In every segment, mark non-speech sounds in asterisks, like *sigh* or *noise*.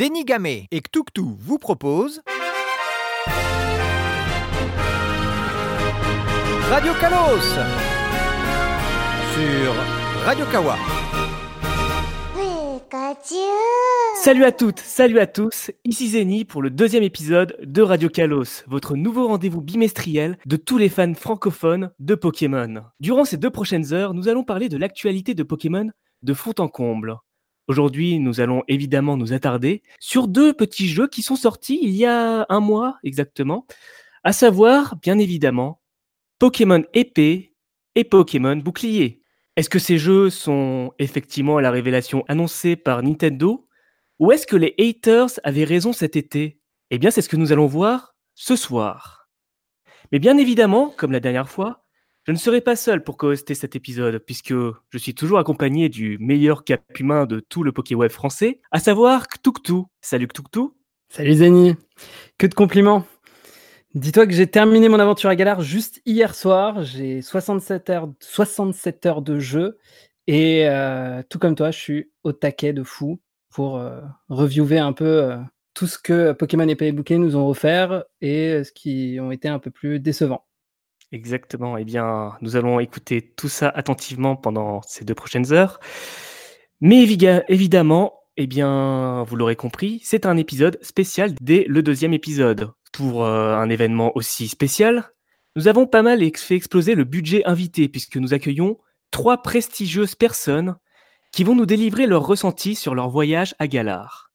Zenigame et Ktuktu vous proposent Radio Kalos sur Radio Kawa. Salut à toutes, salut à tous, ici Zeni pour le deuxième épisode de Radio Kalos, votre nouveau rendez-vous bimestriel de tous les fans francophones de Pokémon. Durant ces deux prochaines heures, nous allons parler de l'actualité de Pokémon de fond en comble. Aujourd'hui, nous allons évidemment nous attarder sur deux petits jeux qui sont sortis il y a un mois exactement, à savoir, bien évidemment, Pokémon épée et Pokémon bouclier. Est-ce que ces jeux sont effectivement la révélation annoncée par Nintendo ou est-ce que les haters avaient raison cet été? Eh bien, c'est ce que nous allons voir ce soir. Mais bien évidemment, comme la dernière fois, je ne serai pas seul pour co-hoster cet épisode, puisque je suis toujours accompagné du meilleur cap humain de tout le Pokéweb français, à savoir Ktuktu. Salut Ktuktu. Salut Zeni. Que de compliments. Dis-toi que j'ai terminé mon aventure à Galar juste hier soir. J'ai 67 heures, 67 heures de jeu. Et euh, tout comme toi, je suis au taquet de fou pour euh, reviewer un peu euh, tout ce que Pokémon et Bouquet nous ont offert et ce qui ont été un peu plus décevants. Exactement. Eh bien, nous allons écouter tout ça attentivement pendant ces deux prochaines heures. Mais évidemment, eh bien, vous l'aurez compris, c'est un épisode spécial dès le deuxième épisode. Pour euh, un événement aussi spécial, nous avons pas mal fait exploser le budget invité puisque nous accueillons trois prestigieuses personnes qui vont nous délivrer leurs ressentis sur leur voyage à Galar.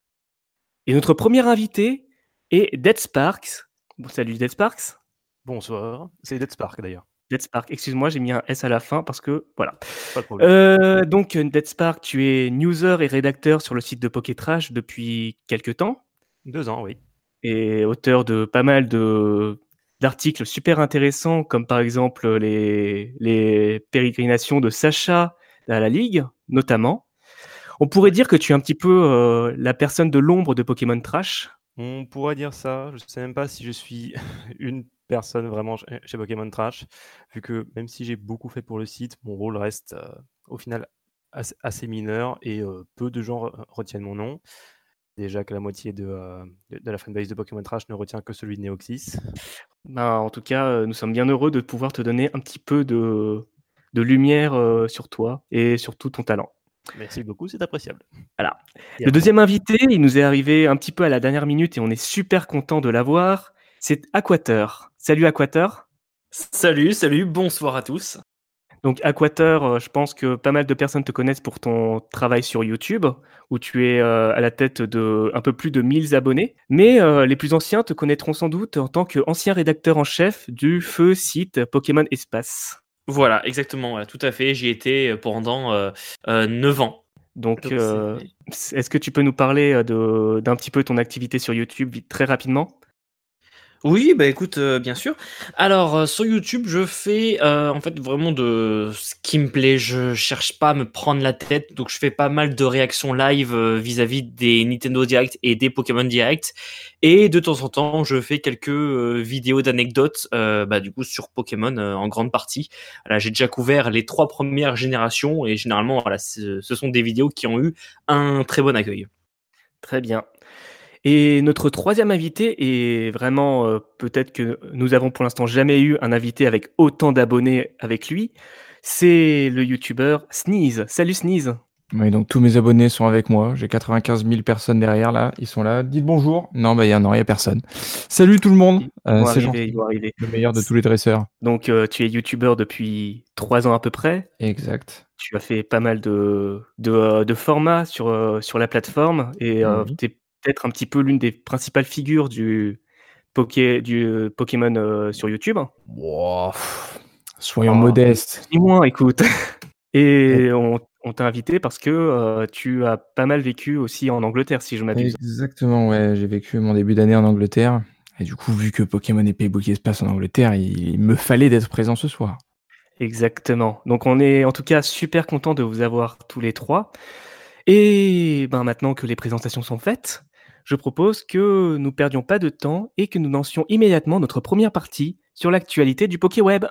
Et notre premier invité est Dead Sparks. Bon, salut Dead Sparks. Bonsoir, c'est Dead Spark d'ailleurs. Dead Spark, excuse-moi, j'ai mis un S à la fin parce que voilà. Pas de problème. Euh, donc, Dead Spark, tu es newser et rédacteur sur le site de Pokétrash depuis quelques temps. Deux ans, oui. Et auteur de pas mal de d'articles super intéressants, comme par exemple les, les pérégrinations de Sacha à la Ligue, notamment. On pourrait dire que tu es un petit peu euh, la personne de l'ombre de Pokémon Trash. On pourrait dire ça. Je ne sais même pas si je suis *laughs* une personne vraiment chez Pokémon Trash, vu que même si j'ai beaucoup fait pour le site, mon rôle reste euh, au final assez, mineur et euh, peu de gens retiennent mon nom. Déjà que la moitié de, euh, de, la fanbase de Pokémon Trash ne retient que celui de Neoxys. Ben, en tout cas, nous sommes bien heureux de pouvoir te donner un petit peu de, de lumière sur toi et sur tout ton talent. Merci beaucoup, c'est appréciable. Voilà. Le deuxième invité, il nous est arrivé un petit peu à la dernière minute et on est super content de l'avoir. C'est Aquater. Salut Aquater. Salut, salut, bonsoir à tous. Donc Aquater, euh, je pense que pas mal de personnes te connaissent pour ton travail sur YouTube, où tu es euh, à la tête de un peu plus de 1000 abonnés. Mais euh, les plus anciens te connaîtront sans doute en tant qu'ancien rédacteur en chef du feu site Pokémon Espace. Voilà, exactement, tout à fait. J'y étais pendant 9 ans. Donc, est-ce que tu peux nous parler d'un petit peu ton activité sur YouTube très rapidement? Oui, bah écoute, euh, bien sûr. Alors, euh, sur YouTube, je fais euh, en fait vraiment de ce qui me plaît. Je cherche pas à me prendre la tête, donc je fais pas mal de réactions live vis-à-vis des Nintendo Direct et des Pokémon Direct. Et de temps en temps, je fais quelques vidéos d'anecdotes, bah, du coup, sur Pokémon en grande partie. Voilà, j'ai déjà couvert les trois premières générations et généralement, voilà, ce sont des vidéos qui ont eu un très bon accueil. Très bien. Et notre troisième invité est vraiment euh, peut-être que nous avons pour l'instant jamais eu un invité avec autant d'abonnés avec lui. C'est le youtubeur Sneeze. Salut Sneeze. Oui, donc tous mes abonnés sont avec moi. J'ai 95 000 personnes derrière là. Ils sont là. Dites bonjour. Non, bah il y en a, personne. Salut tout le monde. Euh, c'est Le meilleur de tous les dresseurs. Donc euh, tu es youtubeur depuis trois ans à peu près. Exact. Tu as fait pas mal de, de, formats sur, sur la plateforme et mhm. tu es être un petit peu l'une des principales figures du, poké, du euh, Pokémon euh, sur YouTube. soyons modestes. Dis moins, écoute. *laughs* Et on, t'a invité parce que euh, tu as pas mal vécu aussi en Angleterre, si je m'abuse. Exactement, ouais. J'ai vécu mon début d'année en Angleterre. Et du coup, vu que Pokémon Épée Bouquet se passe en Angleterre, il, me fallait d'être présent ce soir. Exactement. Donc on est en tout cas super content de vous avoir tous les trois. Et ben maintenant que les présentations sont faites, je propose que nous perdions pas de temps et que nous lancions immédiatement notre première partie sur l'actualité du PokéWeb.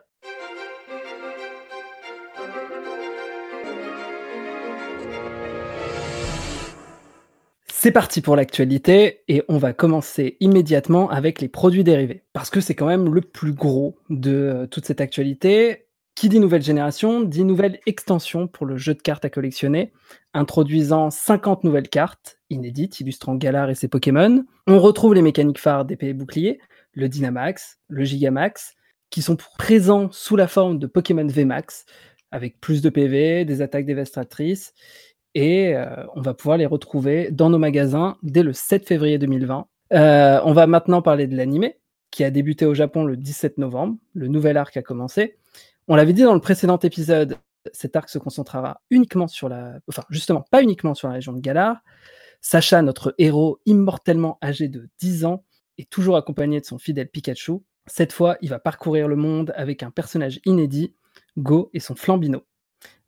C'est parti pour l'actualité et on va commencer immédiatement avec les produits dérivés parce que c'est quand même le plus gros de euh, toute cette actualité. Qui dit nouvelle génération dit nouvelle extension pour le jeu de cartes à collectionner, introduisant 50 nouvelles cartes inédites illustrant Galar et ses Pokémon. On retrouve les mécaniques phares d'épée et bouclier, le Dynamax, le Gigamax, qui sont présents sous la forme de Pokémon VMAX, avec plus de PV, des attaques dévastatrices, et euh, on va pouvoir les retrouver dans nos magasins dès le 7 février 2020. Euh, on va maintenant parler de l'animé, qui a débuté au Japon le 17 novembre. Le nouvel arc a commencé. On l'avait dit dans le précédent épisode, cet arc se concentrera uniquement sur la... Justement, pas uniquement sur la région de Galar. Sacha, notre héros immortellement âgé de 10 ans, est toujours accompagné de son fidèle Pikachu. Cette fois, il va parcourir le monde avec un personnage inédit, Go et son flambino.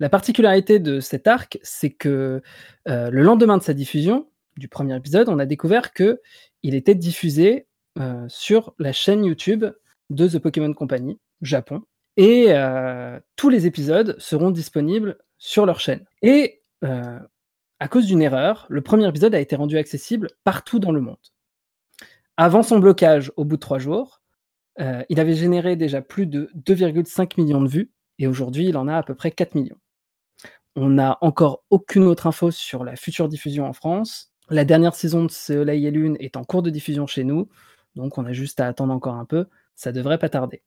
La particularité de cet arc, c'est que euh, le lendemain de sa diffusion, du premier épisode, on a découvert que il était diffusé euh, sur la chaîne YouTube de The Pokémon Company, Japon. Et euh, tous les épisodes seront disponibles sur leur chaîne. Et à cause d'une erreur, le premier épisode a été rendu accessible partout dans le monde. Avant son blocage au bout de trois jours, il avait généré déjà plus de 2,5 millions de vues et aujourd'hui, il en a à peu près 4 millions. On n'a encore aucune autre info sur la future diffusion en France. La dernière saison de Soleil et Lune est en cours de diffusion chez nous, donc on a juste à attendre encore un peu. Ça devrait pas tarder.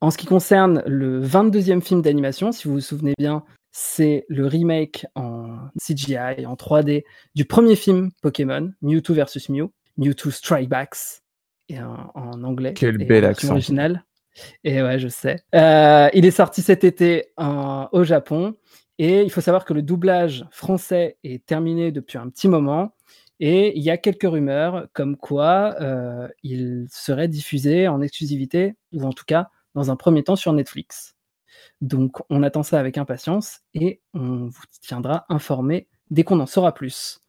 En ce qui concerne le 22e film d'animation, si vous vous souvenez bien, c'est le remake en CGI, en 3D, du premier film Pokémon, Mewtwo vs Mew, Mewtwo Strike Backs, et en, anglais. Quel bel accent. Original. Et ouais, je sais. Euh, il est sorti cet été au Japon. Et il faut savoir que le doublage français est terminé depuis un petit moment. Et il y a quelques rumeurs comme quoi euh, il serait diffusé en exclusivité, ou en tout cas dans un premier temps sur Netflix. Donc on attend ça avec impatience et on vous tiendra informé dès qu'on en saura plus.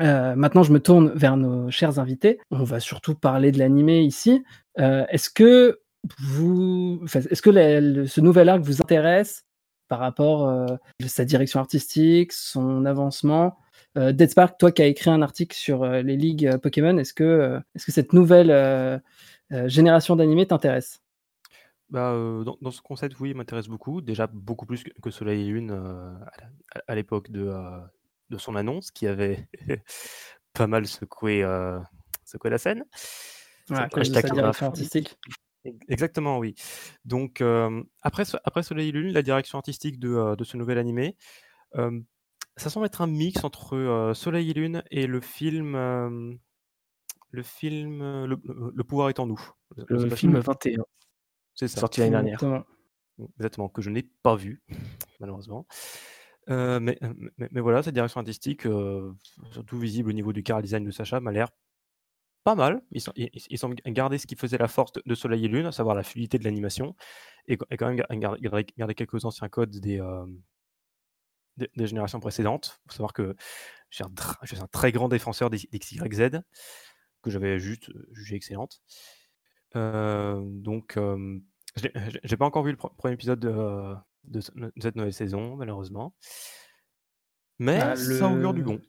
Euh, maintenant, je me tourne vers nos chers invités. On va surtout parler de l'animé ici. Est-ce que vous, est-ce que ce nouvel arc vous intéresse par rapport à euh, sa direction artistique, son avancement? Euh, Dead Spark, toi qui as écrit un article sur euh, les ligues Pokémon, est-ce que, est-ce que cette nouvelle génération d'animés t'intéresse? Bah, dans, ce concept, oui, il m'intéresse beaucoup. Déjà beaucoup plus que, Soleil et Lune à, l'époque de, de son annonce, qui avait *laughs* pas mal secoué, secoué la scène. Ouais, direction artistique. Exactement, oui. Donc, après, après Soleil et Lune, la direction artistique de, de ce nouvel animé, ça semble être un mix entre Soleil et Lune et le film, le film le, pouvoir est en nous. Le film 21. C'est ça. Sorti l'année dernière. Exactement. Exactement, que je n'ai pas vu, malheureusement. mais, mais, voilà, cette direction artistique, surtout visible au niveau du car design de Sacha, m'a l'air pas mal. Ils, sont, ils, gardés ce qui faisait la force de Soleil et Lune, à savoir la fluidité de l'animation, et, quand même garder, quelques anciens codes des, des, générations précédentes. Il faut savoir que je suis un, très grand défenseur d'XYZ, que j'avais juste jugé excellente. Donc, j'ai pas encore vu le premier épisode de, cette nouvelle saison, malheureusement. Mais bah, ça augure du bon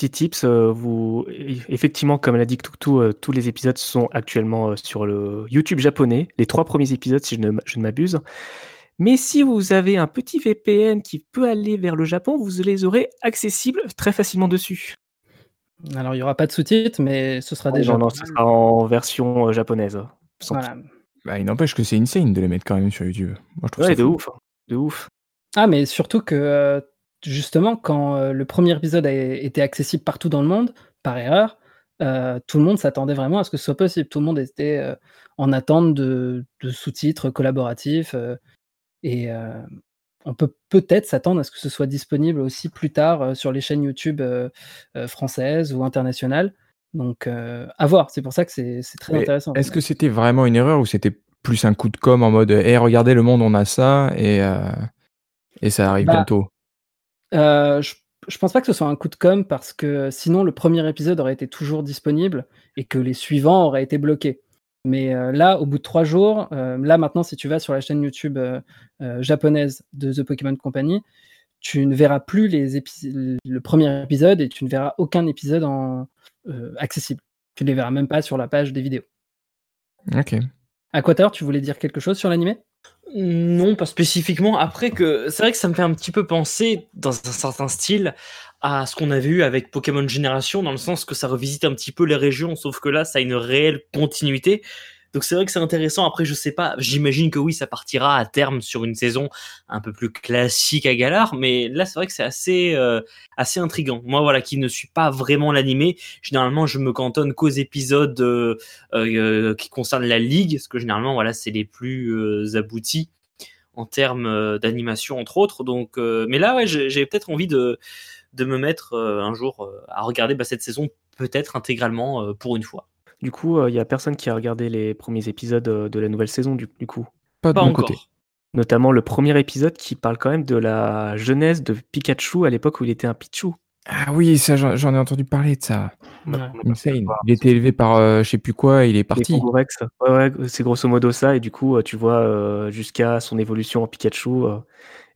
petit tips, euh, vous, effectivement, comme l'a dit Tuktu, euh, tous les épisodes sont actuellement euh, sur le YouTube japonais. Les trois premiers épisodes, si je ne, m'abuse. Mais si vous avez un petit VPN qui peut aller vers le Japon, vous les aurez accessibles très facilement dessus. Alors, il n'y aura pas de sous-titres, mais ce sera déjà. Non, non, ce sera en version japonaise. Bah, il n'empêche que c'est insane de les mettre quand même sur YouTube. Moi, je trouve ouais, de ouf. Hein. De ouf. Ah, mais surtout que justement, quand euh, le premier épisode a été accessible partout dans le monde, par erreur, euh, tout le monde s'attendait vraiment à ce que ce soit possible. Tout le monde était euh, en attente de, sous-titres collaboratifs. et on peut peut-être s'attendre à ce que ce soit disponible aussi plus tard sur les chaînes YouTube françaises ou internationales. Donc, à voir. C'est pour ça que c'est très intéressant. Est-ce que c'était vraiment une erreur ou c'était plus un coup de com en mode Hé, regardez le monde, on a ça et, et ça arrive bah, bientôt? euh, je, je, pense pas que ce soit un coup de com parce que sinon le premier épisode aurait été toujours disponible et que les suivants auraient été bloqués. Mais euh, là, au bout de trois jours, euh, là maintenant, si tu vas sur la chaîne YouTube japonaise de The Pokémon Company, tu ne verras plus les le premier épisode et tu ne verras aucun épisode en, accessible. Tu ne les verras même pas sur la page des vidéos. Ok. Aquator, tu voulais dire quelque chose sur l'animé? Non, pas spécifiquement. Après que c'est vrai que ça me fait un petit peu penser, dans un certain style, à ce qu'on avait eu avec Pokémon Génération, dans le sens que ça revisite un petit peu les régions, sauf que là, ça a une réelle continuité. Donc c'est vrai que c'est intéressant. Après, je sais pas, j'imagine que oui, ça partira à terme sur une saison un peu plus classique à Galar, mais là, c'est vrai que c'est assez, euh, assez intrigant. Moi, voilà, qui ne suis pas vraiment l'animé, généralement, je me cantonne qu'aux épisodes euh, euh, qui concernent la ligue, parce que généralement, voilà, c'est les plus aboutis en termes d'animation, entre autres. Donc, mais là, ouais, j'ai peut-être envie de, de me mettre un jour à regarder bah, cette saison peut-être intégralement pour une fois. Du coup, il y a personne qui a regardé les premiers épisodes de la nouvelle saison, du, coup. Pas de Pas mon encore. côté. Notamment le premier épisode qui parle quand même de la jeunesse de Pikachu à l'époque où il était un Pichou. Ah oui, ça j'en ai entendu parler de ça. Ouais. Insane. Il était élevé par euh, je sais plus quoi, il est parti. Ouais, ouais, c'est grosso modo ça. Et du coup, euh, tu vois euh, jusqu'à son évolution en Pikachu. euh,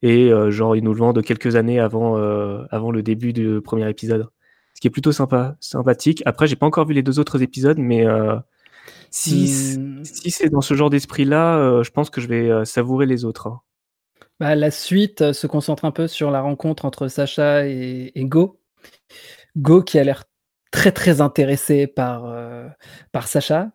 et euh, genre, il nous le vend de quelques années avant, euh, avant le début du premier épisode. Ce qui est plutôt sympa, sympathique. Après, j'ai pas encore vu les deux autres épisodes, mais euh, si, Hmm, si c'est dans ce genre d'esprit-là, euh, je pense que je vais euh, savourer les autres. hein. bah, la suite se concentre un peu sur la rencontre entre Sacha et, et Go. Go qui a l'air très très intéressé par, euh, par Sacha.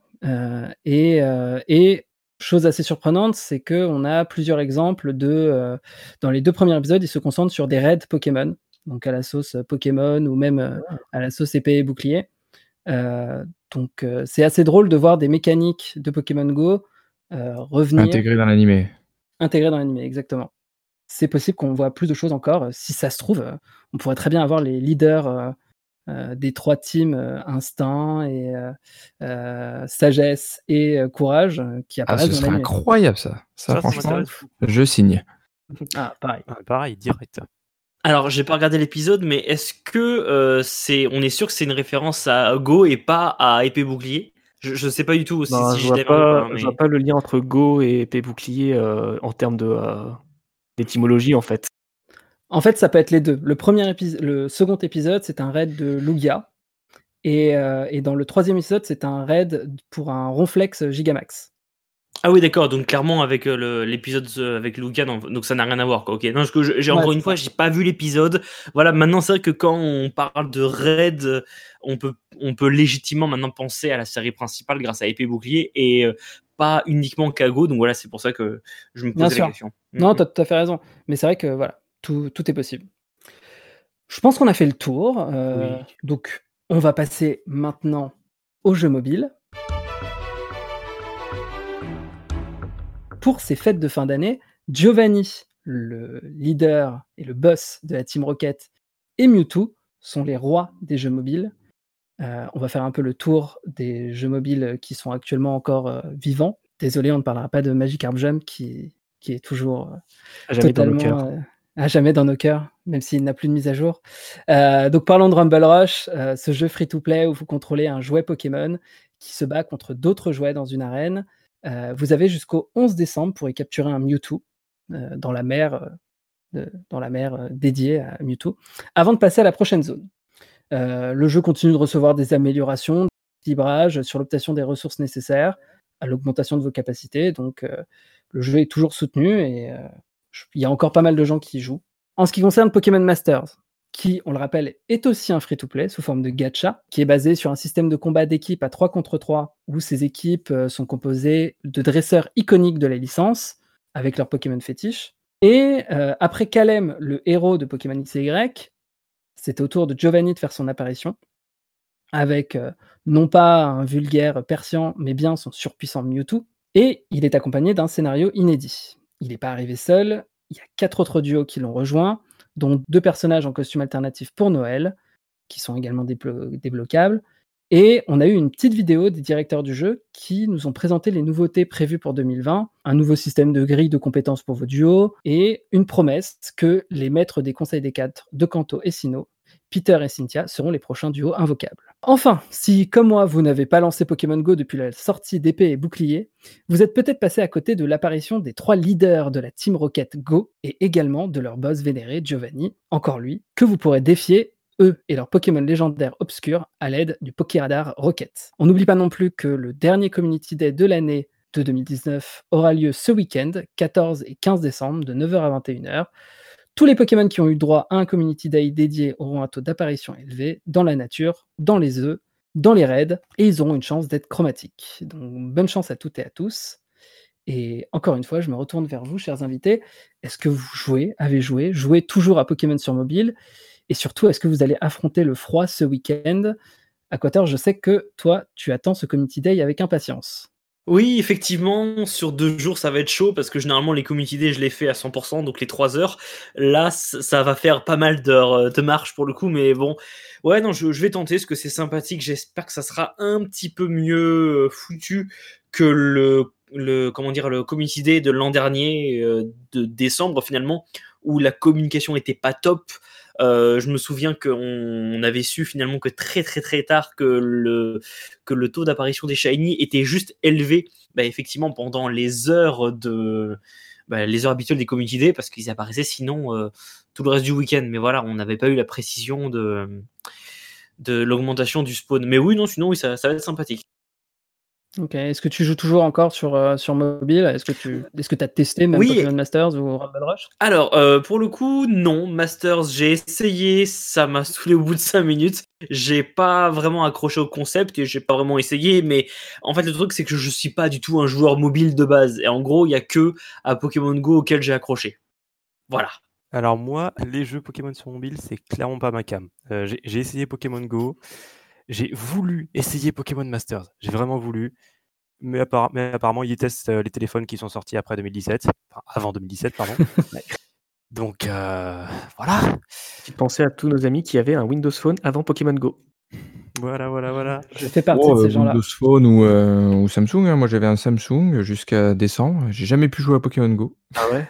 et, et chose assez surprenante, c'est qu'on a plusieurs exemples de... euh, dans les deux premiers épisodes, ils se concentrent sur des raids Pokémon. Donc à la sauce euh, Pokémon ou même euh, à la sauce épée et bouclier. Euh, donc euh, c'est assez drôle de voir des mécaniques de Pokémon Go euh, revenir Intégré dans l'animé. intégré dans l'anime, exactement. C'est possible qu'on voit plus de choses encore. Si ça se trouve, euh, on pourrait très bien avoir les leaders euh, euh, des trois teams euh, instinct et euh, euh, sagesse et euh, courage qui Ah, apparaissent ce dans serait incroyable ça. Ça, Ça, ça franchement, je signe. Ah, pareil. Ah, pareil, direct. Alors, j'ai pas regardé l'épisode, mais est-ce que euh, c'est, on est sûr que c'est une référence à Go et pas à épée bouclier? Je, je sais pas du tout si, Non, si je, vois pas, mais- je vois pas le lien entre Go et épée bouclier euh, en termes de euh, d'étymologie en fait. En fait, ça peut être les deux. Le, premier épisode, le second épisode, c'est un raid de Lugia. Et, euh, et dans le troisième épisode, c'est un raid pour un Ronflex Gigamax. Ah oui, d'accord. Donc clairement avec euh, l'épisode euh, avec Luca, non, donc ça n'a rien à voir. Quoi. Ok. Non, que j'ai Ouais, encore une fois, j'ai pas vu l'épisode. Voilà. Maintenant, c'est vrai que quand on parle de raid, on peut, on peut légitimement maintenant penser à la série principale grâce à épée bouclier et euh, pas uniquement qu'à Go. Donc voilà, c'est pour ça que je me sûr. la question. Non, Mhm. tu as tout à fait raison. Mais c'est vrai que voilà, tout, tout est possible. Je pense qu'on a fait le tour. Oui. Donc, on va passer maintenant aux jeux mobiles. Pour ces fêtes de fin d'année, Giovanni, le leader et le boss de la Team Rocket, et Mewtwo sont les rois des jeux mobiles. Euh, on va faire un peu le tour des jeux mobiles qui sont actuellement encore euh, vivants. Désolé, on ne parlera pas de Magikarp Jump qui, qui est toujours euh, À jamais dans nos totalement à jamais dans nos cœurs, même s'il n'a plus de mise à jour. Donc parlons de Rumble Rush, ce jeu free-to-play où vous contrôlez un jouet Pokémon qui se bat contre d'autres jouets dans une arène. Euh, vous avez jusqu'au 11 décembre pour y capturer un Mewtwo euh, dans la mer, euh, dans la mer dédiée à Mewtwo, avant de passer à la prochaine zone. Le jeu continue de recevoir des améliorations, des sur l'obtention des ressources nécessaires à l'augmentation de vos capacités. Donc le jeu est toujours soutenu et il y a encore pas mal de gens qui y jouent. En ce qui concerne Pokémon Masters, qui, on le rappelle, est aussi un free-to-play sous forme de gacha, qui est basé sur un système de combat d'équipe à 3 contre 3, où ces équipes euh, sont composées de dresseurs iconiques de la licence, avec leurs Pokémon fétiches. Et euh, après Kalem, le héros de Pokémon XY, c'était au tour de Giovanni de faire son apparition, avec euh, non pas un vulgaire Persian, mais bien son surpuissant Mewtwo. Et il est accompagné d'un scénario inédit. Il n'est pas arrivé seul, il y a quatre autres duos qui l'ont rejoint, dont deux personnages en costume alternatif pour Noël, qui sont également déblo- débloquables. Et on a eu une petite vidéo des directeurs du jeu qui nous ont présenté les nouveautés prévues pour 2020, un nouveau système de grille de compétences pour vos duos, et une promesse que les maîtres des conseils des cadres de Kanto et Sino Peter et Cynthia seront les prochains duos invocables. Enfin, si comme moi vous n'avez pas lancé Pokémon Go depuis la sortie d'épée et bouclier, vous êtes peut-être passé à côté de l'apparition des trois leaders de la Team Rocket Go et également de leur boss vénéré Giovanni, encore lui, que vous pourrez défier eux et leurs Pokémon légendaires obscurs à l'aide du Pokéradar Rocket. On n'oublie pas non plus que le dernier Community Day de l'année de 2019 aura lieu ce week-end, 14 et 15 décembre, de 9h à 21h. Tous les Pokémon qui ont eu droit à un Community Day dédié auront un taux d'apparition élevé dans la nature, dans les œufs, dans les raids, et ils auront une chance d'être chromatiques. Donc bonne chance à toutes et à tous. Et encore une fois, je me retourne vers vous, chers invités. Est-ce que vous jouez, avez joué, jouez toujours à Pokémon sur mobile? Et surtout, est-ce que vous allez affronter le froid ce week-end? Aquator, je sais que toi, tu attends ce Community Day avec impatience. Oui, effectivement, sur deux jours, ça va être chaud parce que généralement, les community days, je les fais à 100%, donc les trois heures. Là, ça va faire pas mal euh, de marche pour le coup, mais bon. Ouais, non, je, vais tenter parce que c'est sympathique. J'espère que ça sera un petit peu mieux euh, foutu que le, le comment dire, le community day de l'an dernier, euh, de décembre finalement, où la communication était pas top. Euh, je me souviens qu'on avait su finalement que très très très tard que le, que le taux d'apparition des shiny était juste élevé, bah, effectivement pendant les heures de bah, les heures habituelles des community day parce qu'ils apparaissaient sinon euh, tout le reste du week-end. Mais voilà, on n'avait pas eu la précision de de l'augmentation du spawn. Mais oui, non, sinon oui, ça, ça va être sympathique. Ok. Est-ce que tu joues toujours encore sur, euh, sur mobile? Est-ce que tu est-ce que as testé même oui. Pokémon Masters ou Rumble Rush? Alors, euh, pour le coup, non. Masters, j'ai essayé, ça m'a *laughs* saoulé au bout de 5 minutes. J'ai pas vraiment accroché au concept et j'ai pas vraiment essayé, mais en fait, le truc, c'est que je suis pas du tout un joueur mobile de base. Et en gros, il y a que à Pokémon Go auquel j'ai accroché. Voilà. Alors moi, les jeux Pokémon sur mobile, c'est clairement pas ma cam. Euh, j'ai essayé Pokémon Go. J'ai voulu essayer Pokémon Masters. J'ai vraiment voulu. Mais, apparemment, ils testent euh, les téléphones qui sont sortis après 2017. Enfin, avant 2017, pardon. *laughs* Donc, euh, voilà. Tu pensais à tous nos amis qui avaient un Windows Phone avant Pokémon Go. Voilà, voilà, voilà. Je fais partie de ces euh, gens-là. Windows Phone ou, Samsung. Hein. Moi, j'avais un Samsung jusqu'à décembre. J'ai jamais pu jouer à Pokémon Go. Ah ouais?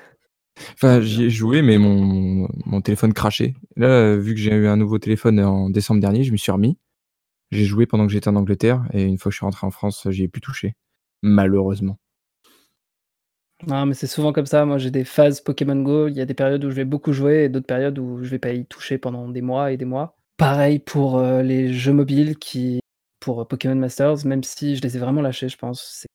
Enfin, j'y ai joué, mais mon, mon téléphone crachait. Là, vu que j'ai eu un nouveau téléphone en décembre dernier, je me suis remis. J'ai joué pendant que j'étais en Angleterre et une fois que je suis rentré en France, j'y ai plus touché. Malheureusement. Non, mais c'est souvent comme ça. Moi, j'ai des phases Pokémon Go. Il y a des périodes où je vais beaucoup jouer et d'autres périodes où je vais pas y toucher pendant des mois et des mois. Pareil pour euh, les jeux mobiles qui, pour Pokémon Masters, même si je les ai vraiment lâchés, je pense.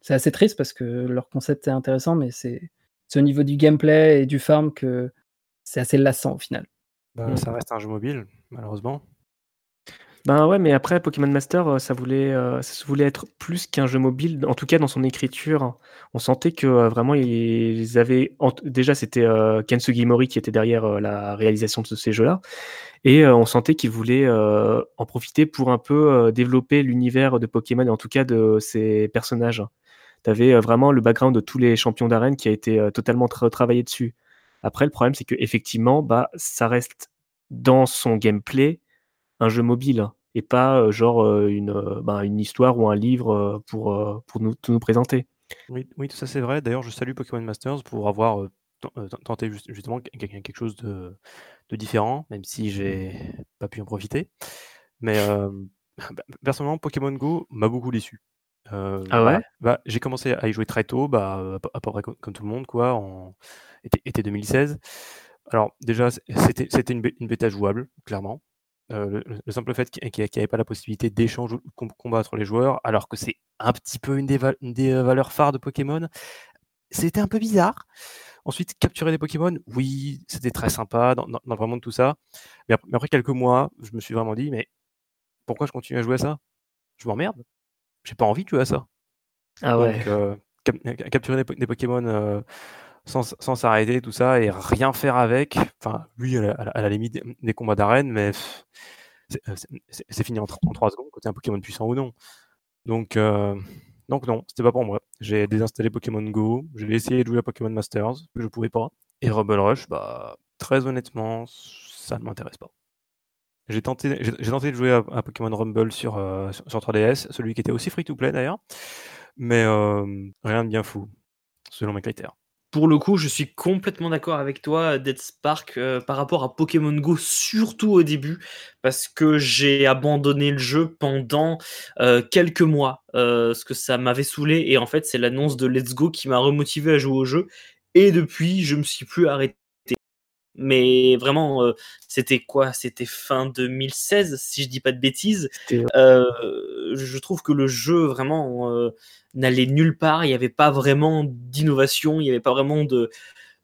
C'est assez triste parce que leur concept est intéressant, mais c'est au niveau du gameplay et du farm que c'est assez lassant au final. Bah, ça reste un jeu mobile, malheureusement. Ben ouais, mais après Pokémon Master, euh, ça voulait, euh, ça voulait être plus qu'un jeu mobile. En tout cas, dans son écriture, on sentait que euh, vraiment ils avaient. Déjà, c'était Kensugi Mori qui était derrière la réalisation de ces jeux-là, et on sentait qu'ils voulaient en profiter pour un peu développer l'univers de Pokémon, en tout cas de ses personnages. Tu avais vraiment le background de tous les champions d'arène qui a été totalement travaillé dessus. Après, le problème, c'est que effectivement, bah, ça reste dans son gameplay un jeu mobile et pas genre une, bah, une histoire ou un livre pour, pour nous, tout nous présenter. Oui, oui, tout ça c'est vrai. D'ailleurs, je salue Pokémon Masters pour avoir tenté justement quelque chose de, de différent, même si j'ai pas pu en profiter. Mais *laughs* bah, personnellement, Pokémon Go m'a beaucoup déçu. ah ouais? bah, J'ai commencé à y jouer très tôt, bah, à peu près comme, tout le monde, quoi, en été, 2016. Alors déjà, c'était une, une bêta jouable, clairement. Euh, le, simple fait qu'il n'y avait pas la possibilité d'échange ou de combattre les joueurs, alors que c'est un petit peu une des, euh, valeurs phares de Pokémon, c'était un peu bizarre. Ensuite, capturer des Pokémon, oui, c'était très sympa dans, dans, vraiment tout ça. Mais après, quelques mois, je me suis vraiment dit, mais pourquoi je continue à jouer à ça? Je m'emmerde. J'ai pas envie de jouer à ça. Ah ouais. Euh, capturer des, Pokémon sans s'arrêter, tout ça, et rien faire avec. Enfin, lui, à la, limite des, combats d'arène, mais euh, c'est fini en, 3 secondes, côté un Pokémon puissant ou non. Donc, euh, donc non, c'était pas pour moi. J'ai désinstallé Pokémon Go, j'ai essayé de jouer à Pokémon Masters, que je pouvais pas. Et Rebel Rush, bah, très honnêtement, ça ne m'intéresse pas. J'ai tenté, tenté de jouer à, Pokémon Rumble sur, euh, sur, 3DS, celui qui était aussi free to play d'ailleurs, mais rien de bien fou, selon mes critères. Pour le coup, je suis complètement d'accord avec toi, Dead Spark, euh, par rapport à Pokémon Go, surtout au début, parce que j'ai abandonné le jeu pendant euh, quelques mois, euh, parce que ça m'avait saoulé, et en fait, c'est l'annonce de Let's Go qui m'a remotivé à jouer au jeu, et depuis, je me suis plus arrêté. Mais vraiment, c'était quoi? C'était fin 2016, si je dis pas de bêtises. je trouve que le jeu, vraiment n'allait nulle part. Il n'y avait pas vraiment d'innovation, il n'y avait pas vraiment de,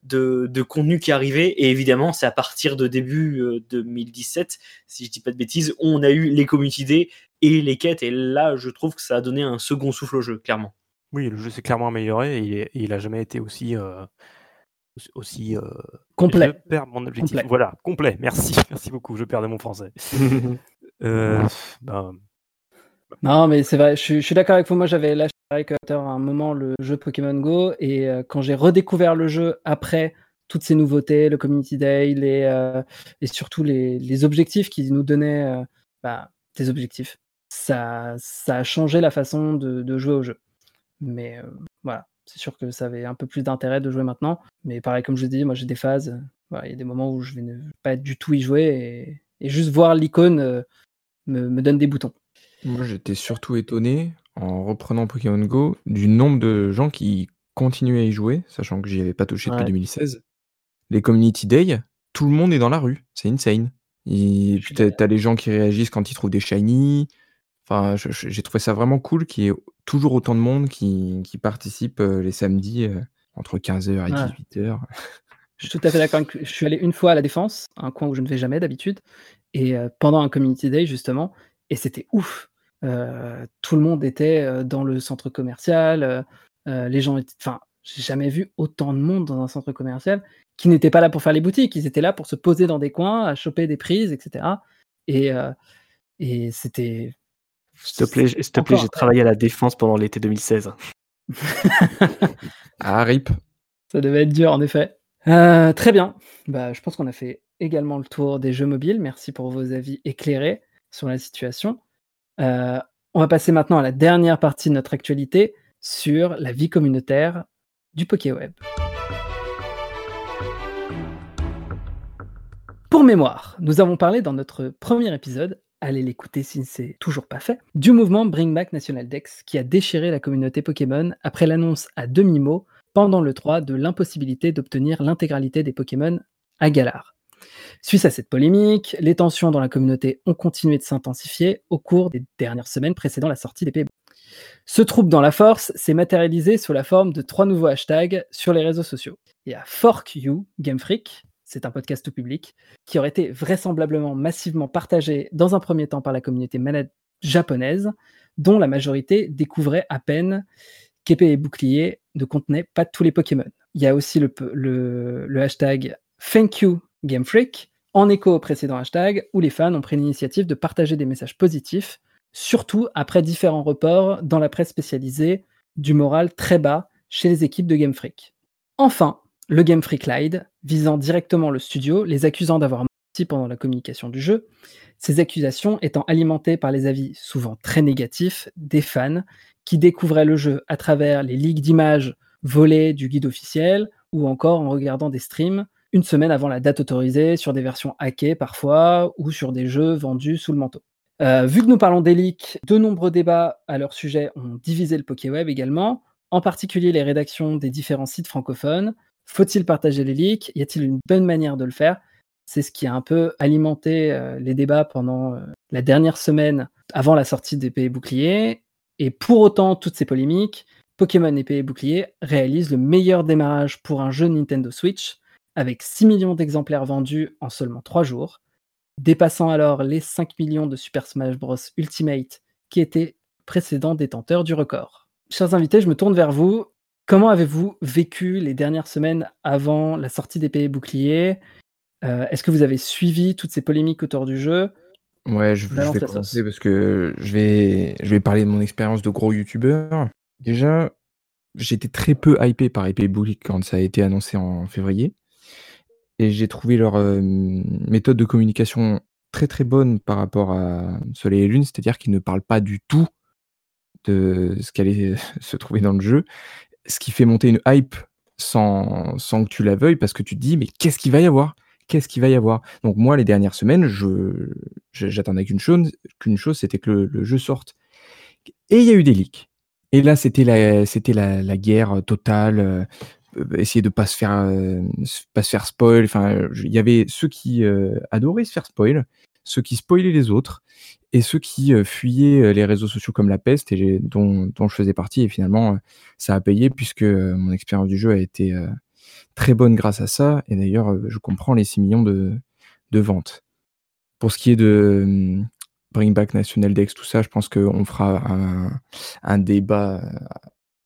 de, contenu qui arrivait. Et évidemment, c'est à partir de début 2017, euh, si je dis pas de bêtises, on a eu les community et les quêtes. Et là, je trouve que ça a donné un second souffle au jeu, clairement. Oui, le jeu s'est clairement amélioré et il, n'a jamais été aussi. Euh, aussi euh, complet. Je perds mon objectif. Voilà, complet. Merci, *laughs* merci beaucoup. Je perdais mon français. *laughs* Ben, non, mais c'est vrai, je, suis d'accord avec vous. Moi, j'avais lâché à un moment le jeu Pokémon Go et euh, quand j'ai redécouvert le jeu après toutes ces nouveautés, le Community Day les, euh, et surtout les, objectifs qu'ils nous donnaient, euh, bah, des objectifs, ça, ça a changé la façon de, jouer au jeu. Mais voilà, c'est sûr que ça avait un peu plus d'intérêt de jouer maintenant. Mais pareil, comme je dis, moi j'ai des phases. Il y a des moments où je vais ne pas du tout y jouer et, juste voir l'icône me donne des boutons. Moi, j'étais surtout étonné, en reprenant Pokémon Go, du nombre de gens qui continuaient à y jouer, sachant que j'y avais pas touché depuis 2016. Les Community Day, tout le monde est dans la rue, c'est insane. Et puis tu les gens qui réagissent quand ils trouvent des shiny. Enfin, j'ai trouvé ça vraiment cool qu'il y ait toujours autant de monde qui, qui participe euh, les samedis euh, entre 15h et 18h. Je suis tout à fait d'accord. Je suis allé une fois à la Défense, un coin où je ne vais jamais d'habitude, et euh, pendant un Community Day justement, et c'était ouf. Euh, tout le monde était dans le centre commercial. Euh, les gens étaient. Enfin, j'ai jamais vu autant de monde dans un centre commercial qui n'étaient pas là pour faire les boutiques. Ils étaient là pour se poser dans des coins, à choper des prises, etc. Et, et c'était. S'il te plaît, s'il te plaît j'ai travaillé à la défense pendant l'été 2016. *laughs* ah, rip. Ça devait être dur, en effet. très bien. Bah, je pense qu'on a fait également le tour des jeux mobiles. Merci pour vos avis éclairés sur la situation. Euh, on va passer maintenant à la dernière partie de notre actualité sur la vie communautaire du PokéWeb. Pour mémoire, nous avons parlé dans notre premier épisode, allez l'écouter si ce n'est toujours pas fait, du mouvement Bring Back National Dex qui a déchiré la communauté Pokémon après l'annonce à demi-mot pendant le 3 de l'impossibilité d'obtenir l'intégralité des Pokémon à Galar. Suite à cette polémique, les tensions dans la communauté ont continué de s'intensifier au cours des dernières semaines précédant la sortie des pays. Ce trouble dans la force s'est matérialisé sous la forme de trois nouveaux hashtags sur les réseaux sociaux. Il y a Fork You Game Freak, c'est un podcast tout public, qui aurait été vraisemblablement massivement partagé dans un premier temps par la communauté manette japonaise, dont la majorité découvrait à peine qu'épée et bouclier ne contenaient pas tous les Pokémon. Il y a aussi le hashtag Thank You Game Freak, en écho au précédent hashtag, où les fans ont pris l'initiative de partager des messages positifs, surtout après différents reports dans la presse spécialisée du moral très bas chez les équipes de Game Freak. Enfin, le Game Freak Lide, visant directement le studio, les accusant d'avoir menti pendant la communication du jeu, ces accusations étant alimentées par les avis souvent très négatifs des fans qui découvraient le jeu à travers les ligues d'images volées du guide officiel ou encore en regardant des streams une semaine avant la date autorisée, sur des versions hackées parfois, ou sur des jeux vendus sous le manteau. Euh, vu que nous parlons des leaks, de nombreux débats à leur sujet ont divisé le PokéWeb également, en particulier les rédactions des différents sites francophones. Faut-il partager les leaks? Y a-t-il une bonne manière de le faire? C'est ce qui a un peu alimenté euh, les débats pendant euh, la dernière semaine avant la sortie des et boucliers. Et pour autant, toutes ces polémiques, Pokémon épée et bouclier réalisent le meilleur démarrage pour un jeu Nintendo Switch avec 6 millions d'exemplaires vendus en seulement 3 jours, dépassant alors les 5 millions de Super Smash Bros Ultimate qui était précédent détenteur du record. Chers invités, je me tourne vers vous. Comment avez-vous vécu les dernières semaines avant la sortie des pays boucliers? Euh, Est-ce que vous avez suivi toutes ces polémiques autour du jeu? Ouais, je, vais commencer parce que je vais, je vais parler de mon expérience de gros youtubeur. Déjà, j'étais très peu hypé par Épée Bouclier quand ça a été annoncé en février. Et j'ai trouvé leur, méthode de communication très, très bonne par rapport à Soleil et Lune, c'est-à-dire qu'ils ne parlent pas du tout de ce qui allait *laughs* se trouver dans le jeu. Ce qui fait monter une hype sans, sans que tu la veuilles parce que tu te dis mais qu'est-ce qu'il va y avoir? Qu'est-ce qu'il va y avoir? Donc moi les dernières semaines, je j'attendais qu'une chose, qu'une chose, c'était que le, jeu sorte. Et il y a eu des leaks. Et là c'était la c'était la, la, guerre totale. Euh, essayer de pas faire euh, pas se faire spoil. Enfin, il y avait ceux qui euh, adoraient se faire spoil, ceux qui spoilaient les autres et ceux qui euh, fuyaient euh, les réseaux sociaux comme la peste et dont, dont, je faisais partie. Et finalement, euh, ça a payé puisque mon expérience du jeu a été très bonne grâce à ça. Et d'ailleurs, je comprends les 6 millions de, de ventes. Pour ce qui est de Bring Back National Dex, tout ça, je pense qu'on fera un, un, débat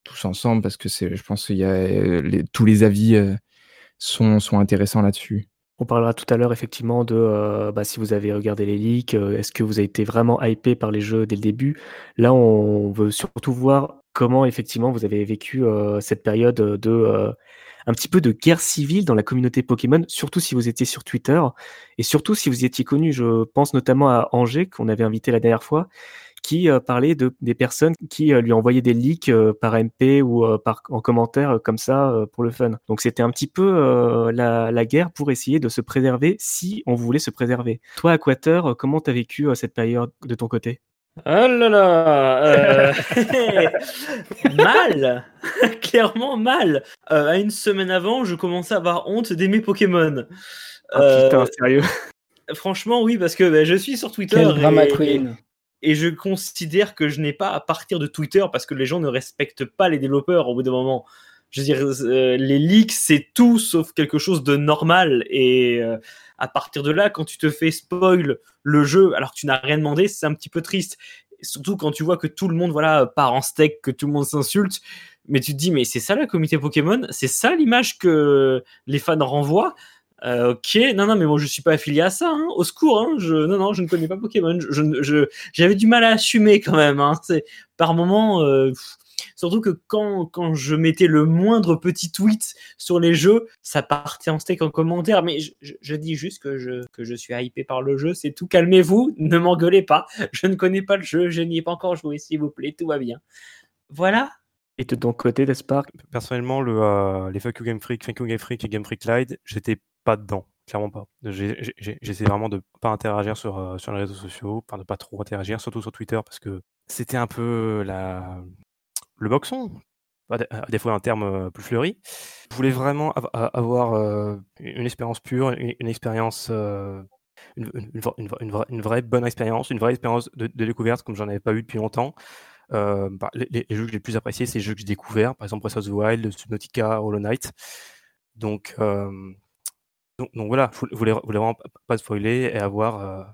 tous ensemble parce que je pense que tous les avis sont, sont intéressants là-dessus. On parlera tout à l'heure effectivement de euh, bah, si vous avez regardé les leaks, euh, est-ce que vous avez été vraiment hypé par les jeux dès le début? Là, on veut surtout voir comment effectivement vous avez vécu euh, cette période de un petit peu de guerre civile dans la communauté Pokémon, surtout si vous étiez sur Twitter et surtout si vous étiez connu. Je pense notamment à Angers qu'on avait invité la dernière fois qui euh, parlait de, des personnes qui euh, lui envoyaient des leaks euh, par MP ou par, en commentaire comme ça pour le fun. Donc c'était un petit peu la, la, guerre pour essayer de se préserver si on voulait se préserver. Toi, Aquater, comment t'as vécu cette période de ton côté? Oh là là *laughs* Mal *laughs* Clairement mal À une semaine avant, je commençais à avoir honte d'aimer Pokémon. Ah putain, sérieux Franchement, oui, parce que bah, je suis sur Twitter. Quel drama queen et je considère que je n'ai pas à partir de Twitter parce que les gens ne respectent pas les développeurs au bout d'un moment. Je veux dire, euh, les leaks, c'est tout sauf quelque chose de normal. Et euh, à partir de là, quand tu te fais spoil le jeu alors que tu n'as rien demandé, c'est un petit peu triste. surtout quand tu vois que tout le monde voilà part en steak, que tout le monde s'insulte. Mais tu te dis, mais c'est ça la communauté Pokémon? C'est ça l'image que les fans renvoient? Euh, ok, non, non, mais moi je suis pas affilié à ça. Hein. Au secours, hein. je, non, non, je ne connais pas Pokémon. Je, je, j'avais du mal à assumer quand même. Hein. Par moment, euh, surtout que quand, quand je mettais le moindre petit tweet sur les jeux, ça partait en steak en commentaire. Mais je, je, dis juste que je, que je suis hypé par le jeu. C'est tout. Calmez-vous, ne m'engueulez pas. Je ne connais pas le jeu, je n'y ai pas encore joué, s'il vous plaît. Tout va bien. Voilà. Et de ton côté, Despard Personnellement, le, euh, les Fuck You Game Freak, Fuck You Game Freak et Game Freak Live, j'étais pas dedans, clairement pas. J'essaie vraiment de pas interagir sur, euh, sur les réseaux sociaux, enfin de pas trop interagir, surtout sur Twitter, parce que c'était un peu la... le boxon, à des fois un terme euh, plus fleuri. Je voulais vraiment avoir euh, une expérience pure, une, expérience, une, vraie bonne expérience, une vraie expérience de, découverte comme j'en avais pas eu depuis longtemps. Bah, les, jeux que j'ai le plus appréciés, c'est les jeux que j'ai découverts, par exemple Breath of the Wild, Subnautica, Hollow Knight. Donc, donc, voilà, je voulais, voulais vraiment pas spoiler et avoir, euh,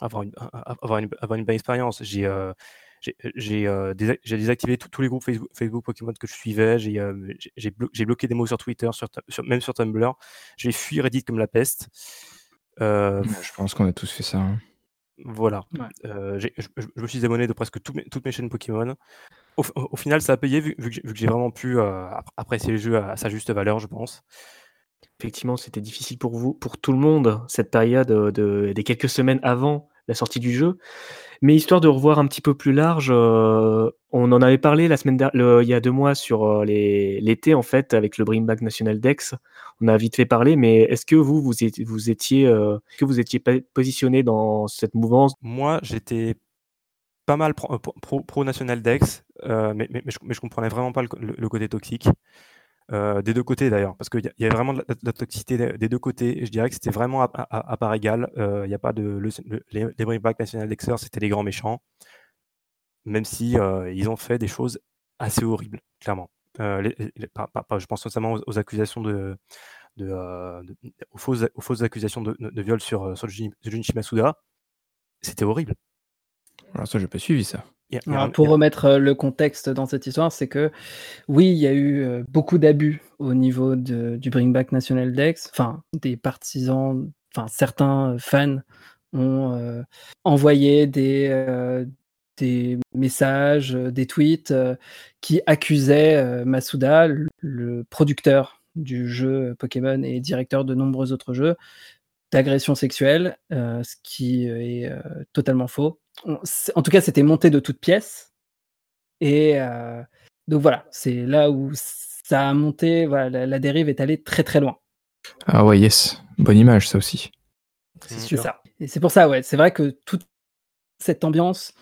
avoir, une, avoir, une, avoir, une, bonne expérience. J'ai euh, j'ai euh, désactivé tous les groupes Facebook, Facebook, Pokémon que je suivais. J'ai bloqué des mots sur Twitter, sur, même sur Tumblr. J'ai fui Reddit comme la peste. je pense qu'on a tous fait ça. Hein. Voilà. Je, me suis abonné de presque toutes mes chaînes Pokémon. Au, final, ça a payé vu, vu que j'ai vraiment pu apprécier le jeu à, sa juste valeur, je pense. Effectivement, c'était difficile pour vous, pour tout le monde, cette période euh, de, des quelques semaines avant la sortie du jeu. Mais histoire de revoir un petit peu plus large, euh, on en avait parlé la semaine dernière, il y a deux mois sur euh, l'été en fait avec le Bring Back National Dex. On a vite fait parler, mais est-ce que vous vous étiez, que vous étiez positionné dans cette mouvance? Moi, j'étais pas mal pro, National Dex, mais, mais, je, comprenais vraiment pas le côté toxique. Euh, des deux côtés d'ailleurs, parce qu'il y, y, a vraiment de la, toxicité des deux côtés. Je dirais que c'était vraiment à, part égale. Euh, il a pas de le, les, les National Dexter, c'était les grands méchants, même si euh, ils ont fait des choses assez horribles, clairement. je pense notamment aux, accusations de, fausses, accusations de, viol sur, sur Junichi Masuda. C'était horrible. Alors ça, j'ai pas suivi ça pour remettre euh, le contexte dans cette histoire, c'est que oui, il y a eu euh, beaucoup d'abus au niveau de, du Bring Back National Dex. Enfin, des partisans, enfin certains fans ont euh, envoyé des, des messages, des tweets qui accusaient Masuda, le producteur du jeu Pokémon et directeur de nombreux autres jeux, d'agression sexuelle, ce qui est totalement faux en tout cas, c'était monté de toutes pièces. Et euh, donc voilà, c'est là où ça a monté, voilà, la, dérive est allée très très loin. Ah ouais, yes. Bonne image, ça aussi. C'est ça. Et c'est pour ça, ouais. C'est vrai que toute cette ambiance,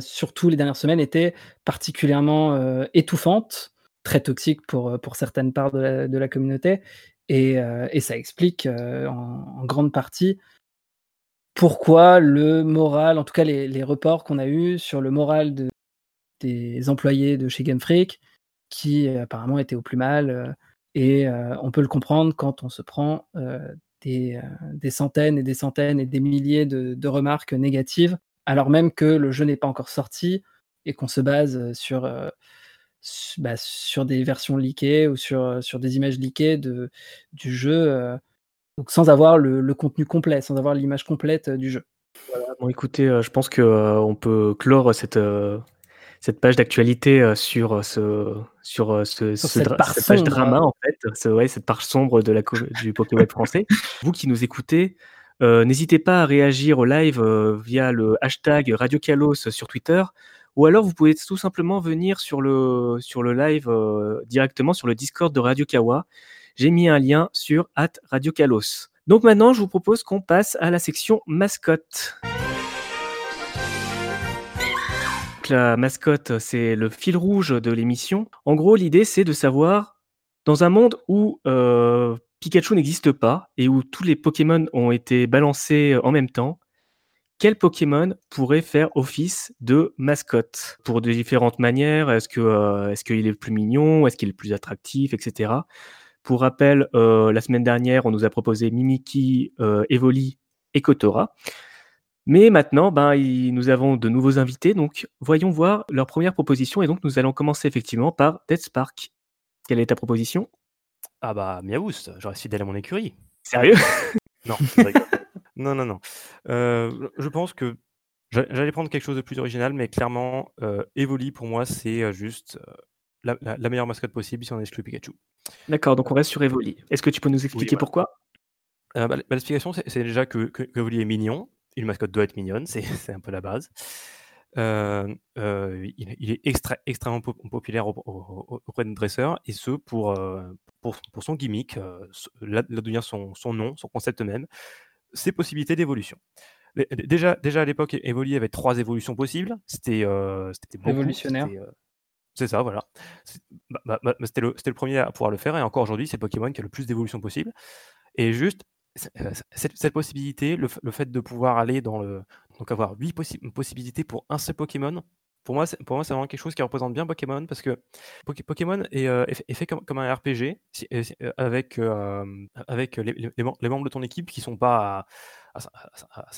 surtout les dernières semaines, était particulièrement étouffante, très toxique pour, pour certaines parts de la, communauté. Et, ça explique en, grande partie pourquoi le moral, en tout cas les, reports qu'on a eus sur le moral de, des employés de chez Game Freak, qui apparemment étaient au plus mal. et on peut le comprendre quand on se prend des, centaines et des centaines et des milliers de remarques négatives alors même que le jeu n'est pas encore sorti et qu'on se base sur, bah, sur des versions leakées ou sur, sur des images leakées de, du jeu, donc sans avoir le, contenu complet, sans avoir l'image complète du jeu. Bon, écoutez, je pense qu'on peut clore cette, cette page d'actualité sur ce sur ce, cette, page drama en fait, ouais, cette page sombre de la du Pokémon *laughs* français. Vous qui nous écoutez, euh, n'hésitez pas à réagir au live euh, via le hashtag Radio Kalos sur Twitter, ou alors vous pouvez tout simplement venir sur le, sur le live euh, directement sur le Discord de Radio Kawa. J'ai mis un lien sur at Radio Kalos. Donc maintenant, je vous propose qu'on passe à la section mascotte. La mascotte, c'est le fil rouge de l'émission. En gros, l'idée, c'est de savoir, dans un monde où Pikachu n'existe pas et où tous les Pokémon ont été balancés en même temps, quel Pokémon pourrait faire office de mascotte? Pour de différentes manières Est-ce que euh, est-ce qu'il est le plus mignon Est-ce qu'il est le plus attractif, etc. Pour rappel, euh, la semaine dernière, on nous a proposé Mimiki, euh, Evoli et Kotora. Mais maintenant, ben, nous avons de nouveaux invités, donc voyons voir leur première proposition. Et donc, nous allons commencer effectivement par Dead Spark. Quelle est ta proposition? Ah bah, Miaous, j'aurais su d'aller à mon écurie. Sérieux? Non, *laughs* non, non, non. Euh, je pense que j'allais prendre quelque chose de plus original, mais clairement, euh, Evoli, pour moi, c'est euh, juste la, meilleure mascotte possible si on exclut Pikachu. D'accord, donc on reste sur Evoli. Est-ce que tu peux nous expliquer pourquoi? Bah, L'explication, c'est déjà que, que, Evoli est mignon. Une mascotte doit être mignonne, c'est *laughs* un peu la base. Euh, euh, il, est extrêmement populaire auprès de dresseurs, et ce pour, euh, pour, son gimmick, là, devient son, son, nom, son concept même, ses possibilités d'évolution. Déjà, déjà à l'époque, Evoli avait trois évolutions possibles. C'était révolutionnaire. C'est ça, voilà. Bah, bah, bah, c'était le, le, premier à pouvoir le faire, et encore aujourd'hui, c'est Pokémon qui a le plus d'évolutions possibles. Et juste, cette, possibilité, le, fait de pouvoir aller dans le. Donc avoir 8 possibilités pour un seul Pokémon, pour moi, c'est, vraiment quelque chose qui représente bien Pokémon parce que Pokémon est, euh, fait comme, un RPG euh, avec, euh, les, membres de ton équipe qui sont pas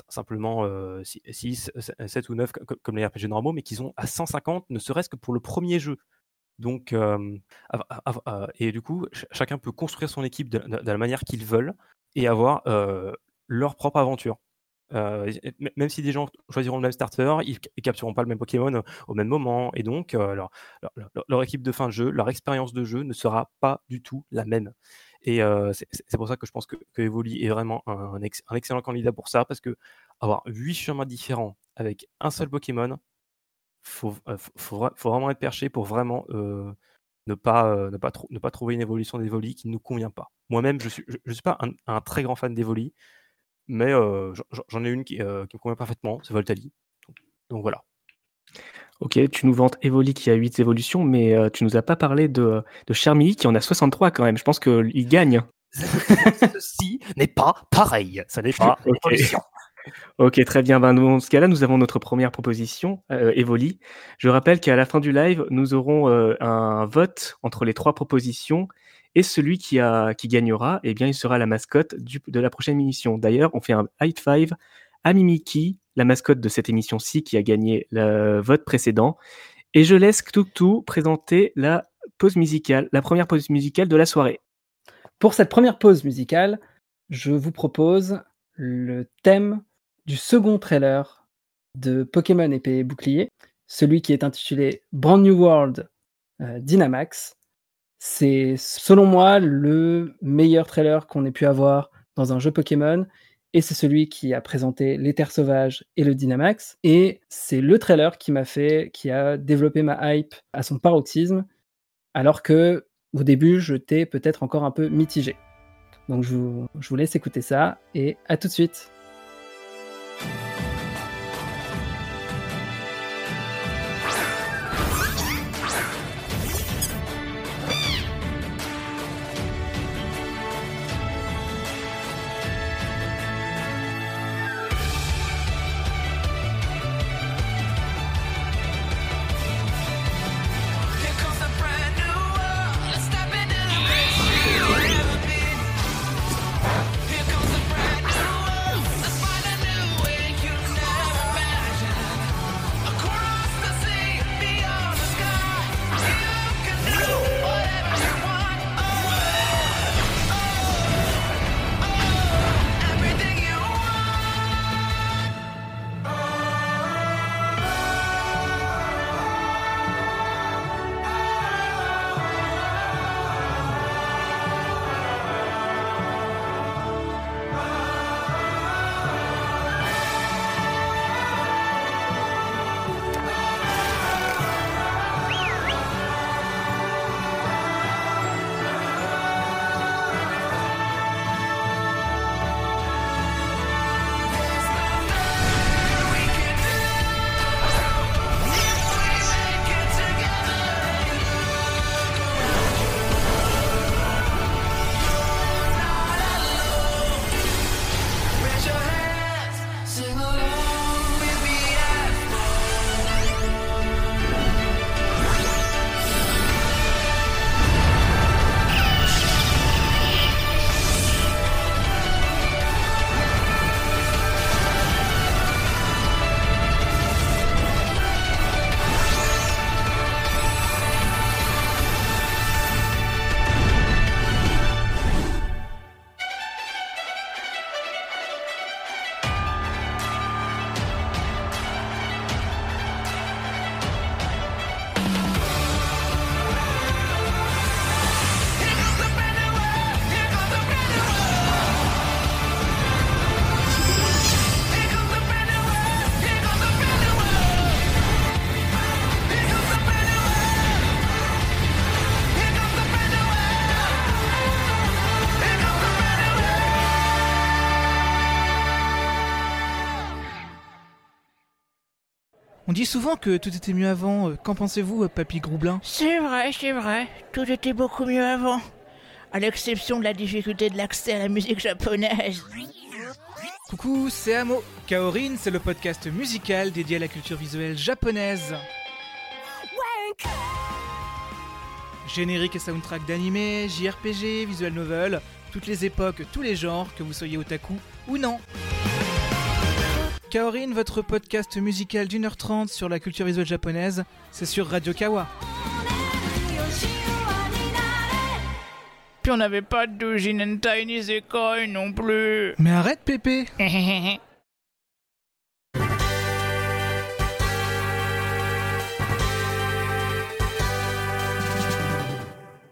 simplement 6, 7 ou 9 comme les RPG normaux, mais qui sont à 150, ne serait-ce que pour le premier jeu. Donc, et du coup, chacun peut construire son équipe de, de la manière qu'ils veulent et avoir leur propre aventure. Même si des gens choisiront le même starter, ils ne captureront pas le même Pokémon au même moment, et donc leur, leur, équipe de fin de jeu, leur expérience de jeu ne sera pas du tout la même. Et c'est pour ça que je pense que, Evoli est vraiment un, excellent candidat pour ça, parce que avoir huit chemins différents avec un seul Pokémon, faut, faut, vraiment être perché pour vraiment ne pas, ne, pas trouver une évolution d'Evoli qui ne nous convient pas. Moi-même, je ne suis pas un, très grand fan d'Evoli, mais j'en ai une qui, me convient parfaitement, c'est Voltali. Donc, voilà. Ok, tu nous vantes Evoli qui a 8 évolutions, mais tu nous as pas parlé de, de Charmilly qui en a 63 quand même. Je pense qu'il gagne. *laughs* Ceci n'est pas pareil. Ça n'est pas évolution. *laughs* Ok, très bien. Ben, dans ce cas-là, nous avons notre première proposition, euh, Evoli. Je rappelle qu'à la fin du live, nous aurons euh, un vote entre les trois propositions et celui qui, gagnera, eh bien, il sera la mascotte de la prochaine émission. D'ailleurs, on fait un high five à Mimiki, la mascotte de cette émission-ci qui a gagné le vote précédent. Et je laisse Tuktu présenter la pause musicale, la première pause musicale de la soirée. Pour cette première pause musicale, je vous propose le thème du second trailer de Pokémon épée et bouclier, celui qui est intitulé Brand New World euh, Dynamax. C'est selon moi le meilleur trailer qu'on ait pu avoir dans un jeu Pokémon et c'est celui qui a présenté les terres sauvages et le Dynamax. Et c'est le trailer qui m'a fait, qui a développé ma hype à son paroxysme, alors que au début, j'étais peut-être encore un peu mitigé. Donc je je vous laisse écouter ça et à tout de suite. Dit souvent que tout était mieux avant. Qu'en pensez-vous, euh, Papy Groublin? C'est vrai, c'est vrai. Tout était beaucoup mieux avant. À l'exception de la difficulté de l'accès à la musique japonaise. Coucou, c'est Amo. Kaorin, c'est le podcast musical dédié à la culture visuelle japonaise. Générique et soundtrack d'anime, JRPG, visual novel, toutes les époques, tous les genres, que vous soyez otaku ou non. Kaorin, votre podcast musical d'une heure trente sur la culture visuelle japonaise, c'est sur Radio Kawa. Puis on n'avait pas de doujin and tiny Zekoi non plus. Mais arrête, Pépé *laughs*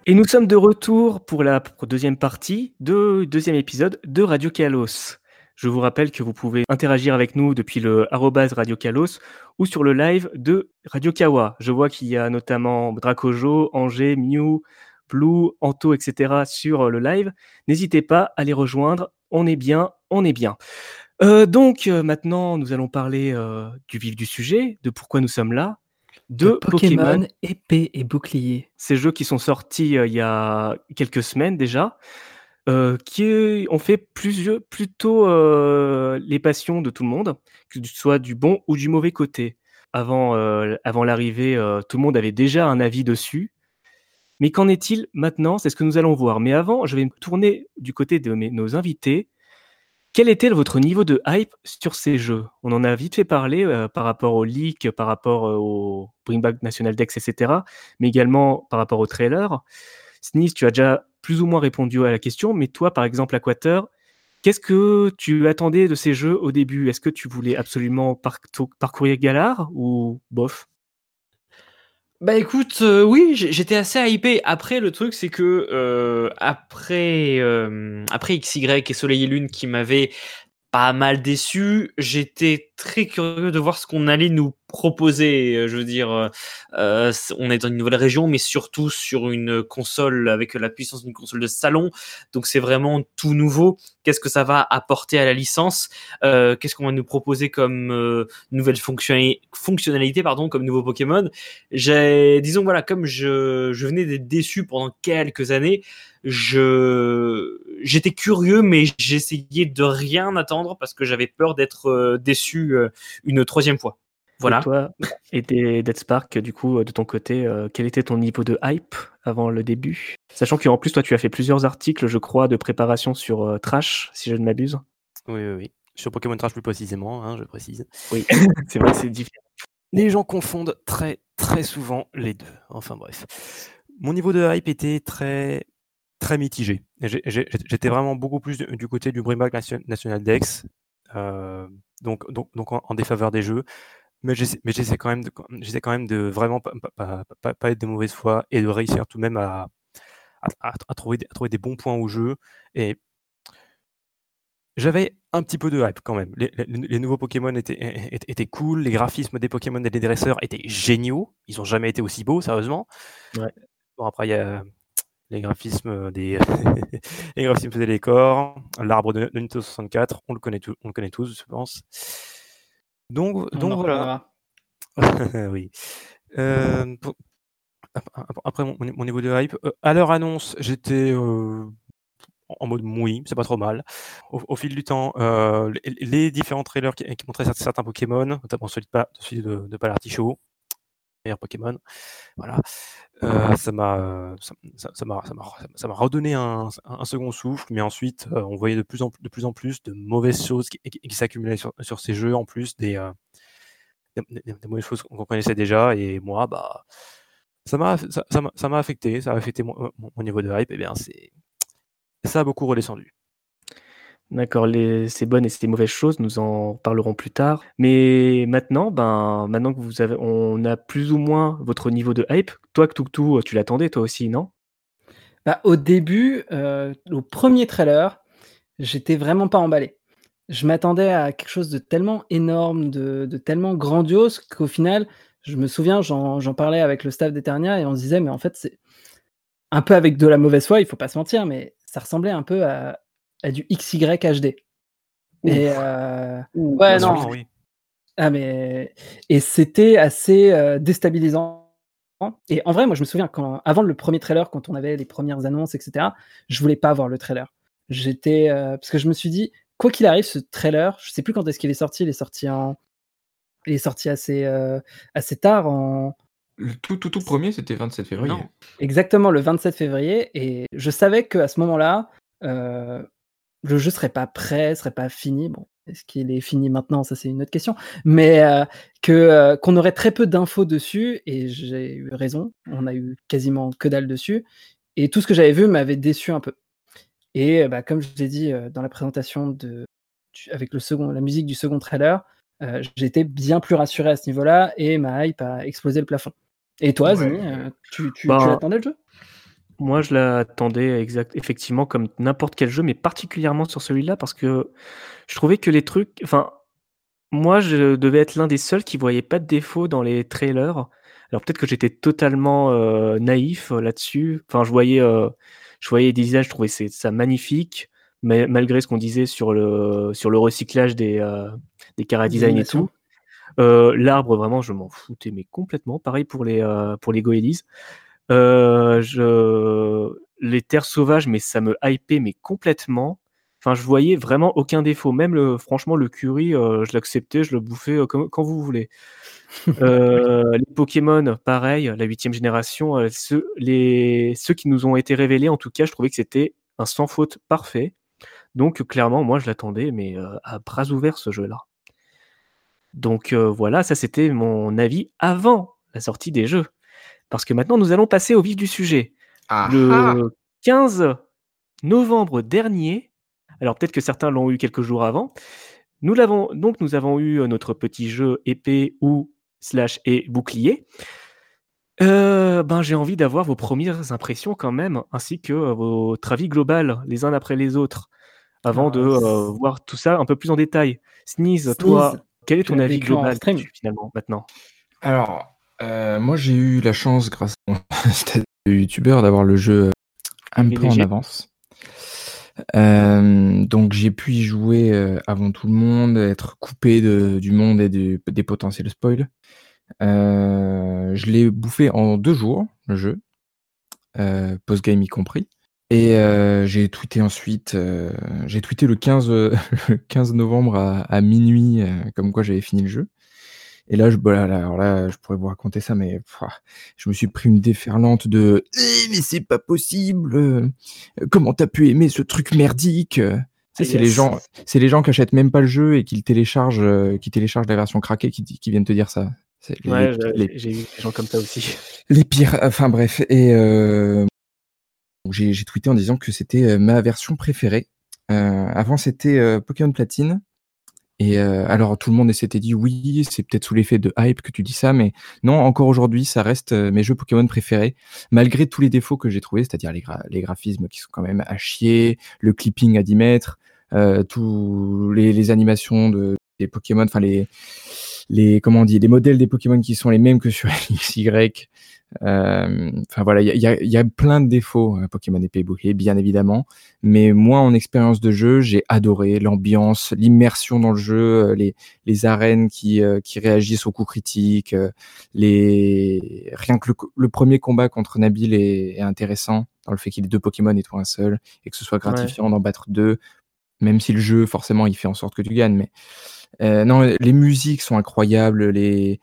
Et nous sommes de retour pour la deuxième partie, de deuxième épisode de Radio Kalos. Je vous rappelle que vous pouvez interagir avec nous depuis le Radio Kalos ou sur le live de Radio Kawa. Je vois qu'il y a notamment Dracojo, Angers, Mew, Blue, Anto, etc. sur le live. N'hésitez pas à les rejoindre. On est bien, on est bien. Euh, donc euh, maintenant, nous allons parler euh, du vif du sujet, de pourquoi nous sommes là, de, Pokémon, Pokémon, épée et bouclier. ces jeux qui sont sortis il y a quelques semaines déjà, euh, qui ont fait plusieurs, plutôt euh, les passions de tout le monde, que ce soit du bon ou du mauvais côté. Avant, euh, l'arrivée, tout le monde avait déjà un avis dessus. Mais qu'en est-il maintenant? C'est ce que nous allons voir. Mais avant, je vais me tourner du côté de nos invités. Quel était votre niveau de hype sur ces jeux? On en a vite fait parler par rapport au leak, par rapport au Bring Back National Dex, etc. Mais également par rapport au trailer. Sneeze, tu as déjà plus ou moins répondu à la question, mais toi, par exemple, Aquater, qu'est-ce que tu attendais de ces jeux au début? Est-ce que tu voulais absolument par- parcourir Galar ou bof? Bah écoute, euh, oui, j'étais assez hypé. Après, le truc, c'est que euh, après, euh, après XY et Soleil et Lune qui m'avait pas mal déçu. J'étais très curieux de voir ce qu'on allait nous proposer. Euh, je veux dire, euh, euh, on est dans une nouvelle région, mais surtout sur une console avec la puissance d'une console de salon. Donc c'est vraiment tout nouveau. Qu'est-ce que ça va apporter à la licence? Qu'est-ce qu'on va nous proposer comme nouvelle fonctionnalité, pardon, comme nouveau Pokémon? J'ai, disons voilà, comme je, je venais d'être déçu pendant quelques années, je j'étais curieux, mais j'essayais de rien attendre parce que j'avais peur d'être déçu une troisième fois. Voilà. Et toi, et Dead Spark, du coup, de ton côté, euh, quel était ton niveau de hype avant le début? Sachant qu'en plus, toi, tu as fait plusieurs articles, je crois, de préparation sur euh, Trash, si je ne m'abuse. Oui, oui, oui. Sur Pokémon Trash plus précisément, hein, je précise. Oui, *laughs* c'est vrai, c'est différent. Les gens confondent très, très souvent les deux. Enfin bref. Mon niveau de hype était très, très mitigé. J'étais vraiment beaucoup plus du côté du Brimac National Dex. Euh, donc, donc, donc en, défaveur des jeux mais j'essaie quand même de, j'essaie quand même de vraiment pas, pas, pas, être de mauvaise foi et de réussir tout de même à, à, trouver, à trouver des bons points au jeu. Et j'avais un petit peu de hype quand même. Les, les, nouveaux Pokémon étaient, étaient, cool, les graphismes des Pokémon et des dresseurs étaient géniaux. Ils n'ont jamais été aussi beaux, sérieusement. Ouais. Bon, après, il y a les graphismes des, *laughs* les graphismes des décors, l'arbre de, de Nintendo 64, on le connaît, tout, on le connaît tous, je pense. Donc, donc voilà. *laughs* oui. Euh, après mon, niveau de hype, euh, à leur annonce, j'étais euh, en mode oui, c'est pas trop mal. Au, fil du temps, les, différents trailers qui, montraient certains, Pokémon, notamment celui de, celui de, de Palartichaud, Pokémon, voilà, ça m'a redonné un, second souffle, mais ensuite on voyait de plus en plus de plus en plus de mauvaises choses qui, s'accumulaient sur, ces jeux en plus des, des, mauvaises choses qu'on connaissait déjà. Et moi bah ça m'a affecté, ça a affecté mon, niveau de hype. Et bien c'est ça a beaucoup redescendu. D'accord, les, ces bonnes et ces mauvaises choses, nous en parlerons plus tard. Mais maintenant, ben, maintenant que vous avez, on a plus ou moins votre niveau de hype. Toi, Tuktu, tu l'attendais toi aussi, non? Bah, Au début, euh, au premier trailer, j'étais vraiment pas emballé. Je m'attendais à quelque chose de tellement énorme, de, de tellement grandiose qu'au final, je me souviens, j'en parlais avec le staff d'Eternia et on se disait, mais en fait, c'est un peu avec de la mauvaise foi, il faut pas se mentir, mais ça ressemblait un peu à, à du XY HD. Et euh, ouais, non. Ah, mais et c'était assez euh, déstabilisant. Et en vrai, moi, je me souviens quand avant le premier trailer, quand on avait les premières annonces, etc. Je voulais pas voir le trailer. J'étais euh, parce que je me suis dit, quoi qu'il arrive, ce trailer, je sais plus quand est-ce qu'il est sorti. Il est sorti en, il est sorti assez assez tard en. Le tout, tout, tout premier, c'était 27 février. Exactement, le 27 février. Et je savais qu'à ce moment-là, le jeu serait pas prêt, serait pas fini. Bon, est-ce qu'il est fini maintenant? Ça, c'est une autre question. Mais euh, que euh, qu'on aurait très peu d'infos dessus, et j'ai eu raison. On a eu quasiment que dalle dessus, et tout ce que j'avais vu m'avait déçu un peu. Et bah, comme je vous ai dit euh, dans la présentation de, avec le second, la musique du second trailer, j'étais bien plus rassuré à ce niveau-là, et ma hype a explosé le plafond. Et toi, Zini, tu, tu, bah, tu attendais le jeu? Moi, je l'attendais exact, effectivement comme n'importe quel jeu, mais particulièrement sur celui-là parce que je trouvais que les trucs, enfin, moi, je devais être l'un des seuls qui voyait pas de défaut dans les trailers. Alors peut-être que j'étais totalement euh, naïf euh, là-dessus. Enfin, je voyais, euh, je voyais des images, je trouvais ça magnifique, mais malgré ce qu'on disait sur le sur le recyclage des des cara design et tout. L'arbre, vraiment, je m'en foutais mais complètement. Pareil pour les pour les. Euh, je... Les terres sauvages, mais ça me hypait mais complètement. Enfin, je voyais vraiment aucun défaut. Même le, franchement, le curry, euh, je l'acceptais, je le bouffais euh, quand vous voulez. *laughs* les Pokémon, pareil, la huitième génération, ceux, les, ceux qui nous ont été révélés, en tout cas, je trouvais que c'était un sans faute parfait. Donc, clairement, moi, je l'attendais, mais à bras ouverts, ce jeu-là. Donc, voilà, ça, c'était mon avis avant la sortie des jeux. Parce que maintenant, nous allons passer au vif du sujet. le 15 novembre dernier, alors peut-être que certains l'ont eu quelques jours avant, nous l'avons donc nous avons eu euh, notre petit jeu épée ou slash et bouclier. Euh, ben j'ai envie d'avoir vos premières impressions quand même, ainsi que euh, votre avis global les uns après les autres. avant de euh, voir tout ça un peu plus en détail. Sneeze, toi, quel est ton avis global finalement maintenant? Alors, euh, moi j'ai eu la chance, grâce à mon *laughs* statut de youtubeur, d'avoir le jeu euh, un peu en avance. Euh, donc j'ai pu y jouer avant tout le monde, être coupé de- du monde et du- des potentiels spoils. Euh, je l'ai bouffé en deux jours, le jeu, euh, post-game y compris. Et j'ai tweeté ensuite, j'ai tweeté le 15, euh, *laughs* le 15 novembre à, à minuit, comme quoi j'avais fini le jeu. Et là, je, voilà, là, alors là, je pourrais vous raconter ça, mais pff, je me suis pris une déferlante de Eh, mais c'est pas possible euh, Comment t'as pu aimer ce truc merdique euh Ah, c'est les gens, c'est les gens qui achètent même pas le jeu et qui le téléchargent, euh, qui téléchargent la version craquée, qui, qui viennent te dire ça. Les, Ouais, j'ai eu des gens comme ça aussi. *laughs* les pires. Enfin bref. Et euh, j'ai tweeté en disant que c'était ma version préférée. Euh, avant, c'était Pokémon Platine. Et euh, alors, tout le monde s'était dit oui, c'est peut-être sous l'effet de hype que tu dis ça, mais non, encore aujourd'hui, ça reste euh, mes jeux Pokémon préférés, malgré tous les défauts que j'ai trouvés, c'est-à-dire les, les graphismes qui sont quand même à chier, le clipping à 10 mètres, euh, tous les, les animations de, des Pokémon, enfin les, les comment on dit, les modèles des Pokémon qui sont les mêmes que sur *laughs* XY. Euh, Enfin voilà, il y a, y a- plein de défauts euh, Pokémon épée et bouclier, bien évidemment. Mais moi, en expérience de jeu, j'ai adoré l'ambiance, l'immersion dans le jeu, euh, les, les arènes qui, euh, qui réagissent aux coups critiques, les rien que le, premier combat contre Nabil est, est intéressant dans le fait qu'il ait deux Pokémon et toi un seul, et que ce soit gratifiant d'en battre deux, même si le jeu forcément il fait en sorte que tu gagnes. Mais euh, non, les musiques sont incroyables, les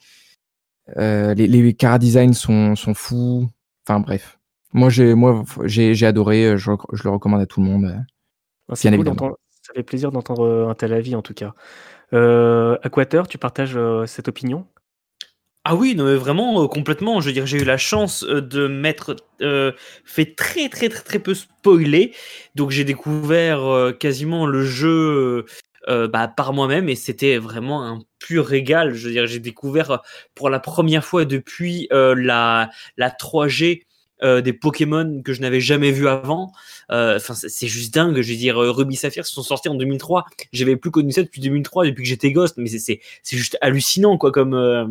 euh, les, les chara designs sont, sont fous. Enfin bref. Moi j'ai moi j'ai adoré, je, le recommande à tout le monde. euh. Ah, c'est Bien cool évidemment. Ça fait plaisir d'entendre un tel avis en tout cas. Euh, Aquater, tu partages cette opinion? Ah oui, non, mais vraiment euh, complètement. Je veux dire, j'ai eu la chance euh, de m'être euh, fait très très très très peu spoiler. Donc j'ai découvert euh, quasiment le jeu bah, par moi-même et c'était vraiment un pur régal. Je veux dire, j'ai découvert pour la première fois depuis la la 3G euh, des Pokémon que je n'avais jamais vu avant. Enfin, c'est- juste dingue. Je veux dire, Ruby Saphir sont sortis en 2003. J'avais plus connu ça depuis 2003, depuis que j'étais gosse. Mais c'est juste hallucinant, quoi, comme euh,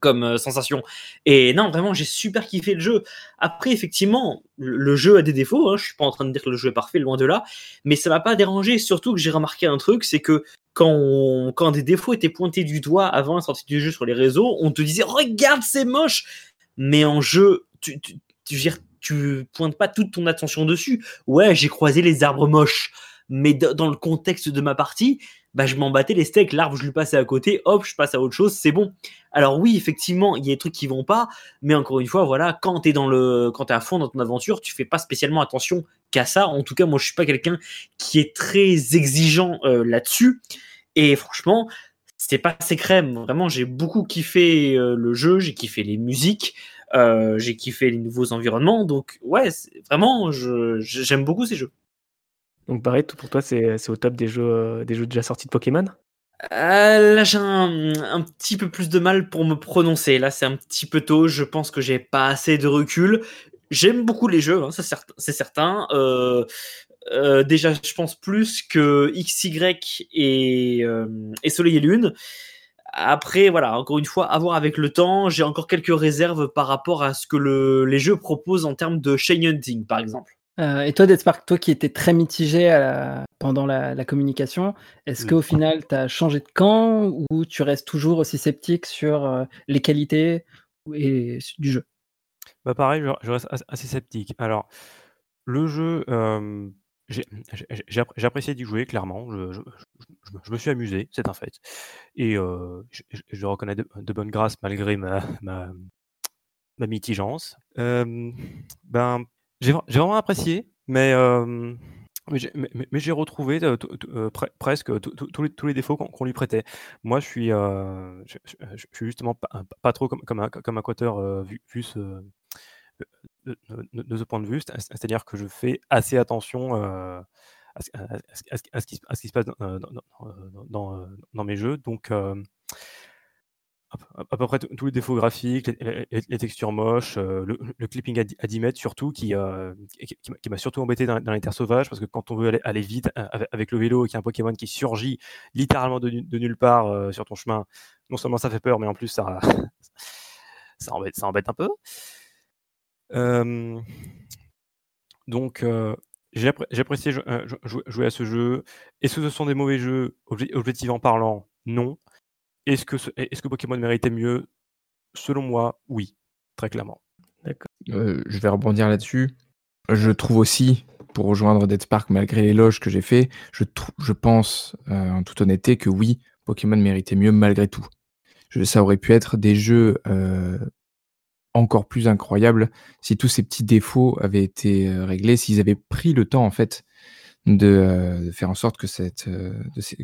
comme euh, sensation. Et non, vraiment, j'ai super kiffé le jeu. Après, effectivement, le, jeu a des défauts. Hein, je suis pas en train de dire que le jeu est parfait, loin de là. Mais ça m'a pas dérangé. Surtout que j'ai remarqué un truc, c'est que quand, quand des défauts étaient pointés du doigt avant la sortie du jeu sur les réseaux, on te disait regarde, c'est moche. Mais en jeu, tu, tu, tu, tu pointes pas toute ton attention dessus. Ouais, j'ai croisé les arbres moches. Mais dans le contexte de ma partie, bah, je m'en battais les steaks. L'arbre, je lui passais à côté. Hop, je passe à autre chose. C'est bon. Alors oui, effectivement, il y a des trucs qui vont pas, mais encore une fois, voilà, quand t'es dans le, quand t'es à fond dans ton aventure, tu fais pas spécialement attention qu'à ça. En tout cas, moi, je suis pas quelqu'un qui est très exigeant euh, là-dessus. Et franchement, c'est pas assez crème. Vraiment, j'ai beaucoup kiffé euh, le jeu, j'ai kiffé les musiques, euh, j'ai kiffé les nouveaux environnements. Donc ouais, vraiment, j'aime beaucoup ces jeux. Donc pareil, pour toi, c'est au top des jeux, euh, des jeux déjà sortis de Pokémon? Euh, là, j'ai un, petit peu plus de mal pour me prononcer. Là, c'est un petit peu tôt. Je pense que j'ai pas assez de recul. J'aime beaucoup les jeux, hein, c'est certain-. Euh, déjà, je pense plus que XY et, Soleil et Lune. Après, voilà, encore une fois, à voir avec le temps. J'ai encore quelques réserves par rapport à ce que le- les jeux proposent en termes de shiny hunting, par exemple. Euh, et toi, Deathspark, toi qui étais très mitigé à la- pendant la, la communication, est-ce Mm. qu'au final, tu as changé de camp ou tu restes toujours aussi sceptique sur euh, les qualités et, du jeu? Bah pareil, je, je reste as- assez sceptique. Alors, le jeu, euh, j'ai j'ai- j'ai appré- j'ai apprécié d'y jouer, clairement. Je, je- je- je me suis amusé, c'est un fait. Et euh, je, reconnais de, de bonne grâce malgré ma, ma, ma mitigeance. Euh, ben, j'ai vra- j'ai vraiment apprécié, mais, euh, mais j'ai retrouvé presque tous les, les défauts qu'on lui prêtait. Moi, je suis, euh, je, suis justement pas, pas trop comme, comme un, comme un euh, vu, vu ce, de, de- ce point de vue, c'est- c'est-à-dire que je fais assez attention euh, à, ce, à- à ce- qui, se- passe dans, dans- dans- dans mes jeux. Donc, euh, à, peu près tous les défauts graphiques, les, textures moches, euh, le, clipping à, 10 mètres surtout, qui, euh, qui, m'a surtout embêté dans, les terres sauvages, parce que quand on veut aller, vite euh, avec, le vélo et qu'il y a un Pokémon qui surgit littéralement de, nulle part sur ton chemin, non seulement ça fait peur, mais en plus ça, *laughs* ça, embête, ça embête un peu. donc, j'ai apprécié jouer à ce jeu. Est-ce que ce sont des mauvais jeux, objectivement parlant Non. Est-ce que, Pokémon méritait mieux? Selon moi, oui, très clairement. Euh, je vais rebondir là-dessus. Je trouve aussi, pour rejoindre Dead Spark, malgré l'éloge que j'ai fait, je, je pense, euh, en toute honnêteté, que oui, Pokémon méritait mieux malgré tout. ça aurait pu être des jeux euh, encore plus incroyables si tous ces petits défauts avaient été réglés, s'ils avaient pris le temps, en fait, de, faire en sorte que, cette,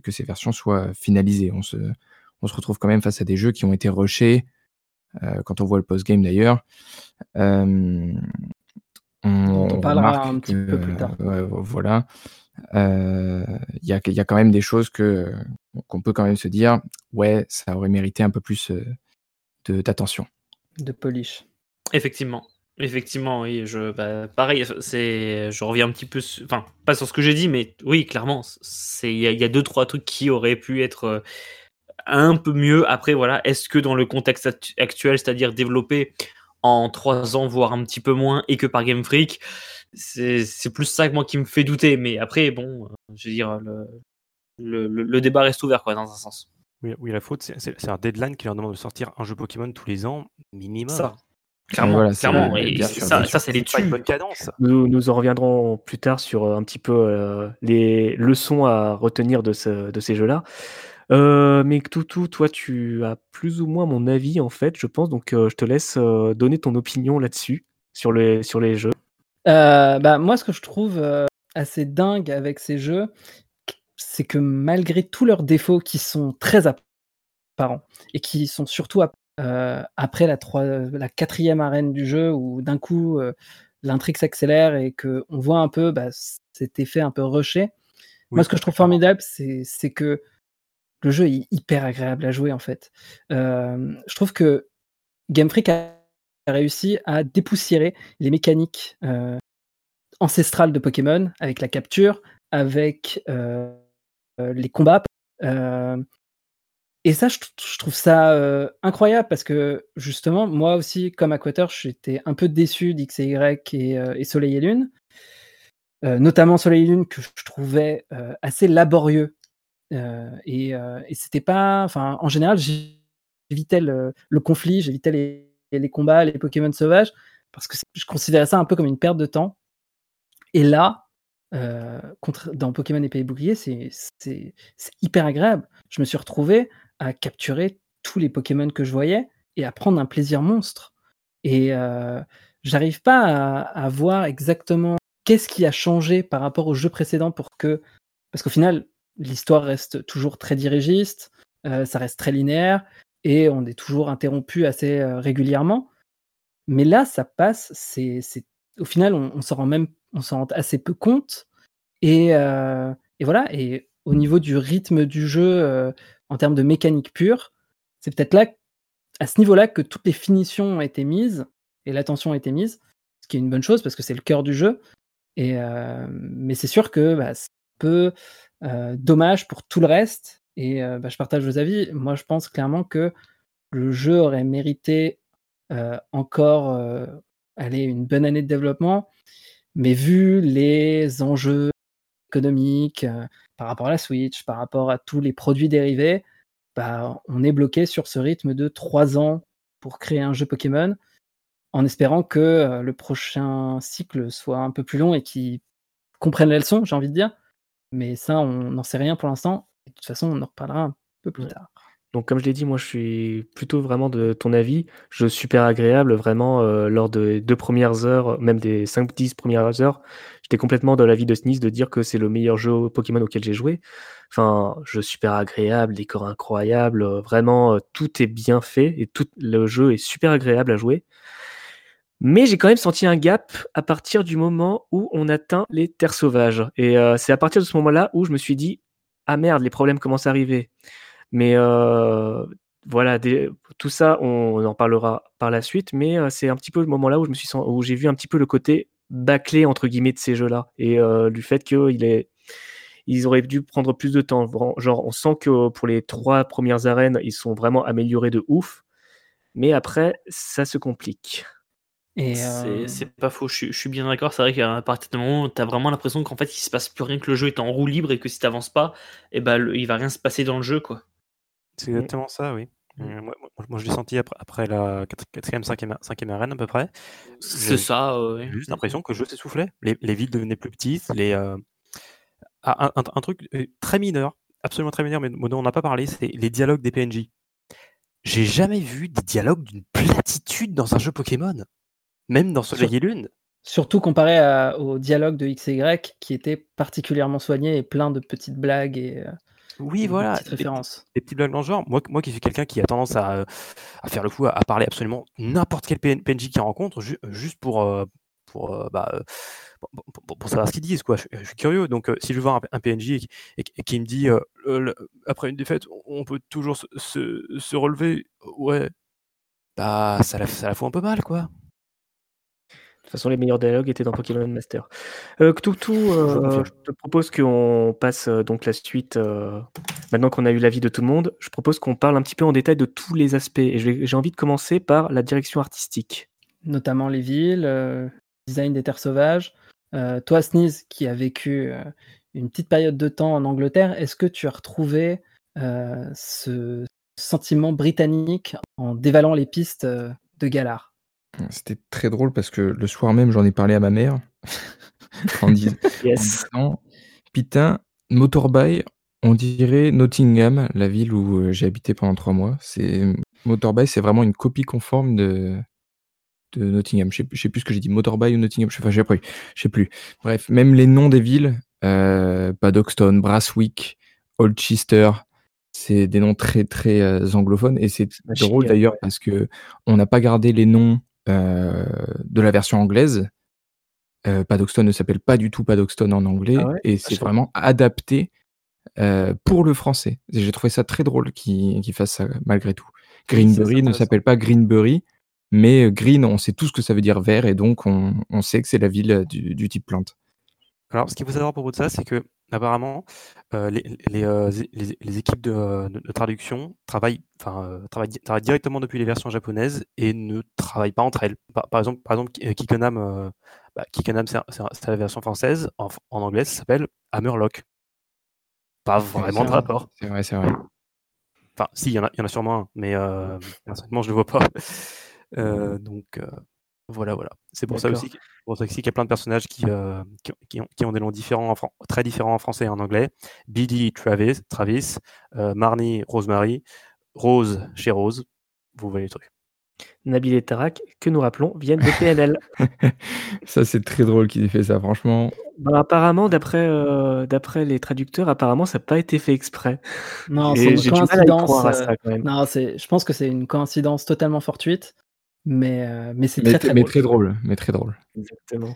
que ces versions soient finalisées. On se, on se retrouve quand même face à des jeux qui ont été rushés. Euh, quand on voit le post-game d'ailleurs. Euh, on, parlera un petit peu plus tard. voilà. Euh, il y, a, y, a, quand même des choses que qu'on peut quand même se dire, ouais, ça aurait mérité un peu plus d'attention. De, polish. Effectivement. Effectivement, oui, je, bah, pareil, c'est, je reviens un petit peu, enfin, pas sur ce que j'ai dit, mais oui, clairement, c'est, il y, a deux, trois trucs qui auraient pu être un peu mieux. Après, voilà, est-ce que dans le contexte actuel, c'est-à-dire développé en trois ans, voire un petit peu moins, et que par Game Freak, c'est plus ça que moi qui me fait douter. Mais après, bon, je veux dire, le, le, débat reste ouvert, quoi, dans un sens. Oui, oui la faute, c'est un deadline qui leur demande de sortir un jeu Pokémon tous les ans, minimum. Ça. Clairement, clairement. ça, ça c'est les une bonne cadence. Nous, nous en reviendrons plus tard sur euh, un petit peu euh, les leçons à retenir de, ce, de ces jeux-là. Euh, mais Toutou, toi, tu as plus ou moins mon avis, en fait, je pense. Donc, euh, je te laisse euh, donner ton opinion là-dessus, sur les, sur les jeux. bah, moi, ce que je trouve assez dingue avec ces jeux, c'est que malgré tous leurs défauts qui sont très apparents et qui sont surtout après la, la quatrième arène du jeu où d'un coup l'intrigue s'accélère et qu'on voit un peu bah, cet effet un peu rushé. moi, ce que je trouve formidable, c'est que le jeu est hyper agréable à jouer en fait. je trouve que Game Freak a réussi à dépoussiérer les mécaniques ancestrales de Pokémon avec la capture, avec les combats. et ça, je, trouve ça incroyable parce que justement, moi aussi, comme Aquater, j'étais un peu déçu d'XY et, et Soleil et Lune. notamment Soleil et Lune que je trouvais assez laborieux et, c'était pas. Enfin, en général, j'évitais le, conflit, j'évitais les, combats, les Pokémon sauvages, parce que je considérais ça un peu comme une perte de temps. Et là, contre, dans Pokémon Épée et Bouclier, c'est hyper agréable. Je me suis retrouvé à capturer tous les Pokémon que je voyais et à prendre un plaisir monstre. Et j'arrive pas à, voir exactement qu'est-ce qui a changé par rapport au jeu précédent pour que. Parce qu'au final, l'histoire reste toujours très dirigiste, euh, ça reste très linéaire, et on est toujours interrompu assez euh, régulièrement. Mais là, ça passe, c'est, au final, on, s'en rend même on s'en rend assez peu compte. Et, euh, et, voilà, et au niveau du rythme du jeu, en termes de mécanique pure, c'est peut-être là, à ce niveau-là, que toutes les finitions ont été mises, et l'attention a été mise, ce qui est une bonne chose parce que c'est le cœur du jeu. Et, mais c'est sûr que bah, ça peut euh, dommage pour tout le reste. Et euh, bah, je partage vos avis. Moi, je pense clairement que le jeu aurait mérité euh, encore aller une bonne année de développement. Mais vu les enjeux économiques par rapport à la Switch, par rapport à tous les produits dérivés, bah, on est bloqué sur ce rythme de 3 ans pour créer un jeu Pokémon, en espérant que le prochain cycle soit un peu plus long et qu'ils comprennent la leçon, j'ai envie de dire. Mais ça, on n'en sait rien pour l'instant. De toute façon, on en reparlera un peu plus tard. Donc, comme je l'ai dit, moi, je suis plutôt vraiment de ton avis. Je suis super agréable, vraiment, euh, lors des deux premières heures, même des 5-10 premières heures, j'étais complètement de l'avis de Sneeze de dire que c'est le meilleur jeu Pokémon auquel j'ai joué. Enfin, jeu super agréable, décor incroyable, euh, vraiment, euh, tout est bien fait et tout le jeu est super agréable à jouer. Mais j'ai quand même senti un gap à partir du moment où on atteint les terres sauvages. Et euh, c'est à partir de ce moment-là où je me suis dit Ah merde, les problèmes commencent à arriver. Mais euh, voilà, tout ça, on, en parlera par la suite, mais c'est un petit peu le moment là où je me suis où j'ai vu un petit peu le côté bâclé entre guillemets de ces jeux-là et du fait qu'il est ils auraient dû prendre plus de temps. Genre, on sent que pour les trois premières arènes, ils sont vraiment améliorés de ouf. Mais après, ça se complique. Euh, c'est pas faux, je, suis bien d'accord. C'est vrai qu'à partir du moment où tu as vraiment l'impression qu'en fait il se passe plus rien que le jeu est en roue libre et que si tu pas, et eh ben, il va rien se passer dans le jeu. quoi. C'est exactement ça, oui. Mm. Euh, moi, je l'ai senti après, après la 4ème, 5ème, arène à peu près. C'est ça, J'ai juste l'impression que le jeu s'essoufflait. Les, les, villes devenaient plus petites. Les, euh, ah, un, un, truc très mineur, absolument très mineur, mais dont on n'a pas parlé, c'est les dialogues des PNJ. J'ai jamais vu des dialogues d'une platitude dans un jeu Pokémon. Même dans Soleil et Lune. Surtout comparé au dialogue de X et Y qui était particulièrement soigné et plein de petites blagues et, euh, oui, voilà, petites références. Des, petites blagues dans le genre. Moi, moi qui suis quelqu'un qui a tendance à, à, faire le coup, à, parler absolument n'importe quel PNJ qu'il rencontre, juste pour, euh, pour, euh, bah, pour, savoir ce qu'ils disent. Quoi. Je, suis curieux. Donc, si je vois un, PNJ et, qui me dit après une défaite, on peut toujours se, se, relever, ouais, bah, ça la, ça la fout un peu mal, quoi. De toute façon, les meilleurs dialogues étaient dans Pokémon Master. Euh, euh je te propose qu'on passe euh, donc la suite. Euh, maintenant qu'on a eu l'avis de tout le monde, je propose qu'on parle un petit peu en détail de tous les aspects. Et j'ai envie de commencer par la direction artistique. Notamment les villes, design des terres sauvages. toi, Sneeze, qui a vécu une petite période de temps en Angleterre, est-ce que tu as retrouvé ce sentiment britannique en dévalant les pistes de Galar? C'était très drôle parce que le soir même, j'en ai parlé à ma mère *laughs* en, yes. Putain, Motorbay, on dirait Nottingham, la ville où euh, j'ai habité pendant trois mois. C'est Motorbay, c'est vraiment une copie conforme de, de Nottingham. Je sais, sais plus ce que j'ai dit, Motorbay ou Nottingham, je sais, sais, sais plus. Bref, même les noms des villes, euh, Paddockstone, Brasswick, Oldchester, c'est des noms très très euh, anglophones et c'est drôle d'ailleurs parce que on n'a pas gardé les noms de la version anglaise. Euh, Paddockstone ne s'appelle pas du tout Paddockstone en anglais ah et c'est vraiment adapté euh, pour le français. J'ai trouvé ça très drôle qu'il fasse ça malgré tout. Greenbury ne s'appelle pas Greenbury, mais green, on sait tout ce que ça veut dire vert et donc on, sait que c'est la ville du, type plante. Alors, ce qu'il faut savoir à propos de ça, c'est que apparemment, euh, euh, les, les, équipes de, traduction travaillent, enfin, travaillent, directement depuis les versions japonaises et ne travaillent pas entre elles. Par, exemple, par exemple, bah, c'est la version française. En, anglais, ça s'appelle Hammerlock. Pas vraiment de rapport. C'est vrai, c'est vrai. Enfin, si, il y, en a, y en a sûrement un, mais euh, personnellement, je ne le vois pas. donc, voilà, voilà. C'est pour ça aussi qu'il y a plein de personnages qui, euh, qui, ont, des noms différents très différents en français et en anglais. Billy Travis, Travis euh, Marnie Rosemary, Rose chez Rose. Vous voyez les trucs. Nabil et Tarak, que nous rappelons, viennent de PNL. *laughs* *laughs* ça, c'est très drôle qu'il ait fait ça, franchement. Bah, apparemment, d'après euh, d'après les traducteurs, apparemment, ça n'a pas été fait exprès. Non, c'est une coïncidence. Non, je pense que c'est une coïncidence totalement fortuite. Mais, euh, mais c'est très, très, mais très drôle. Mais très drôle. Exactement.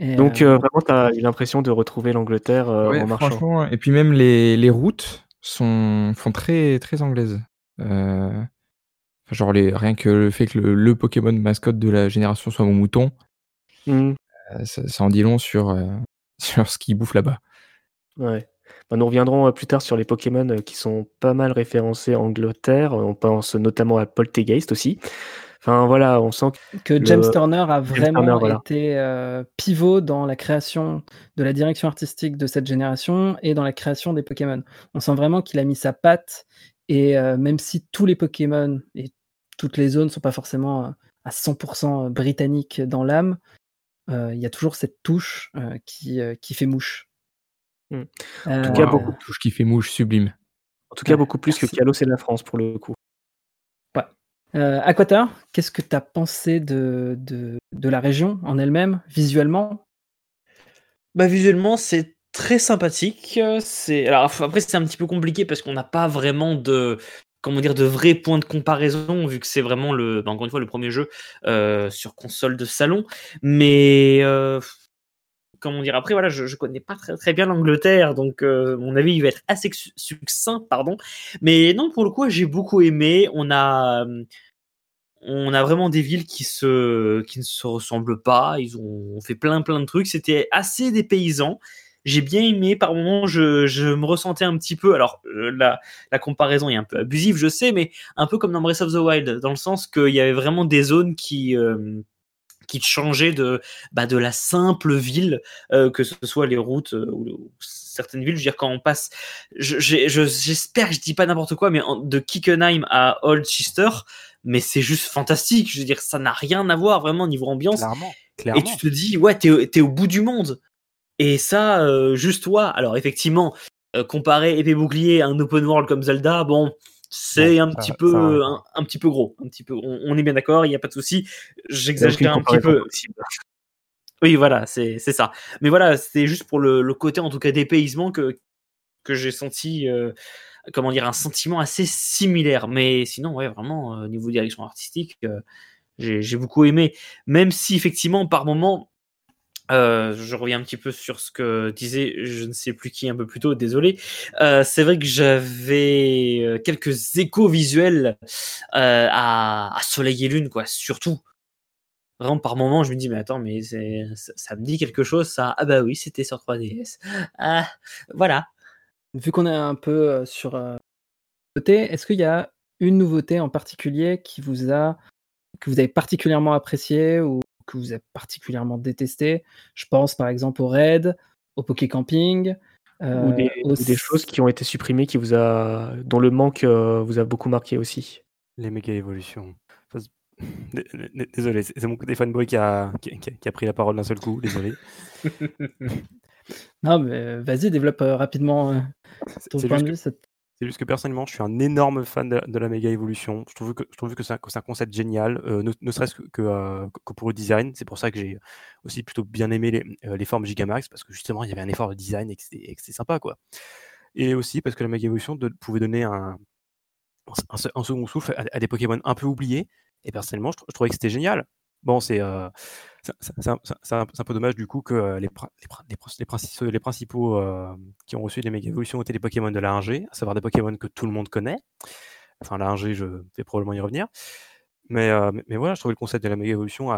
Donc, euh, euh, vraiment, tu as eu l'impression de retrouver l'Angleterre en marchant. Franchement, et puis même les, les routes sont, font très, très anglaises. genre, les, rien que le fait que le, Pokémon mascotte de la génération soit mon mouton, mmh. ça, en dit long sur, *laughs* sur ce qui bouffe là-bas. Ouais. Bah, nous reviendrons plus tard sur les Pokémon qui sont pas mal référencés en Angleterre. On pense notamment à Poltegeist aussi. Enfin voilà, on sent que, James Turner a vraiment été euh, pivot dans la création de la direction artistique de cette génération et dans la création des Pokémon. On sent vraiment qu'il a mis sa patte et euh, même si tous les Pokémon et toutes les zones sont pas forcément euh, à 100% britanniques dans l'âme, il y a toujours cette touche qui, qui fait mouche. Hmm. En tout cas, beaucoup de touche qui fait mouche, sublime. En tout cas, beaucoup plus que Kalos et la France pour le coup. Euh, qu'est-ce que tu as pensé de, de, la région en elle-même, visuellement? Bah, Visuellement, c'est très sympathique. C'est alors après c'est un petit peu compliqué parce qu'on n'a pas vraiment de comment dire de vrais points de comparaison vu que c'est vraiment le bah, encore une fois le premier jeu euh, sur console de salon. Mais euh, comment dire après voilà je, je connais pas très très bien l'Angleterre donc euh, mon avis il va être assez succinct pardon. Mais non pour le coup j'ai beaucoup aimé. On a on a vraiment des villes qui se qui ne se ressemblent pas. Ils ont fait plein plein de trucs. C'était assez dépaysant. J'ai bien aimé. Par moments je, je me ressentais un petit peu. Alors euh, la, la comparaison est un peu abusive je sais mais un peu comme dans Breath of the Wild dans le sens qu'il y avait vraiment des zones qui euh, qui changeait de, bah, de la simple ville, euh, que ce soit les routes euh, ou, certaines villes. Je veux dire, quand on passe, j'espère je, je, que je dis pas n'importe quoi, mais de Kickenheim à Old Chester, mais c'est juste fantastique. Je veux dire, ça n'a rien à voir vraiment niveau ambiance. Clairement, clairement. Et tu te dis, ouais, t'es es au bout du monde. Et ça, euh, juste toi. Alors effectivement, comparer épée bouclier à un open world comme Zelda, bon, c'est un, petit peu, un, petit peu gros. Un petit peu, on, est bien d'accord, il n'y a pas de souci. J'exagère un petit peu. Oui, voilà, c'est ça. Mais voilà, c'est juste pour le, le, côté, en tout cas, dépaysement que, que j'ai senti, euh, comment dire, un sentiment assez similaire. Mais sinon, ouais, vraiment, au euh, niveau direction artistique, euh, j'ai beaucoup aimé. Même si, effectivement, par moment, euh, je reviens un petit peu sur ce que disait je ne sais plus qui un peu plus tôt, désolé. Euh, c'est vrai que j'avais euh, quelques échos visuels à, à, Soleil et Lune, quoi, surtout. Vraiment, par moment, je me dis, mais attends, mais ça, ça, me dit quelque chose, ça. Ah bah oui, c'était sur 3DS. Ah, voilà. Vu qu'on est un peu sur côté, est-ce qu'il y a une nouveauté en particulier qui vous a que vous avez particulièrement apprécié ou que vous avez particulièrement détesté. Je pense par exemple au raid, au poké camping. Euh, ou, des, aux... des, choses qui ont été supprimées, qui vous a, dont le manque euh, vous a beaucoup marqué aussi. Les méga évolutions. *laughs* Désolé, c'est mon côté fanboy qui a, qui, qui a pris la parole d'un seul coup, désolé. *laughs* non, mais vas-y, développe euh, rapidement euh, ton point de vue. Cette... C'est juste que personnellement, je suis un énorme fan de, la méga évolution. Je trouve que, je trouve que c'est un, concept génial, euh, ne, serait-ce euh, que, pour le design. C'est pour ça que j'ai aussi plutôt bien aimé les, euh, les, formes Gigamax, parce que justement, il y avait un effort de design et que c'était sympa. quoi. Et aussi parce que la méga évolution pouvait donner un, second souffle à, des Pokémon un peu oubliés. Et personnellement, je, trouvais que c'était génial. Bon, c'est un, un, peu dommage du coup que les, principaux, euh, qui ont reçu les méga évolutions étaient les Pokémon de la 1G, à savoir des Pokémon que tout le monde connaît. Enfin, la 1G, je vais probablement y revenir. Mais, euh, mais voilà, je trouve le concept de la méga évolution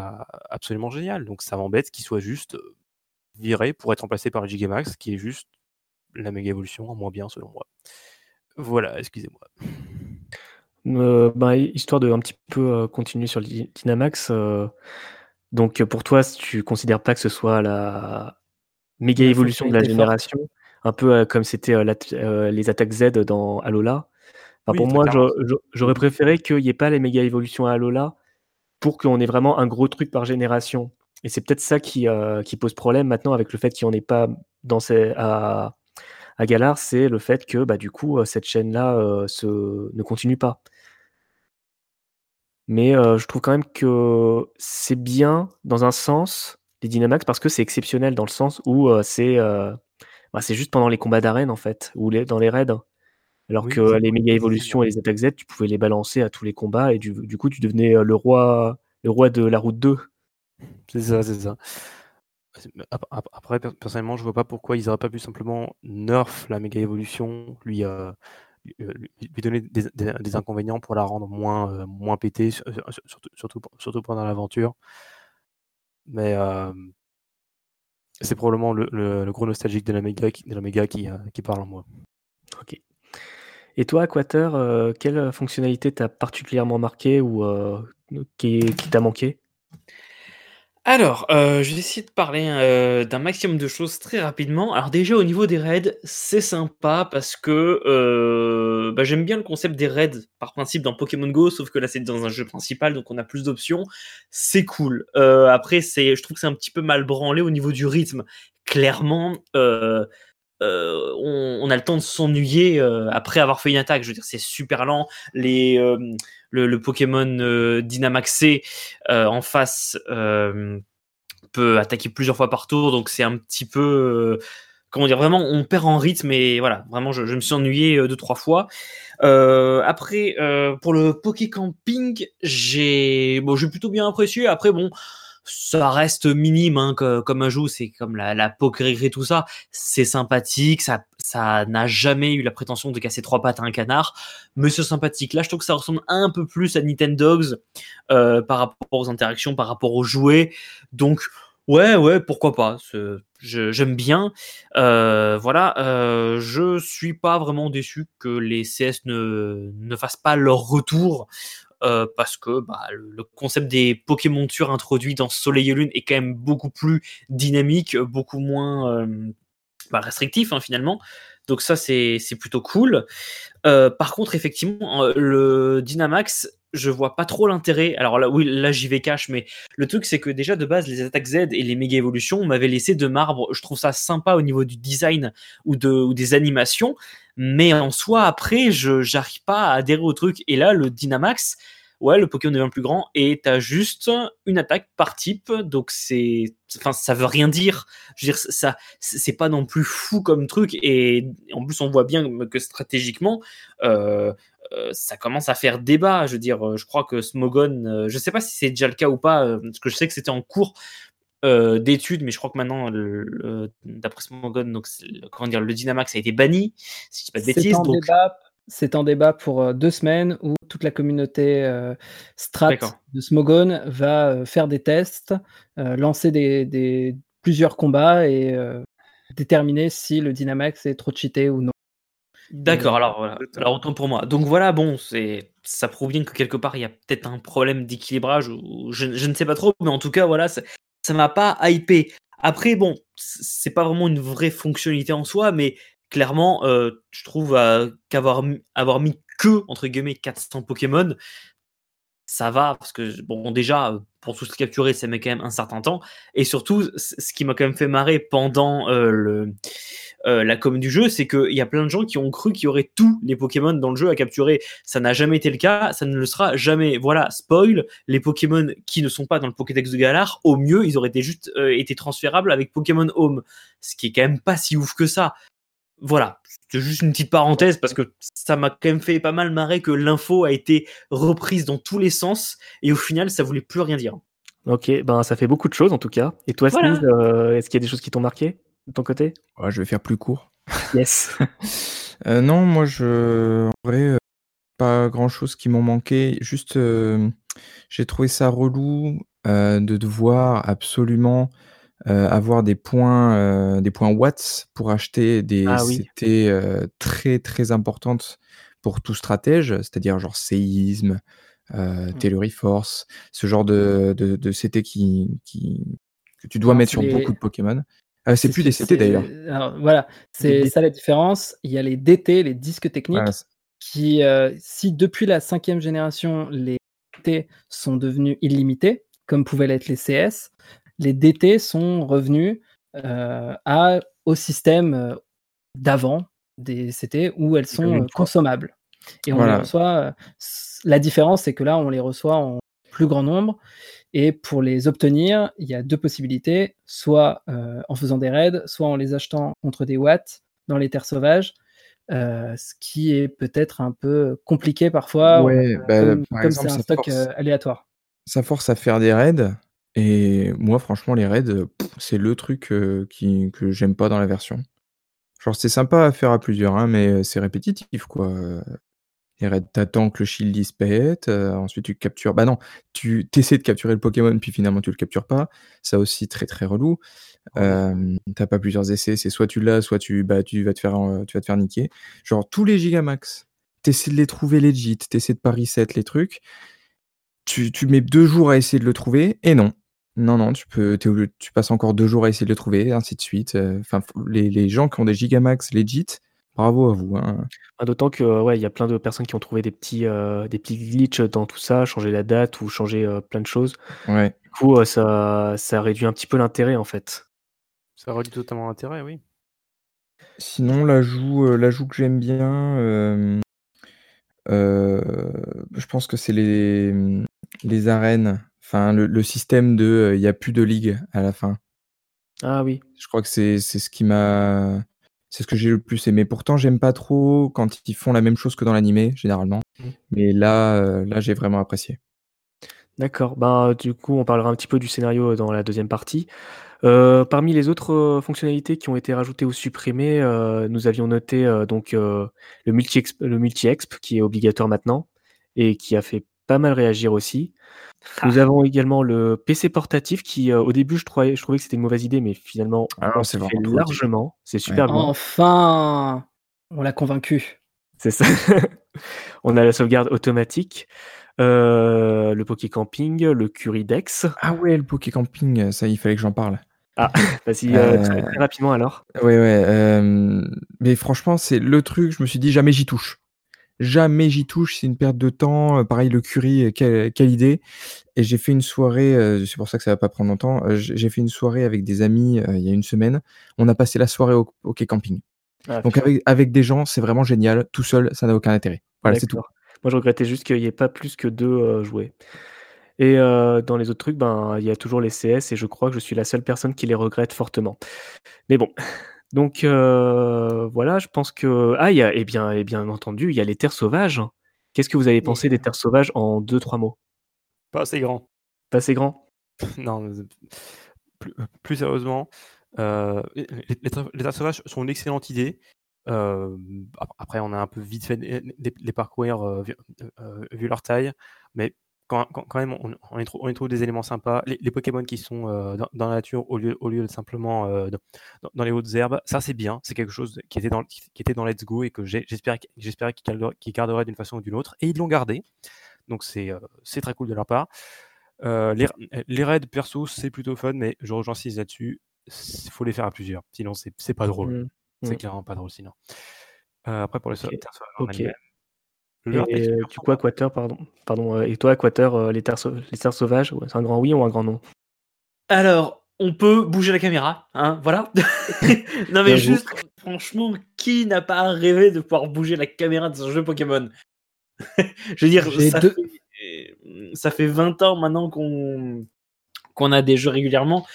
absolument génial. Donc ça m'embête qu'il soit juste viré pour être remplacé par le Gigamax, qui est juste la méga évolution en moins bien selon moi. Voilà, excusez-moi. Euh, bah, histoire de un petit peu euh, continuer sur le Dynamax, euh, donc pour toi, tu considères pas que ce soit la méga évolution de la génération, un peu comme c'était les attaques Z dans Alola. Enfin, oui, pour moi, j'aurais préféré qu'il n'y ait pas les méga évolutions à Alola pour qu'on ait vraiment un gros truc par génération. Et c'est peut-être ça qui, qui, pose problème maintenant avec le fait qu'il n'y en ait pas dans ces, à, à Galar, c'est le fait que bah, du coup, cette chaîne-là euh, ne continue pas. Mais euh, je trouve quand même que c'est bien dans un sens, les Dynamax, parce que c'est exceptionnel dans le sens où euh, c'est bah, juste pendant les combats d'arène en fait, ou les, dans les raids. Alors oui, que les méga évolutions et les attaques Z, tu pouvais les balancer à tous les combats et du, du coup tu devenais le roi, le roi de la route 2. C'est ça, c'est ça. Après, personnellement, je vois pas pourquoi ils auraient pas pu simplement nerf la méga évolution, lui, euh, lui, donner des, des, inconvénients pour la rendre moins, euh, moins pétée, surtout, surtout, surtout pendant l'aventure. Mais euh, c'est probablement le, le, gros nostalgique de la méga de la méga qui, qui parle en moi. Ok. Et toi, Aquater, quelle fonctionnalité t'a particulièrement marqué ou qui, qui t'a manqué? Alors, euh, je vais essayer de parler euh, d'un maximum de choses très rapidement. Alors déjà au niveau des raids, c'est sympa parce que euh, bah, j'aime bien le concept des raids par principe dans Pokémon Go, sauf que là c'est dans un jeu principal, donc on a plus d'options. C'est cool. après, c'est, je trouve que c'est un petit peu mal branlé au niveau du rythme. Clairement, on, on, a le temps de s'ennuyer après avoir fait une attaque. Je veux dire, c'est super lent. Les le, le Pokémon euh, Dynamaxé euh, en face euh, peut attaquer plusieurs fois par tour, donc c'est un petit peu comment dire, vraiment, on perd en rythme et voilà, vraiment, je, me suis ennuyé deux, trois fois. Euh, après, euh, pour le Poké Camping, j'ai bon, j'ai plutôt bien apprécié. Après, bon, ça reste minime hein, comme un jeu, c'est comme la, la et tout ça, c'est sympathique, ça ça n'a jamais eu la prétention de casser trois pattes à un canard, mais c'est sympathique. Là, je trouve que ça ressemble un peu plus à Nintendogs euh, par rapport aux interactions, par rapport aux jouets, donc ouais, ouais, pourquoi pas, j'aime bien. Euh, voilà, euh, je suis pas vraiment déçu que les CS ne, ne fassent pas leur retour. Euh, parce que bah, le concept des Pokémon introduits dans Soleil et Lune est quand même beaucoup plus dynamique, beaucoup moins euh, bah, restrictif hein, finalement. Donc ça c'est plutôt cool. Euh, par contre effectivement le Dynamax je vois pas trop l'intérêt. Alors là, oui, là j'y vais cash, mais le truc c'est que déjà de base, les attaques Z et les méga évolutions m'avaient laissé de marbre. Je trouve ça sympa au niveau du design ou, de, ou des animations, mais en soi, après, je j'arrive pas à adhérer au truc. Et là, le Dynamax, ouais, le Pokémon devient plus grand et t'as juste une attaque par type, donc c'est, enfin, ça veut rien dire. Je veux dire, ça, c'est pas non plus fou comme truc et en plus, on voit bien que stratégiquement, euh, euh, ça commence à faire débat. Je veux dire, je crois que Smogon, euh, je sais pas si c'est déjà le cas ou pas, parce que je sais que c'était en cours euh, d'études, mais je crois que maintenant, d'après Smogon, donc comment dire, le Dynamax a été banni, si je dis pas de bêtises. C'est en débat pour euh, deux semaines où toute la communauté euh, Strat de Smogon va euh, faire des tests, lancer des, plusieurs combats et déterminer si le Dynamax est trop cheaté ou non. D'accord, alors voilà. Alors autant pour moi. Donc voilà, bon, c'est ça prouve bien que quelque part il y a peut-être un problème d'équilibrage ou je, je, ne sais pas trop, mais en tout cas voilà, ça m'a pas hypé. Après, bon, c'est pas vraiment une vraie fonctionnalité en soi, mais clairement, euh, je trouve euh, qu'avoir avoir mis que entre guillemets 400 Pokémon, ça va parce que bon déjà pour tous les capturer ça met quand même un certain temps et surtout ce qui m'a quand même fait marrer pendant euh, le euh, la com du jeu, c'est qu'il y a plein de gens qui ont cru qu'il y aurait tous les Pokémon dans le jeu à capturer. Ça n'a jamais été le cas, ça ne le sera jamais. Voilà, spoil, les Pokémon qui ne sont pas dans le Pokédex de Galar, au mieux, ils auraient été juste euh, été transférables avec Pokémon Home, ce qui est quand même pas si ouf que ça. Voilà, c'est juste une petite parenthèse parce que ça m'a quand même fait pas mal marrer que l'info a été reprise dans tous les sens et au final ça voulait plus rien dire. Ok, ben ça fait beaucoup de choses en tout cas. Et toi, euh, est-ce qu'il y a des choses qui t'ont marqué de ton côté? Je vais faire plus court. Yes. *laughs* Euh, non, moi je. En vrai, euh, pas grand chose qui m'ont manqué. Juste, j'ai trouvé ça relou de devoir absolument euh, avoir des points, euh, des points watts pour acheter des ah CT euh, très très importantes pour tout stratège, c'est-à-dire genre séisme, mmh. Force, ce genre de, de, de CT qui, qui, que tu dois mettre sur beaucoup de Pokémon. c'est plus des CT d'ailleurs. Voilà, c'est ça la différence. Il y a les DT, les disques techniques, qui, si depuis la cinquième génération, les DT sont devenus illimités, comme pouvaient l'être les CS, les DT sont revenus euh, à, au système euh, d'avant des CT où elles sont euh, consommables. Et on les reçoit. la différence, c'est que là, on les reçoit en plus grand nombre. Et pour les obtenir, il y a deux possibilités soit en faisant des raids, soit en les achetant contre des watts dans les terres sauvages. ce qui est peut-être un peu compliqué parfois, ouais, bah, comme c'est un stock aléatoire. Ça force à faire des raids, et moi, franchement, les raids, c'est le truc, qui que j'aime pas dans la version. Genre, c'est sympa à faire à plusieurs, hein, mais c'est répétitif, quoi, les raids, t'attends que le shield il pète, ensuite tu captures bah non, tu essaies de capturer le Pokémon, puis finalement tu le captures pas. Ça aussi très, très relou. Euh, tu pas plusieurs essais, c'est soit tu l'as, soit tu bah, tu vas te faire, tu vas te faire niquer. Genre tous les Gigamax, tu essaies de les trouver legit, tu essaies de pas reset les trucs. Tu tu mets deux jours à essayer de le trouver et non. Non, non, tu peux tu passes encore deux jours à essayer de le trouver, ainsi de suite, euh, enfin, les les gens qui ont des Gigamax legit, bravo à vous, hein. Ah, d'autant que, ouais, il y a plein de personnes qui ont trouvé des petits, euh, des petits glitches dans tout ça, changer la date ou changer, euh, plein de choses. Ouais. Du coup, ça ça réduit un petit peu l'intérêt, en fait. Ça réduit totalement l'intérêt, oui. Sinon, l'ajout, l'ajout que j'aime bien, je pense que c'est les, les arènes. Enfin, le, système de, il n'y a plus de ligue à la fin. Ah oui. Je crois que c'est ce qui m'a c'est ce que j'ai le plus aimé. Pourtant, j'aime pas trop quand ils font la même chose que dans l'animé, généralement. Mmh. Mais là, là, j'ai vraiment apprécié. D'accord. Ben, du coup, on parlera un petit peu du scénario dans la deuxième partie. Euh, parmi les autres, euh, fonctionnalités qui ont été rajoutées ou supprimées, nous avions noté, donc, le multi-exp le multi-exp qui est obligatoire maintenant et qui a fait pas mal réagir aussi. Nous Ah. avons également le PC portatif qui, heu, au début je trouvais je trouvais que c'était une mauvaise idée, mais finalement Ah on c'est fait largement, c'est super bien. Enfin! On l'a convaincu. C'est ça. *laughs* On a la sauvegarde automatique, heu, le Poké Camping, le Curidex. Ah ouais, le Poké Camping, ça, il fallait que j'en parle. Ah, *laughs* vas-y, heu, très, très rapidement alors. ouais, ouais, mais franchement, c'est le truc, je me suis dit: «Jamais j'y touche. Jamais j'y touche, c'est une perte de temps», heu, pareil le curry, quelle quelle idée et j'ai fait une soirée, heu, c'est pour ça que ça va pas prendre longtemps, j'ai fait une soirée avec des amis, il y a une semaine. On a passé la soirée au Poké Camping. Ah, Donc avec avec des gens, c'est vraiment génial. Tout seul, ça n'a aucun intérêt. Voilà, c'est tout. Moi, je regrettais juste qu'il y ait pas plus que 2, heu, jouets et dans les autres trucs, ben, il y a toujours les CS et je crois que je suis la seule personne qui les regrette fortement. Mais bon, donc heu, voilà, je pense que ah, il y a et bien et bien entendu, il y a les terres sauvages. Qu'est-ce que vous avez pensé des terres sauvages en 2-3 mots? Pas assez grand. Pas assez grand? *laughs* Non, z plus plus sérieusement, les terres les terres sauvages sont une excellente idée. Après on a un peu vite fait les les parcourir, vu leur taille, mais quand quand quand même on on y trouve on y trouve des éléments sympas. Les les Pokémon qui sont, heu, dans dans la nature au lieu au lieu de simplement, heu, dans les hautes herbes, ça c'est bien. C'est quelque chose qui était dans qui était dans Let's Go et que j'espérais qu'ils garde qu'ils garderaient d'une façon ou d'une autre et ils l'ont gardé. Donc c'est, c'est très cool de leur part. Les raids perso, c'est plutôt fun, mais je rejoins Seize là-dessus, s faut les faire à plusieurs, sinon c'est pas drôle. Mmh. C'est Mmh. clairement pas drôle sinon. Après pour les sau OK. Et du coup, sympa. Aquater, pardon pardon, heu et toi, Aquater, heu, les terres les terres sauvages, ouais, c'est un grand oui ou un grand non? Alors, on peut bouger la caméra, hein, voilà. *laughs* Non mais juste, franchement, qui n'a pas rêvé de pouvoir bouger la caméra dans un jeu Pokémon? *laughs* Je veux dire, J'ai ça deux fait ça fait 20 ans maintenant qu'on qu'on a des jeux régulièrement.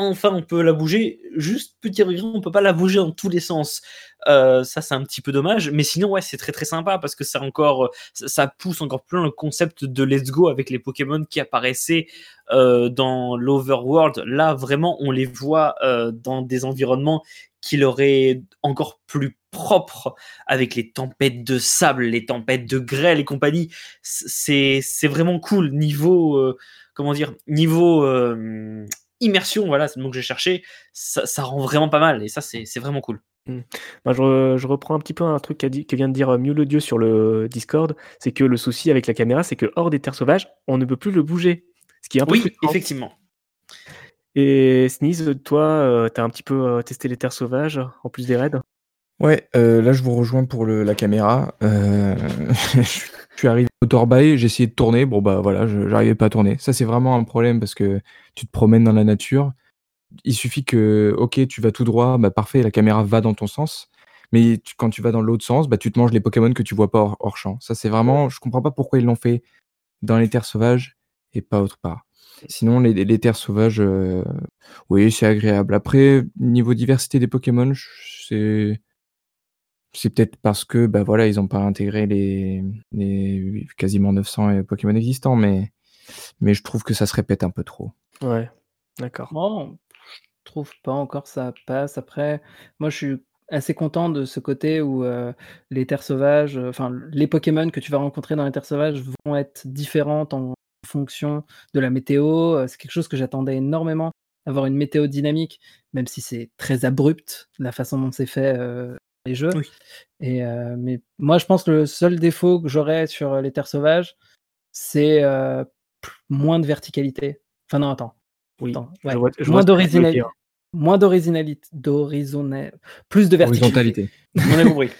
Enfin, on peut la bouger. Juste petit regret, on peut pas la bouger dans tous les sens. Heu, ça, c'est un petit peu dommage, mais sinon, ouais, c'est très, très sympa parce que c'est encore, ça ça pousse encore plus loin le concept de Let's Go avec les Pokémon qui apparaissaient, heu, dans l'Overworld. Là, vraiment, on les voit, heu, dans des environnements qui leur est encore plus propres avec les tempêtes de sable, les tempêtes de grêle et compagnie. C'est c'est vraiment cool niveau, comment dire? Niveau, immersion, voilà, c'est le mot que je cherchais, ça ça rend vraiment pas mal et ça, c'est vraiment cool. Mmh. Bah, je re je reprends un petit peu un truc qu'a dit que vient de dire, heu, Mieux-le-Dieu sur le Discord. C'est que le souci avec la caméra, c'est que hors des terres sauvages, on ne peut plus le bouger, ce qui est un peu Oui, frustrant. effectivement. Et Sneeze, toi, heu, tu as un petit peu, heu, testé les terres sauvages en plus des raids? Ouais, heu, là je vous rejoins pour le la caméra. Suis *laughs* je suis arrivé j'ai essayé de tourner, bon bah voilà, j'arrivais pas à tourner. Ça, c'est vraiment un problème parce que tu te promènes dans la nature. Il suffit que OK, tu vas tout droit, bah parfait, la caméra va dans ton sens, mais quand tu vas dans l'autre sens, bah tu te manges les Pokémon que tu vois pas hors champ. Ça, c'est vraiment je comprends pas pourquoi ils l'ont fait dans les terres sauvages et pas autre part. Sinon les les terres sauvages, heu, oui, c'est agréable. Après, niveau diversité des Pokémon, c'est c'est peut-être parce que, bah, voilà, ils ont pas intégré les les quasiment 900, heu, Pokémon existants, mais mais je trouve que ça se répète un peu trop. Ouais, d'accord. Bon, je trouve pas encore ça passe. Après, moi, je suis assez content de ce côté où, heu, les terres sauvages, heu, enfin, les Pokémon que tu vas rencontrer dans les terres sauvages vont être différentes en fonction de la météo, c'est quelque chose que j'attendais énormément, avoir une météo dynamique, même si c'est très abrupt, la façon dont c'est fait, les jeux Oui. et heu, mais moi, je pense que le seul défaut que j'aurais sur, heu, les terres sauvages, c'est, heu, p moins de verticalité. Enfin non, attends. Oui, Attends, je ouais, vois je vois moins ce que tu veux d'originali dire. moins d'originalité plus de verticalité. Horizontalité. *laughs* On a compris.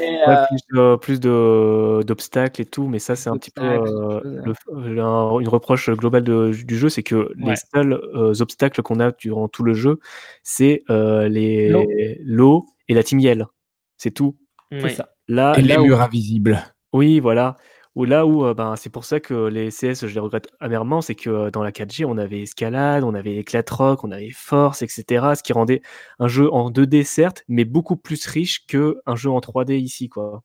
Et Ouais, heu plus de plus de d'obstacles et tout, mais ça, c'est un petit peu, le un une reproche globale de du jeu, c'est que les seuls, obstacles qu'on a durant tout le jeu, c'est, les l'eau et la timielle. C'est tout. C'est Oui. ça. Là Et les où murs invisibles. oui, voilà. Ou là où, heu, ben, c'est pour ça que les CS, je les regrette amèrement, c'est que dans la 4G, on avait escalade, on avait éclate roc, on avait force et cetera, ce qui rendait un jeu en 2D certes, mais beaucoup plus riche qu'un jeu en 3D ici, quoi.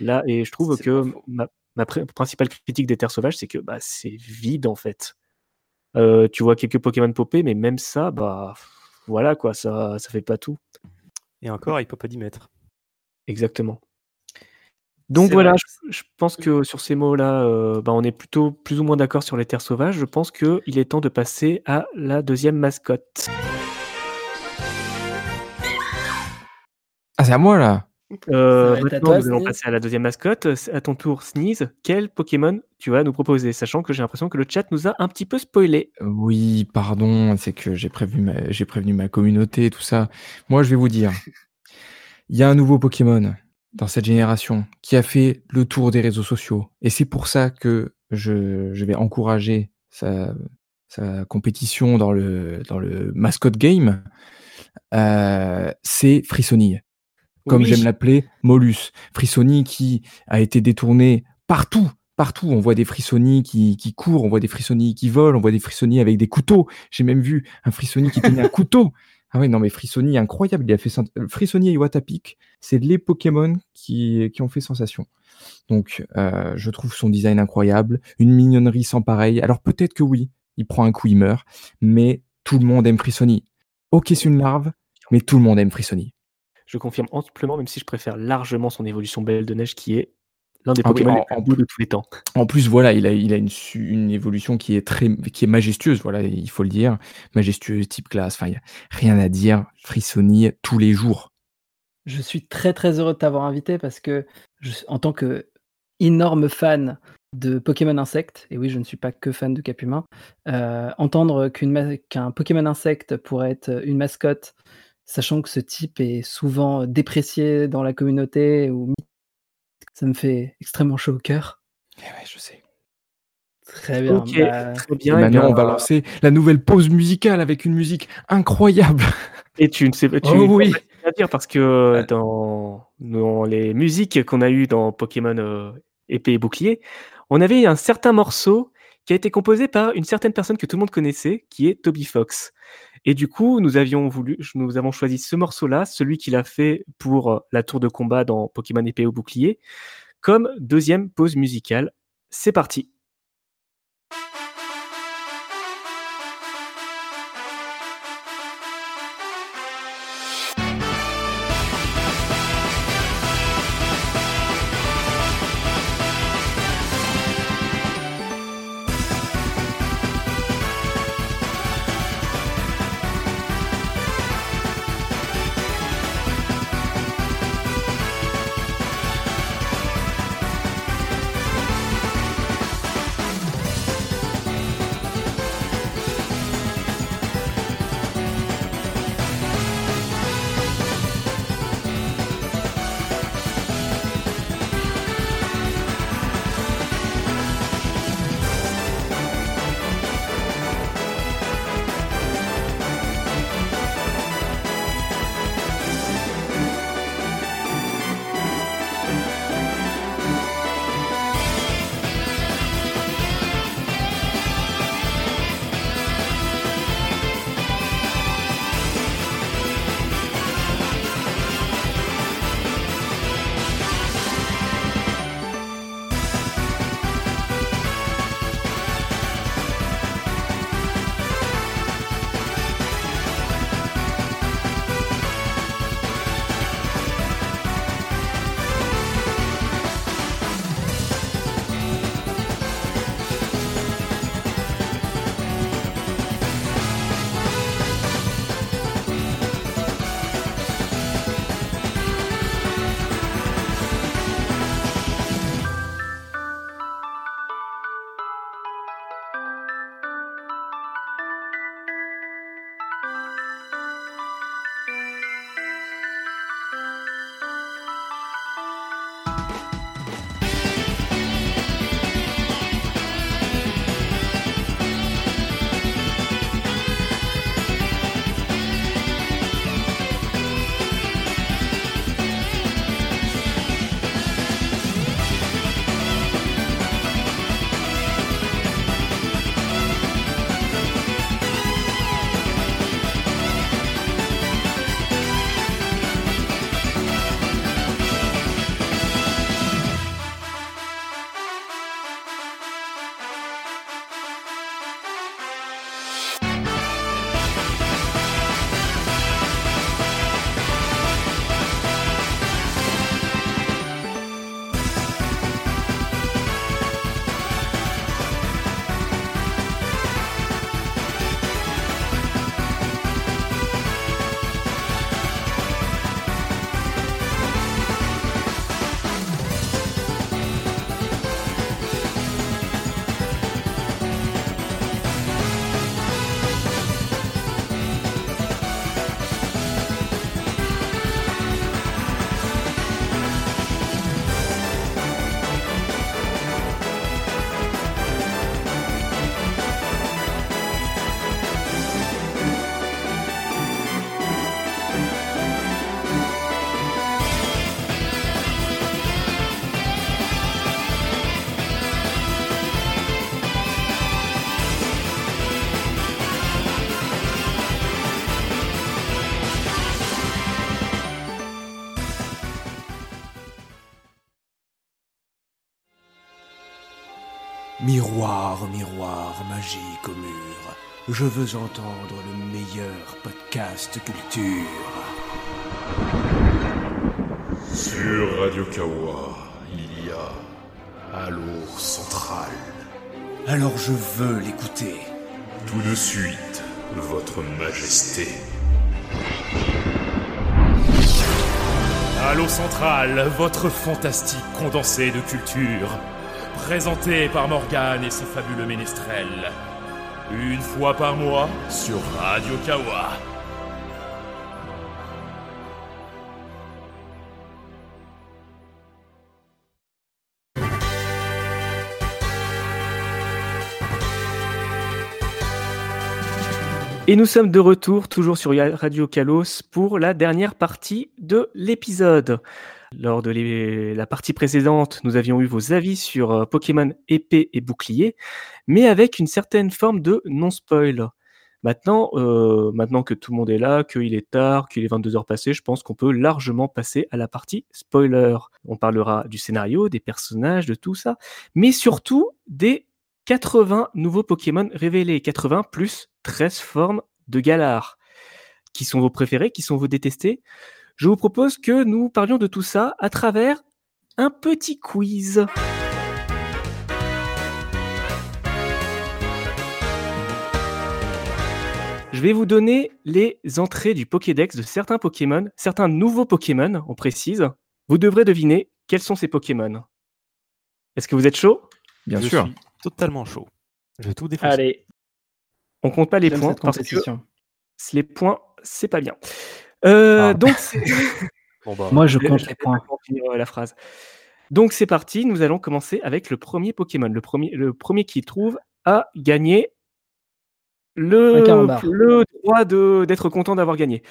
Là et je trouve que ma ma principale critique des terres sauvages, c'est que bah, c'est vide en fait. Euh, tu vois quelques Pokémon popper, mais même ça, bah voilà quoi, ça, ça fait pas tout. Et encore, il peut pas 10 mètres. Exactement. Donc voilà, je, pense que sur ces mots-là, euh, bah, on est plutôt plus ou moins d'accord sur les terres sauvages. Je pense qu'il est temps de passer à la deuxième mascotte. Ah, c'est à moi là euh, maintenant, nous allons passer à la deuxième mascotte. À ton tour, Sneeze. Quel Pokémon tu vas nous proposer? Sachant que j'ai l'impression que le chat nous a un petit peu spoilé. Oui, pardon, c'est que j'ai prévenu, ma... j'ai prévenu ma communauté, tout ça. Moi, je vais vous dire il y a un nouveau Pokémon dans cette génération qui a fait le tour des réseaux sociaux. Et c'est pour ça que je, je vais encourager sa, sa, compétition dans le, dans le mascot game. Euh, c'est Frissonille comme j'aime l'appeler, Molus. Frissoni qui a été détourné partout, partout. On voit des frissonnies qui, qui courent, on voit des frissonnies qui volent, on voit des frissonnies avec des couteaux. J'ai même vu un frissoni qui tenait un *laughs* couteau. Ah oui, non, mais Frissoni, incroyable. Il a fait Frissoni et Watapik, c'est les Pokémon qui, qui ont fait sensation. Donc, euh, je trouve son design incroyable, une mignonnerie sans pareil. Alors peut-être que oui, il prend un coup, il meurt, mais tout le monde aime Frissoni. Ok, c'est une larve, mais tout le monde aime Frissoni. Je confirme amplement, même si je préfère largement son évolution Belle de Neige, qui est l'un des ah Pokémon en, de tous les temps. En plus, voilà, il a, il a une, une, évolution qui est très, qui est majestueuse, voilà, il faut le dire, majestueuse, type classe. Enfin, il n'y a rien à dire. Frissoni tous les jours. Je suis très très heureux de t'avoir invité parce que, en tant que énorme fan de Pokémon insectes, et oui, je ne suis pas que fan de Capumin, euh, entendre qu'un Pokémon insecte pourrait être une mascotte sachant que ce type est souvent déprécié dans la communauté ou ça me fait extrêmement chaud au cœur. Eh ouais, je sais. Très bien. Bah, très bien. maintenant, on va lancer la nouvelle pause musicale avec une musique incroyable. *laughs* Et tu ne sais pas, tu oh, oui. dire parce que dans, dans les musiques qu'on a eues dans Pokémon euh, épée et bouclier, on avait un certain morceau qui a été composé par une certaine personne que tout le monde connaissait, qui est Toby Fox. Et du coup, nous avions voulu, nous avons choisi ce morceau-là, celui qu'il a fait pour euh, la tour de combat dans Pokémon épée au bouclier, comme deuxième pause musicale. C'est parti. Miroir, miroir, magique au mur, je veux entendre le meilleur podcast culture. Sur Radio Kawa, il y a Allo Central. Alors je veux l'écouter. Tout de suite, Votre Majesté. Allo Central, votre fantastique condensé de culture. Présenté par Morgane et ses fabuleux ménestrels. Une fois par mois sur Radio Kawa. Et nous sommes de retour, toujours sur Radio Kalos, pour la dernière partie de l'épisode. Lors de la partie précédente, nous avions eu vos avis sur euh, Pokémon épée et bouclier, mais avec une certaine forme de non-spoil. Maintenant, euh, maintenant que tout le monde est là, qu'il est tard, qu'il est 22 heures passées, je pense qu'on peut largement passer à la partie spoiler. On parlera du scénario, des personnages, de tout ça, mais surtout des 80 nouveaux Pokémon révélés, 80 plus 13 formes de Galar. Qui sont vos préférés, qui sont vos détestés Je vous propose que nous parlions de tout ça à travers un petit quiz. Je vais vous donner les entrées du Pokédex de certains Pokémon, certains nouveaux Pokémon, on précise. Vous devrez deviner quels sont ces Pokémon. Est-ce que vous êtes chaud? Bien Je sûr. suis totalement chaud. Je vais tout défoncer. Allez, On compte pas les j'aime points cette parce que les points, c'est pas bien. Euh, Ah. Donc, *laughs* Bon, bah, Moi, je compte je les points. euh, la phrase. Donc c'est parti, nous allons commencer avec le premier Pokémon. Le premier, le premier qui trouve a gagné le, droit de- d'être content d'avoir gagné.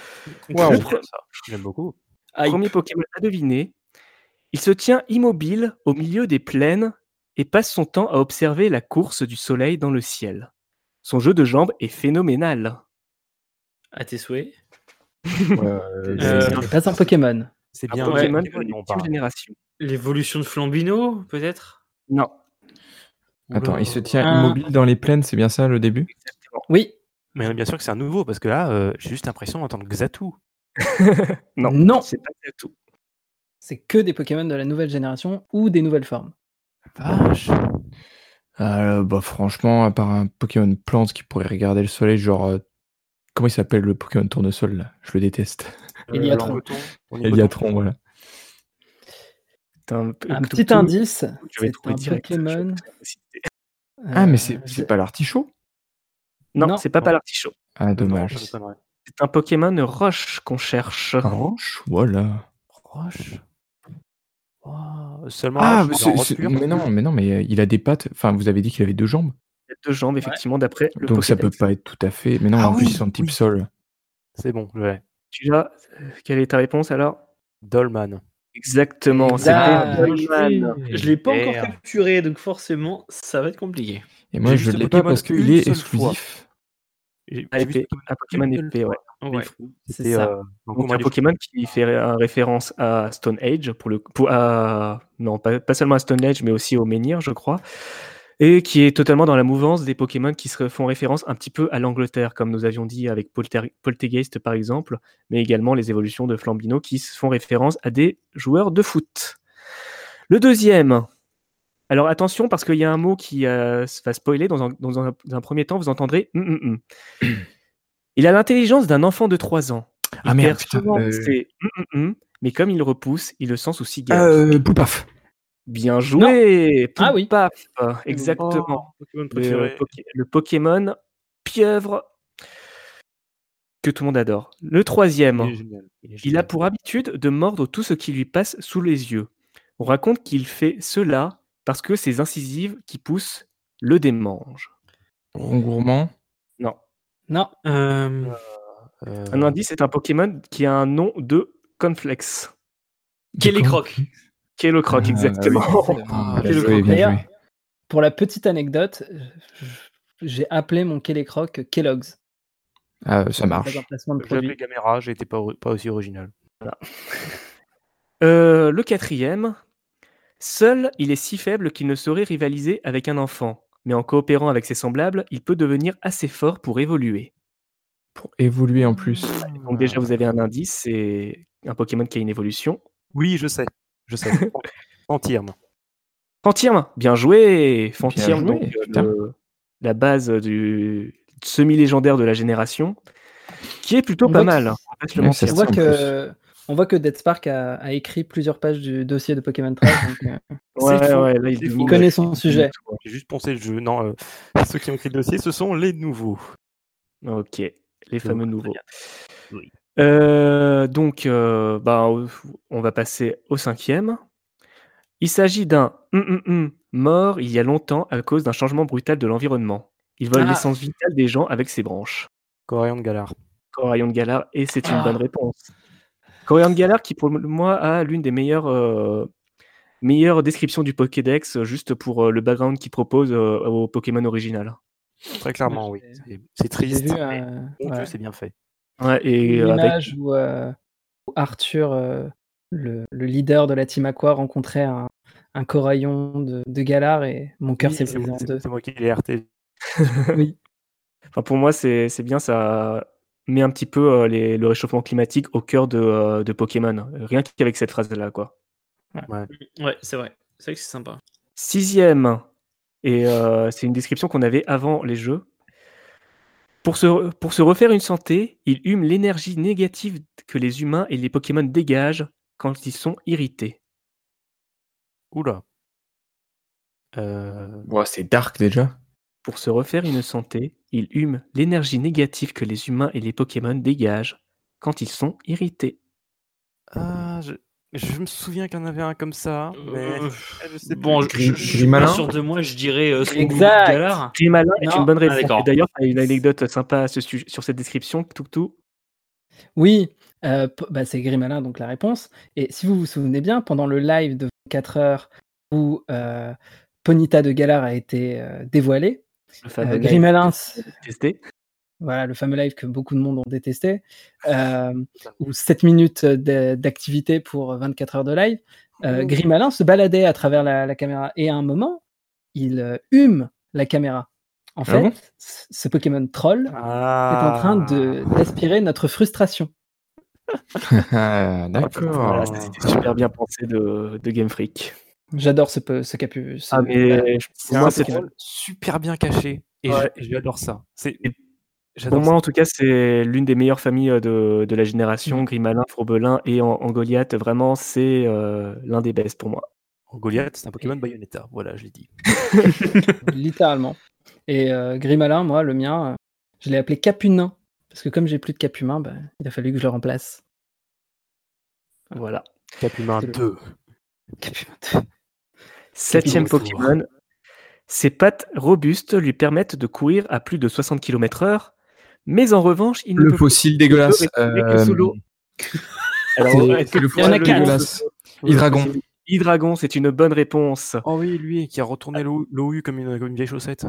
J'aime ça. J'aime beaucoup. premier Pokémon à deviner. Il se tient immobile au milieu des plaines et passe son temps à observer la course du soleil dans le ciel. Son jeu de jambes est phénoménal. À tes souhaits. *laughs* Euh, Euh, c'est- C'est pas un Pokémon. C'est Un bien. Pokémon Ouais, de on l'ultime parle. génération. L'évolution de Flambino, peut-être? Non. Attends, il se tient Un- immobile dans les plaines, c'est bien ça le début? Oui. Mais bien sûr que c'est un nouveau, parce que là, euh, j'ai juste l'impression d'entendre Xatu. *laughs* Non. Non. C'est pas tout. C'est que des Pokémon de la nouvelle génération ou des nouvelles formes. Vache. Euh, bah, franchement, à part un Pokémon plante qui pourrait regarder le soleil, genre. Euh, comment il s'appelle le Pokémon tournesol là? Je le déteste. Eliatron. Langoton, Onicoton. Eliatron, voilà. Un, Un petit tout- indice, c'est un direct. Pokémon. Ah, mais euh, c'est je- c'est pas l'artichaut? Non, Non. c'est pas Non. Palartichaut. Ah, dommage. C'est un Pokémon roche qu'on cherche. Roche? Voilà. Roche? Wow, Seulement Ah, Roche, mais non, mais non, mais euh, il a des pattes. Enfin, vous avez dit qu'il avait deux jambes. A deux jambes, effectivement, d'après le Donc ça peut pas être tout à fait. Mais non, Ah en plus, oui, ils sont de type oui. sol. C'est bon, l'ai. Tu l'as Euh, Quelle est ta réponse alors? Dolman. Exactement, c'était Ah, Dolman. Je l'ai pas encore capturé, donc forcément, ça va être compliqué. Et moi, je ce l'ai pas parce qu'il est exclusif. Épée, ce un Pokémon épée, ouais. Ouais. C'est euh, un Pokémon qui fait référence à Stone Age, pour le, pour, à- non, pas, pas seulement à Stone Age, mais aussi au Menhir, je crois, et qui est totalement dans la mouvance des Pokémon qui se font référence un petit peu à l'Angleterre, comme nous avions dit avec Polter- Poltergeist par exemple, mais également les évolutions de Flambino qui se font référence à des joueurs de foot. Le deuxième. Alors attention parce qu'il y a un mot qui euh, se va spoiler dans un, dans un- dans un premier temps, vous entendrez. hum, hum, hum. Il a l'intelligence d'un enfant de 3 ans. Ah merde, putain. souvent euh, mais comme il le repousse, il le sent sous cigare. Euh, Poupaf. Bien joué Ah oui. Exactement. Oh, Pokémon Le, Pokémon pieuvre que tout le monde adore. Le troisième, Il est génial. Il, est il a pour habitude de mordre tout ce qui lui passe sous les yeux. On raconte qu'il fait cela parce que ses incisives qui poussent le démangent. Gourmand. Non. Non. Euh, Euh, Un indice, c'est un Pokémon qui a un nom de Conflex. Kellycroc. Kellocroc, Ah, exactement. Ah, bien joué. Pour la petite anecdote, j'ai appelé mon Kellecroc Kellogg's. Ah, ça marche. J'ai appelé. Gamera, j'ai été pas, pas aussi original. *laughs* Euh, le quatrième, Seul, il est si faible qu'il ne saurait rivaliser avec un enfant, mais en coopérant avec ses semblables, il peut devenir assez fort pour évoluer. Pour évoluer en plus. Donc déjà, vous avez un indice, c'est un Pokémon qui a une évolution. Oui, je sais. Je sais. *laughs* Fantirme. Fantirme, bien joué Fantirme, joué, donc euh, le- la base du semi-légendaire de la génération, qui est plutôt On pas mal. que- hein, on voit que, on voit que Dead Spark a, a écrit plusieurs pages du dossier de Pokémon Trash. donc, euh, *laughs* Ouais, ouais, là, il connaît son sujet. J'ai juste pensé le jeu. Non, euh, *laughs* ceux qui ont écrit le dossier, ce sont les nouveaux. Ok, les fameux nouveaux. Oui. Euh, donc, euh, bah, on va passer au cinquième. Il s'agit d'un hum, hum, hum mort il y a longtemps à cause d'un changement brutal de l'environnement. Il vole Ah. l'essence vitale des gens avec ses branches. Coréon de Galar. Corayon de Galar, et c'est une Ah. bonne réponse. Corayon de Galar qui, pour moi, a l'une des meilleures, euh, meilleures descriptions du Pokédex, juste pour euh, le background qu'il propose euh, au Pokémon original. Très clairement, oui. C'est- triste. vu mais euh, mon Dieu, ouais, c'est bien fait. Ouais, et une euh, avec où, euh, où Arthur, euh, le, le leader de la Team Aqua, rencontrait un, un coraillon de, de Galar et mon cœur Oui, s'est brisé en c'est- deux. c'est moi qui l'ai RT. *laughs* Oui. Enfin, pour moi, c'est bien, ça met un petit peu euh, les- le réchauffement climatique au cœur de, euh, de Pokémon. Rien qu'avec cette phrase-là, quoi. Ouais, c'est vrai. C'est vrai que c'est sympa. Sixième, et euh, c'est une description qu'on avait avant les jeux. Pour se, pour se refaire une santé, il hume l'énergie négative que les humains et les Pokémon dégagent quand ils sont irrités. Oula. Euh, Ouais, c'est dark déjà. Pour se refaire une santé, il hume l'énergie négative que les humains et les Pokémon dégagent quand ils sont irrités. Ah, je... je me souviens qu'il y en avait un comme ça, mais Euh, je sais Bon, plus. je, je, je suis Grimalin pas sûr de moi, je dirais euh, Exact. Grimalin est une bonne Ah, réponse. D'ailleurs, tu as une anecdote sympa ce sur cette description, Toutou? Oui, euh, bah, c'est Grimalin, donc la réponse. Et si vous vous souvenez bien, pendant le live de 4 heures où euh, Ponita de Galar a été euh, dévoilé, Le euh, fameux live Grimalin, testé. Voilà, le fameux live que beaucoup de monde ont détesté, *laughs* euh, ou 7 minutes d'activité pour 24 heures de live, euh, Grimalin se baladait à travers la, la caméra et à un moment, il euh, hume la caméra. En fait, bon? c- ce Pokémon troll est Ah. en train d'aspirer notre frustration. *laughs* Ah, Voilà, D'accord. C'était super bien pensé de, de Game Freak. J'adore ce, ce capu. ce- Ah, mais C'est pour un moi, c'est Pokémon super bien caché et Ouais. j'adore ça. C'est Pour moi, ça. en tout cas, c'est l'une des meilleures familles euh, de, de la génération. Grimalin, Fourbelin et An- Angoliath, vraiment, c'est euh, l'un des best pour moi. Goliath, c'est un Pokémon Bayonetta. Voilà, je l'ai dit. *laughs* Littéralement. Et euh, Grimalin, moi, le mien, je l'ai appelé Capunin. Parce que comme j'ai plus de Capumin, bah, il a fallu que je le remplace. Voilà. Capumin C'est le- 2. Capumin. Septième Pokémon. Ses pattes robustes lui permettent de courir à plus de 60 km/h, mais en revanche, il ne Le peut fossile dégueulasse. euh, sous *laughs* l'eau. Alors, c'est- est-ce que le Il y en a quatre. Hydragon. Hydragon, c'est une bonne réponse. Oh oui, lui qui a retourné l'O- l'OU comme une, comme une vieille chaussette.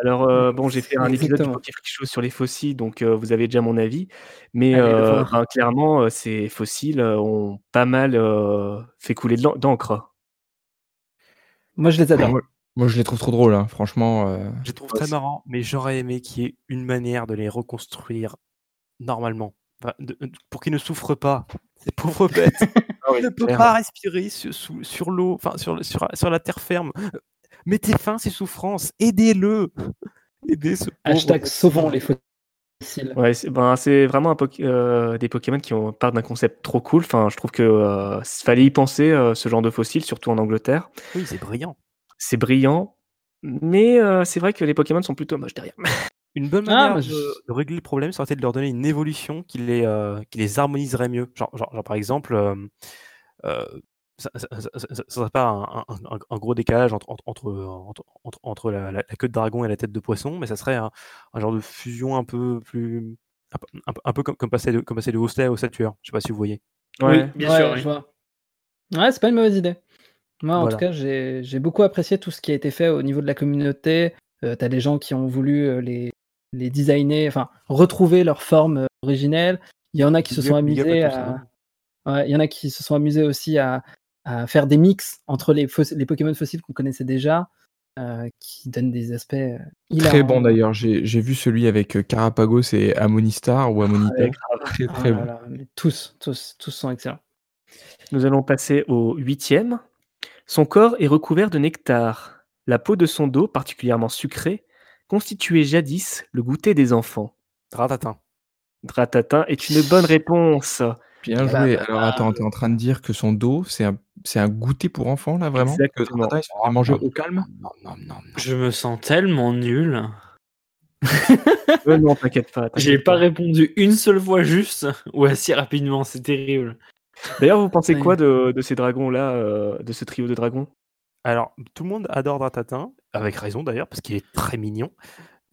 Alors, euh, bon, j'ai fait un épisode du sur les fossiles, donc euh, vous avez déjà mon avis. Mais Allez, euh, ben, clairement, euh, ces fossiles euh, ont pas mal euh, fait couler de d'encre. Moi, je les adore. Moi, je les trouve trop drôles, hein. franchement. euh, Je les trouve Ouais, très marrants, mais j'aurais aimé qu'il y ait une manière de les reconstruire normalement. Enfin, de- de- pour qu'ils ne souffrent pas. *laughs* Ces pauvres bêtes. *laughs* Ah oui, Il ne peut clair. pas respirer sur, l'eau, enfin sur, le- sur, sur la terre ferme. Mettez fin à ses souffrances. Aidez-le. *laughs* Aidez ce Hashtag sauvons les fossiles. Ouais, c'est ben, vraiment un euh, des Pokémon qui ont part d'un concept trop cool. Enfin, je trouve que euh, fallait y penser euh, ce genre de fossiles, surtout en Angleterre. Oui, c'est brillant. C'est brillant, mais euh, c'est vrai que les Pokémon sont plutôt moches derrière. *laughs* Une bonne Ah, manière de, je- de régler le problème, ça aurait été de leur donner une évolution qui les, euh, qui les harmoniserait mieux. Genre, genre- genre, par exemple, euh, euh, ça ne serait pas un, un- un- un gros décalage entre, entre, entre, entre, la, la- la queue de dragon et la tête de poisson, mais ça serait un, un genre de fusion un peu plus. Un, peu- un peu- un peu comme, comme passer de, comme passer de Hostet au Satur. Je sais pas si vous voyez. Ouais. bien Ouais, sûr. oui. je vois. Ouais, c'est pas une mauvaise idée. Moi, en Voilà. tout cas, j'ai beaucoup apprécié tout ce qui a été fait au niveau de la communauté. Euh, T'as des gens qui ont voulu euh, les, les designer, enfin, retrouver leur forme euh, originelle. Il y en a qui se sont amusés tous, à. Ouais, il y en a qui se sont amusés aussi à, à faire des mix entre les, Pokémon fossiles qu'on connaissait déjà, euh, qui donnent des aspects Très bon d'ailleurs. J'ai vu celui avec Carapagos et Amonistar ou Amonita. Ouais, grave. très Ah très là bon. tous, tous, tous sont excellents. Nous allons passer au huitième. Son corps est recouvert de nectar. La peau de son dos, particulièrement sucrée, constituait jadis le goûter des enfants. Dratatin. Dratatin est une bonne réponse. Bien Bah, joué. bah, Alors attends, t'es en train de dire que son dos, c'est un, c'est un goûter pour enfants là vraiment? Que Exactement. Dratatin, il manger au calme? Non, non, non, non. Je me sens tellement nul. Euh, non, t'inquiète pas. t'inquiète J'ai pas répondu une seule fois juste *laughs* ou assez rapidement, c'est terrible. D'ailleurs, vous pensez quoi de, de ces dragons-là, euh, de ce trio de dragons? Alors, tout le monde adore Dratatin, avec raison d'ailleurs, parce qu'il est très mignon.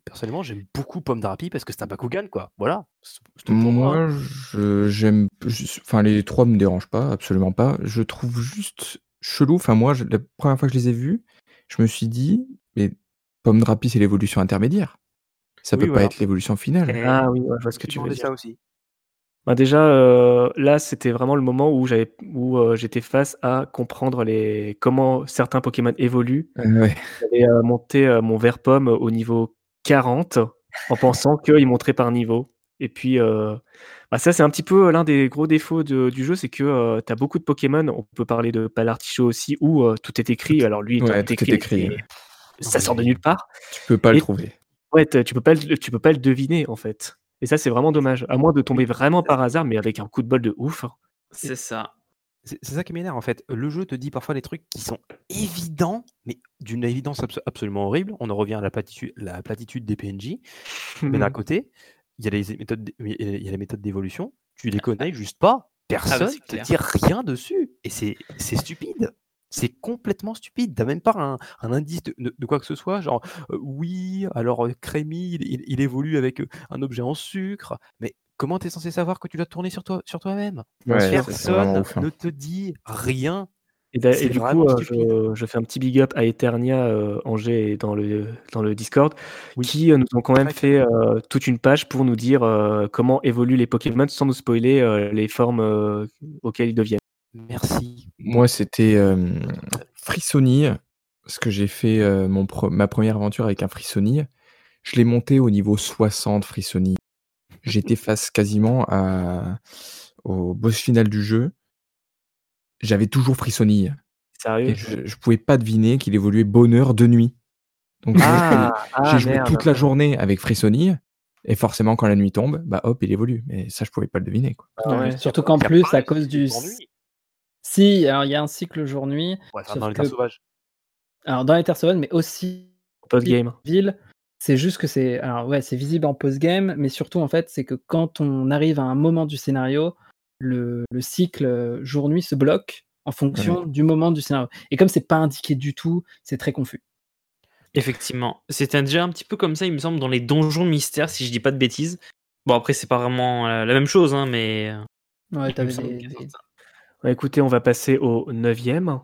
Personnellement, j'aime beaucoup Pomme d'Arapi parce que c'est un Bakugan, quoi. Voilà. C'est- c'est tout pour moi. Moi, je- j'aime. je- Enfin, les trois me dérangent pas, absolument pas. Je trouve juste chelou. Enfin, moi, je- la première fois que je les ai vus, je me suis dit, mais Pomme de Rapis, c'est l'évolution intermédiaire. Ça Oui, peut voilà. pas être l'évolution finale. Ah oui, ouais, je vois ce que Je tu veux demandais dire. ça aussi. Bah déjà, euh, là, c'était vraiment le moment où j'avais, où euh, j'étais face à comprendre les comment certains Pokémon évoluent. Euh, ouais. J'avais monté mon vert pomme au niveau 40 en pensant *laughs* qu'il monterait par niveau. Et puis, euh, bah ça, c'est un petit peu l'un des gros défauts de- du jeu, c'est que tu as beaucoup de Pokémon. On peut parler de Palarticho aussi, où euh, tout est écrit. Alors lui, Ouais, tout est écrit, ouais. ça sort de nulle part. Tu peux pas le trouver. Ouais, tu peux pas, le- tu peux pas le deviner en fait. Et ça, c'est vraiment dommage. À moins de tomber vraiment par hasard, mais avec un coup de bol de ouf. hein. C'est ça. C'est ça qui m'énerve en fait. Le jeu te dit parfois des trucs qui sont évidents, mais d'une évidence abso- absolument horrible. On en revient à la platitude, la platitude des PNJ. *laughs* Mais d'un côté, il y a les méthodes, d- il y a les méthodes d'évolution. Tu les connais juste pas. Personne c'est te dit rien dessus. Et c'est stupide. C'est complètement stupide. T'as même pas un, un indice de, de- de quoi que ce soit. Genre, euh, oui, alors euh, Crémy, il, il- il évolue avec un objet en sucre. Mais comment t'es censé savoir que tu dois tourner sur toi, sur toi-même? Ouais, Personne ouf, hein. ne te dit rien. Et, du coup, euh, je, je fais un petit big up à Eternia euh, Angers et dans le, dans le Discord, Oui. qui euh, nous ont quand même Très fait euh, toute une page pour nous dire euh, comment évoluent les Pokémon sans nous spoiler euh, les formes euh, auxquelles ils deviennent. Merci. Moi, c'était euh, Frissonille, parce que j'ai fait euh, mon pre- ma première aventure avec un Frissonille. Je l'ai monté au niveau 60 Frissonille. J'étais *laughs* face quasiment à, au boss final du jeu. J'avais toujours Frissonille. Sérieux? Et je, je pouvais pas deviner qu'il évoluait bonheur de nuit. Donc j'ai Ah, ah, joué merde. toute la journée avec Frissonille. Et forcément, quand la nuit tombe, bah hop, il évolue. Mais ça, je pouvais pas le deviner. Quoi. Ah ouais. Surtout qu'en plus, à cause du. Si, alors il y a un cycle jour-nuit. Ouais, dans les que- terres sauvages. Alors dans les terres sauvages, mais aussi Post-game. ville. C'est juste que c'est. Alors ouais, c'est visible en post-game, mais surtout en fait, c'est que quand on arrive à un moment du scénario, le, le cycle euh, jour-nuit se bloque en fonction du moment du scénario. Et comme c'est pas indiqué du tout, c'est très confus. Effectivement. C'était déjà un petit peu comme ça, il me semble, dans les donjons mystères, si je dis pas de bêtises. Bon, après, c'est pas vraiment euh, la même chose, hein, mais. euh, Ouais, t'avais des- écoutez, on va passer au neuvième.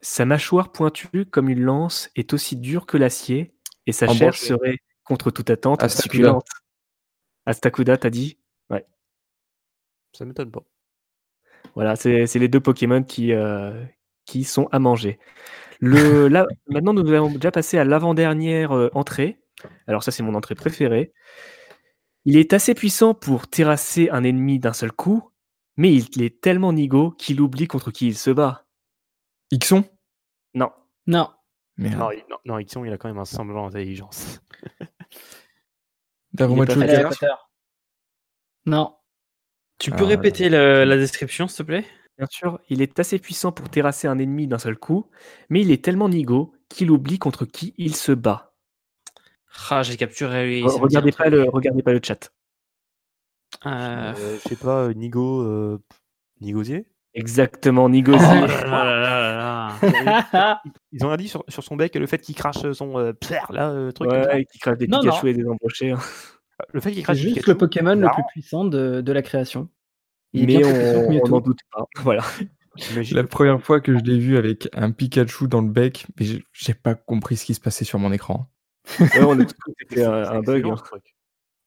Sa mâchoire pointue comme une lance est aussi dure que l'acier, et sa chair serait, contre toute attente, Astakuda. succulente. Astakuda, t'as dit? Ça m'étonne pas. Voilà, c'est c'est les deux Pokémon qui, euh, qui sont à manger. Le, *laughs* là, maintenant, nous allons déjà passer à l'avant-dernière euh, entrée. Alors ça, c'est mon entrée préférée. Il est assez puissant pour terrasser un ennemi d'un seul coup, mais il est tellement nigo qu'il oublie contre qui il se bat. Ixon? Non. Non. Merde. Non, il- non, non, Ixion, il a quand même un semblant d'intelligence. Non. Tu peux Ah, répéter le- la description, s'il te plaît? Bien sûr, il est assez puissant pour terrasser un ennemi d'un seul coup, mais il est tellement nigo qu'il oublie contre qui il se bat. Ah, j'ai capturé. Pas le, regardez pas le chat. Euh, Euh, je sais pas, euh, Nigo. Euh... Nigosier Exactement, Oh Nigosier. là là là là là. Ils ont rien dit sur, sur son bec, le fait qu'il crache son euh, là, euh, truc. comme ça. ouais, qui crache des Non, Pikachu non. et des embrochés. hein. Le fait qu'il C'est crache juste Pikachu, le Pokémon le plus puissant de, de la création. Il Mais on n'en doute pas. *laughs* Voilà. J'imagine La première fois que je l'ai vu avec un Pikachu dans le bec, mais j'ai- pas compris ce qui se passait sur mon écran. Ouais, on a tout un, *laughs* c'est un bug. hein. ce truc.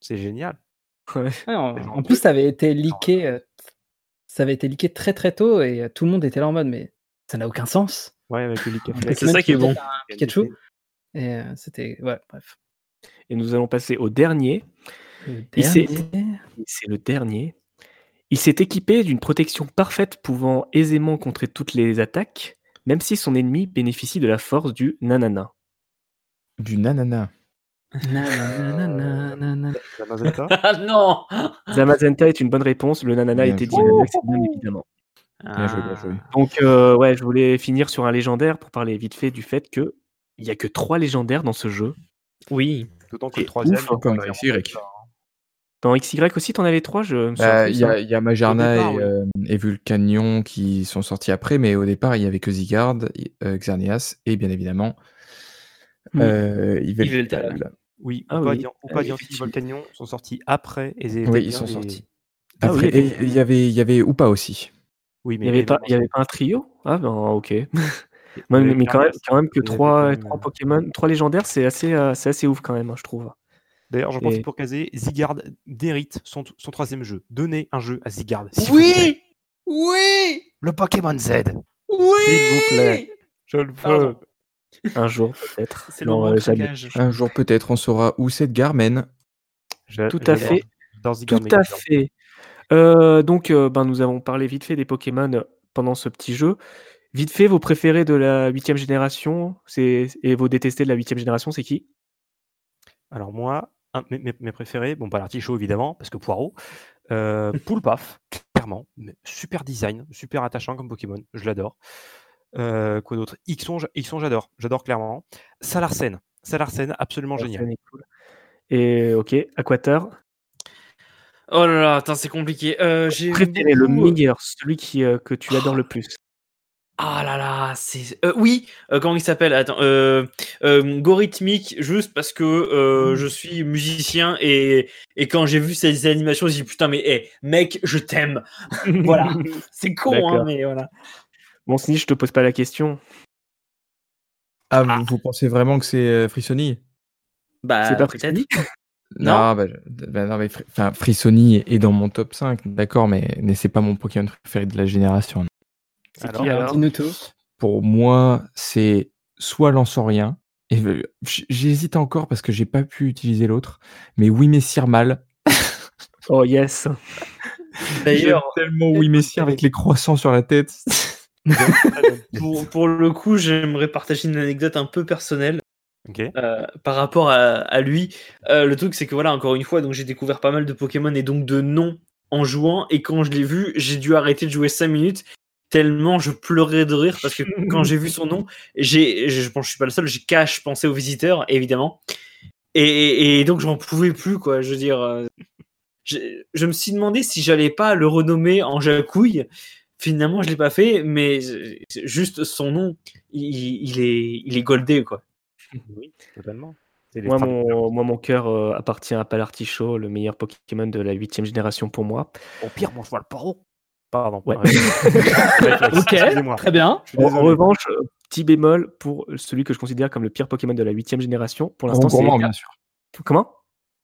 C'est génial. Ouais. Ouais, en, plus, ça avait été leaké. euh, ça avait été leaké très très tôt et euh, tout le monde était là en mode mais ça n'a aucun sens. Ouais, avec le *laughs* C'est ça qui est bon. Pikachu. Et euh, c'était. Ouais, bref. Et nous allons passer au dernier. Dernier. C'est le dernier. Il s'est équipé d'une protection parfaite pouvant aisément contrer toutes les attaques, même si son ennemi bénéficie de la force du nanana. Du nanana. *laughs* Mazetta. *laughs* Ah non *laughs* Zamazenta est une bonne réponse. Le nanana Bien était dit bien évidemment. Bien joué, bien joué. Donc, euh, ouais, je voulais finir sur un légendaire pour parler vite fait du fait que il y a que trois légendaires dans ce jeu. Oui. D'autant que le troisième. ouf, est comme pas XY. hein. Dans XY aussi, t'en avais trois, je me souviens Bah, Il y, hein. a, y a départ, et, oui. euh, et Vulcanion qui sont sortis après, mais au départ, il y avait que Zigard, euh, Xerneas et bien évidemment Euh. Yveltal. Oui, Ah ou oui. Opadian- Ah, et. Volcanion sont sortis après. Et Oui, ils sont sortis. Ah oui, Après, et il y avait, il y avait Oupa aussi. Oui, Il mais n'y avait, pas- il y avait pas un trio? Ah ben ok. *laughs* il mais, mais quand, même, quand même que il trois, trois euh, Pokémon, trois légendaires, c'est assez, euh, c'est assez ouf quand même, hein, je trouve. D'ailleurs, j'en profite pour caser. Zigard dérite son, son troisième jeu. Donnez un jeu à Zigard. Oui Oui Le Pokémon Z. Oui S'il vous plaît. Je le veux. Pardon. Un jour peut-être. C'est Non, euh, de. Un jour peut-être, on saura où cette gare mène. J'a- Tout à j'adore- fait. Tout à fait. Euh, donc, euh, ben, nous avons parlé vite fait des Pokémon euh, pendant ce petit jeu. Vite fait, vos préférés de la huitième génération c'est et vos détestés de la huitième génération, c'est qui? Alors moi, un- mes, mes- mes préférés, bon pas l'artichaut évidemment, parce que poireau. Euh, *laughs* Poulpaf, clairement. mais Super design, super attachant comme Pokémon, je l'adore. Euh, quoi d'autre? Ixon, j'a- Ixon, j'adore, j'adore clairement. Salarsen, Salarsen, absolument génial. Cool. Et ok, Aquater, Oh là là, attends, c'est compliqué. Euh, j'ai préféré, le beaucoup- meilleur, celui qui, euh, que tu adores le plus. Ah là là, c'est. euh, oui, euh, comment il s'appelle? Attends, euh, euh, Gorithmique, juste parce que euh, je suis musicien et, et quand j'ai vu ces animations, j'ai dit putain, mais hé, mec, je t'aime. *laughs* voilà, *laughs* c'est con, hein, mais voilà. Bon, Sni, je te pose pas la question. Ah, vous, vous pensez vraiment que c'est euh, Frissoni? Bah, c'est pas. Frissoni? *laughs* Non. Non, bah, bah, non, mais Fri- enfin, Frissoni est dans mon top 5, d'accord, mais, mais c'est pas mon Pokémon préféré de la génération. C'est Alors, qui Alors, alors? dis-nous tout. Pour moi, c'est soit Lansorien, et j'hésite encore parce que j'ai pas pu utiliser l'autre, mais oui, Messire Mal. Oh yes. D'ailleurs, tellement oui, Messire avec les croissants sur la tête. *laughs* *laughs* pour, pour le coup, j'aimerais partager une anecdote un peu personnelle. Euh, par rapport à, à lui. Euh, le truc, c'est que voilà, encore une fois, donc j'ai découvert pas mal de Pokémon et donc de noms en jouant. Et quand je l'ai vu, j'ai dû arrêter de jouer 5 minutes tellement je pleurais de rire parce que *laughs* quand j'ai vu son nom, j'ai, je pense que je suis pas le seul, j'ai cash pensé aux visiteurs, évidemment. Et, et- donc j'en pouvais plus, quoi. Je veux dire, euh, je, je me suis demandé si j'allais pas le renommer en Jacouille. Finalement, je l'ai pas fait, mais juste son nom, il, il est, il est goldé, quoi. Oui, totalement. Moi, mon, moi, mon cœur euh, appartient à Palartichaut, le meilleur Pokémon de la huitième génération pour moi. Au pire, mon cheval paro. Pardon. Ouais. *laughs* Ok, Excusez-moi. très bien. Je En, revanche, euh, petit bémol pour celui que je considère comme le pire Pokémon de la huitième génération. Pour l'instant, c'est Rongourmand, Eter- bien sûr. Comment?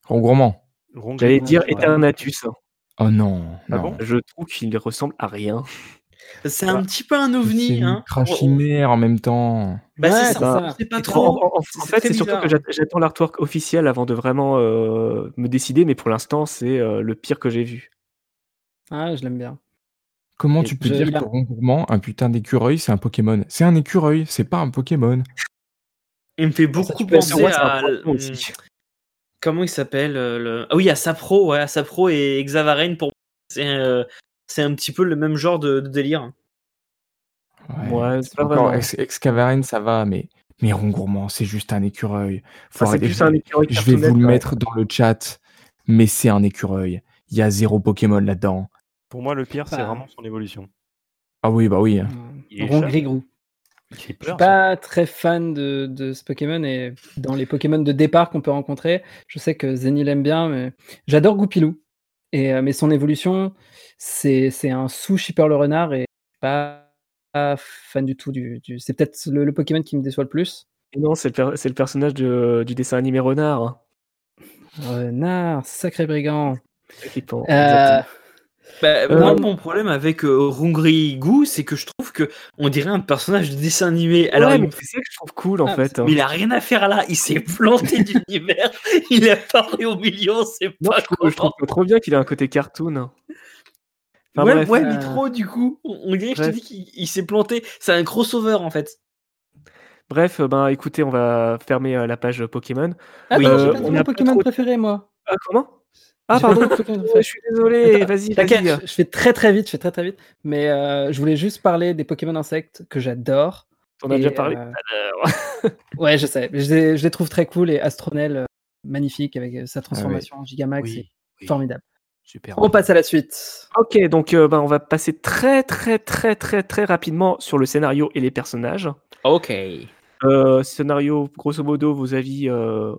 Rongourmand. Rongourmand, J'allais dire ouais. Eternatus. Oh non, Ah non. bon? Je trouve qu'il ressemble à rien. C'est un petit peu un ovni, c'est hein. ultra chimère en même temps. Bah, Ouais, c'est pas trop. en- en c'est fait, c'est surtout que j'att- j'attends l'artwork officiel avant de vraiment euh, me décider, mais pour l'instant, c'est euh, le pire que j'ai vu. Ah, je l'aime bien. Comment Et tu peux dire que Rongourmand, un putain d'écureuil, c'est un Pokémon? C'est un écureuil, c'est pas un Pokémon. Il me fait Ça, beaucoup penser à. Comment il s'appelle euh, le... Ah oui, à Sapro, ouais, à Sapro et Xavarène pour moi. C'est euh, c'est un petit peu le même genre de, de délire. Ouais, c'est pas Encore vraiment. Ex- Excavaren, ça va, mais, mais Rongourmand, c'est juste un écureuil. Faut Ah, c'est arrêter. plus je, un écureuil je vais vous le ouais. mettre dans le chat, mais c'est un écureuil. Il y a zéro Pokémon là-dedans. Pour moi, le pire, c'est Bah. vraiment son évolution. Ah oui, bah oui. Il est Ron. Fait Je suis peur. ça. pas très fan de, de ce Pokémon et dans les Pokémon de départ qu'on peut rencontrer, je sais que Zenny l'aime bien, mais j'adore Goupilou. Et, euh, mais son évolution, c'est c'est un sous-shipper le renard et pas, pas fan du tout. Du, du- C'est peut-être le, le Pokémon qui me déçoit le plus. Et non, c'est le, per- le personnage de- du dessin animé Renard. Renard, sacré brigand. C'est flippant, Euh, exactement. Bah, Euh, moi, mon problème avec euh, Rungri Gu, c'est que je trouve que on dirait un personnage de dessin animé. Alors, ouais, il, c'est ça que je trouve cool en Ah, fait. hein. mais il a rien à faire là. Il s'est planté d'univers. *laughs* Il est parlé au milieu. Non, pas je trouve, je trouve trop bien qu'il ait un côté cartoon. Enfin, ouais, bref. ouais, mais Euh, trop du coup. On dirait que je te dis qu'il il s'est planté. C'est un crossover en fait. Bref, euh, ben écoutez, on va fermer euh, la page Pokémon. Attends, Oui, j'ai euh, pas a mon Pokémon trop- préféré, moi. Ah, comment? Ah, pardon, *laughs* je suis désolé, vas-y, T'inquiète, je, je fais très très vite, je fais très très vite. Mais euh, je voulais juste parler des Pokémon insectes que j'adore. On a déjà parlé euh. *laughs* Ouais, je sais. Je les, je les trouve très cool et Astronel, euh, magnifique avec sa transformation en Gigamax. Oui, c'est oui. formidable. Super. On passe à la suite. Ok, donc euh, ben, on va passer très très très très très rapidement sur le scénario et les personnages. Ok. Euh, scénario, grosso modo, vos avis, euh,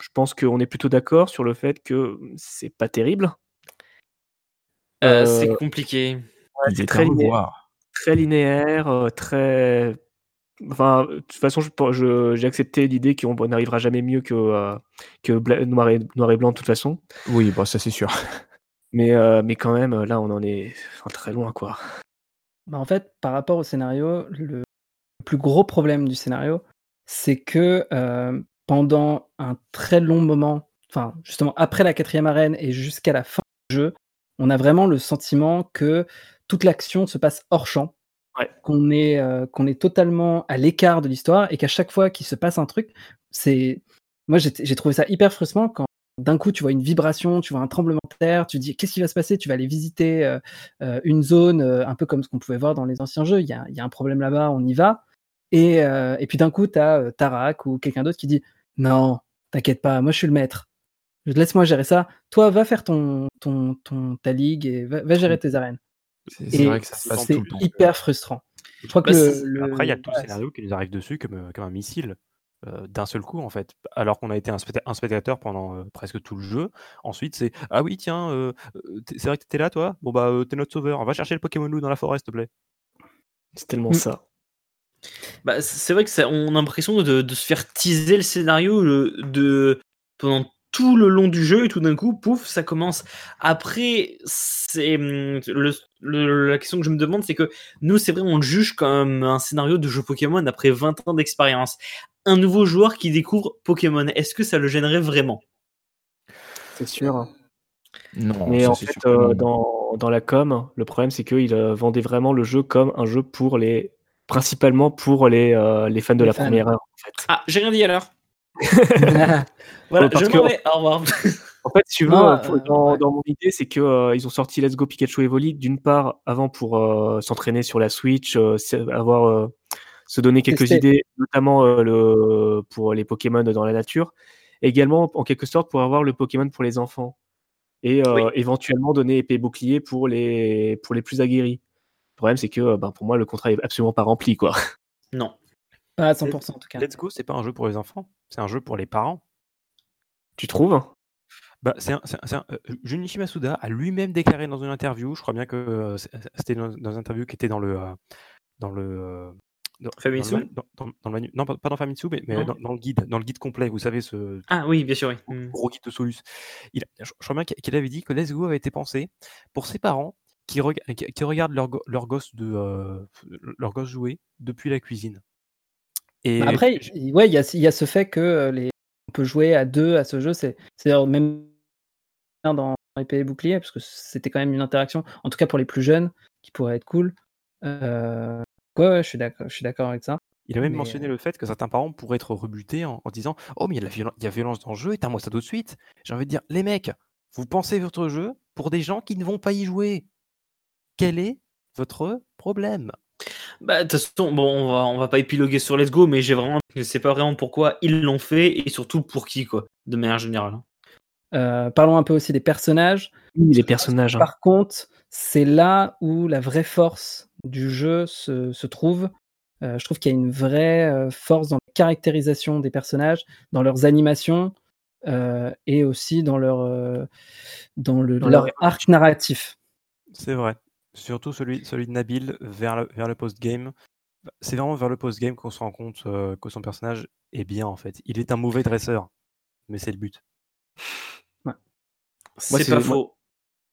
je pense qu'on est plutôt d'accord sur le fait que c'est pas terrible. Euh, Euh, c'est compliqué. Il c'est est très linéaire. très linéaire, euh, très. Enfin, de toute façon, je pense- je- j'ai accepté l'idée qu'on n'arrivera jamais mieux que, euh, noir, et, noir et blanc de toute façon. Oui, bon, ça c'est sûr. *laughs* Mais, euh, mais quand même, là, on en est enfin, très loin, quoi. Bah, en fait, par rapport au scénario, le plus gros problème du scénario, c'est que euh, pendant un très long moment, enfin justement après la quatrième arène et jusqu'à la fin du jeu, on a vraiment le sentiment que toute l'action se passe hors champ, Ouais. qu'on est, euh, est totalement à l'écart de l'histoire et qu'à chaque fois qu'il se passe un truc, c'est moi j'ai trouvé ça hyper frustrant quand d'un coup tu vois une vibration, tu vois un tremblement de terre, tu dis qu'est-ce qui va se passer, tu vas aller visiter euh, euh, une zone euh, un peu comme ce qu'on pouvait voir dans les anciens jeux, il y a, y a un problème là-bas, on y va. Et, et puis d'un coup, tu as Tarak ou quelqu'un d'autre qui dit Non, t'inquiète pas, moi je suis le maître. Laisse-moi gérer ça. Toi, va faire ton, ton, ton, ta ligue et va, va gérer tes arènes. C'est vrai que ça se passe tout le temps. hyper frustrant. Je crois que Bah, le, c'est- le- Après, il y a tout le scénario qui nous arrive dessus comme, euh, comme un missile. euh, d'un seul coup en fait alors qu'on a été un, specta- un spectateur pendant euh, presque tout le jeu ensuite c'est ah oui tiens euh, t'es- c'est vrai que t'étais là toi? Bon bah euh, t'es notre sauveur va chercher le Pokémon loup dans la forêt s'il te plaît C'est tellement Mm. ça. Bah, c'est vrai que ça, on a l'impression de, de se faire teaser le scénario le- de, pendant tout le long du jeu et tout d'un coup, pouf, ça commence. Après, c'est hum, le, le- la question que je me demande, c'est que nous, c'est vrai, on le juge comme un scénario de jeu Pokémon après 20 ans d'expérience. Un nouveau joueur qui découvre Pokémon, est-ce que ça le gênerait vraiment? C'est sûr. Non, Mais en fait, euh, dans, dans la com, le problème, c'est qu'il euh, vendait vraiment le jeu comme un jeu pour les. Principalement pour les, euh, les fans de Les la fans. première heure, en fait. Ah, j'ai rien dit alors. *laughs* Voilà, parce je que- m'en vais. Au revoir. *laughs* En fait, si tu veux, Non, euh, pour- dans, ouais. dans mon idée, c'est que euh, ils ont sorti Let's Go Pikachu Evoli d'une part avant pour euh, s'entraîner sur la Switch, euh, avoir euh, se donner quelques Tester. idées, notamment euh, le pour les Pokémon dans la nature, également en quelque sorte pour avoir le Pokémon pour les enfants et euh, Oui. éventuellement donner épée bouclier pour les pour les plus aguerris. Le problème, c'est que euh, ben, pour moi, le contrat est absolument pas rempli, quoi. Non. Pas à 100% en tout cas. Let's Go c'est pas un jeu pour les enfants c'est un jeu pour les parents Tu trouves Bah, c'est un, c'est un- c'est un- euh, Junichi Masuda a lui-même déclaré dans une interview, je crois bien que euh, c'était dans, dans une interview qui était dans le euh, dans le euh, dans, Famitsu? dans dans- dans- le manu- non pas, dans Famitsu mais, mais dans, dans le guide dans le guide complet vous savez ce Ah oui, bien sûr, oui. Gros guide de Solus il, a- je, je crois bien qu'il avait dit que Let's Go avait été pensé pour ses parents qui, rega- qui, qui regardent leur, go- leur gosse de euh, leur gosse jouer depuis la cuisine et Bah Après, il ouais, y, a, y a ce fait que euh, les... on peut jouer à deux à ce jeu. C'est même dans épée et bouclier, parce que c'était quand même une interaction, en tout cas pour les plus jeunes, qui pourrait être cool. Euh, Ouais, ouais, je suis d'accord, avec ça. Il a même Mais, mentionné le fait que certains parents pourraient être rebutés en, en disant Oh, mais il y, a de la violen- il y a violence dans le jeu, éteins-moi ça tout de suite. J'ai envie de dire Les mecs, vous pensez votre jeu pour des gens qui ne vont pas y jouer. Quel est votre problème? Bah, de toute façon, bon, on va, on va pas épiloguer sur Let's Go, mais j'ai vraiment, je sais pas vraiment pourquoi ils l'ont fait et surtout pour qui, quoi, de manière générale. Euh, parlons un peu aussi des personnages. Oui, les personnages. hein. Par contre, c'est là où la vraie force du jeu se, se trouve. Euh, je trouve qu'il y a une vraie euh, force dans la caractérisation des personnages, dans leurs animations euh, et aussi dans leur, euh, dans le, Dans leur arc narratif. C'est vrai. Surtout celui, celui de Nabil vers le, vers le post-game. C'est vraiment vers le post-game qu'on se rend compte euh, que son personnage est bien en fait. Il est un mauvais dresseur, mais c'est le but. C'est c'est- pas faux.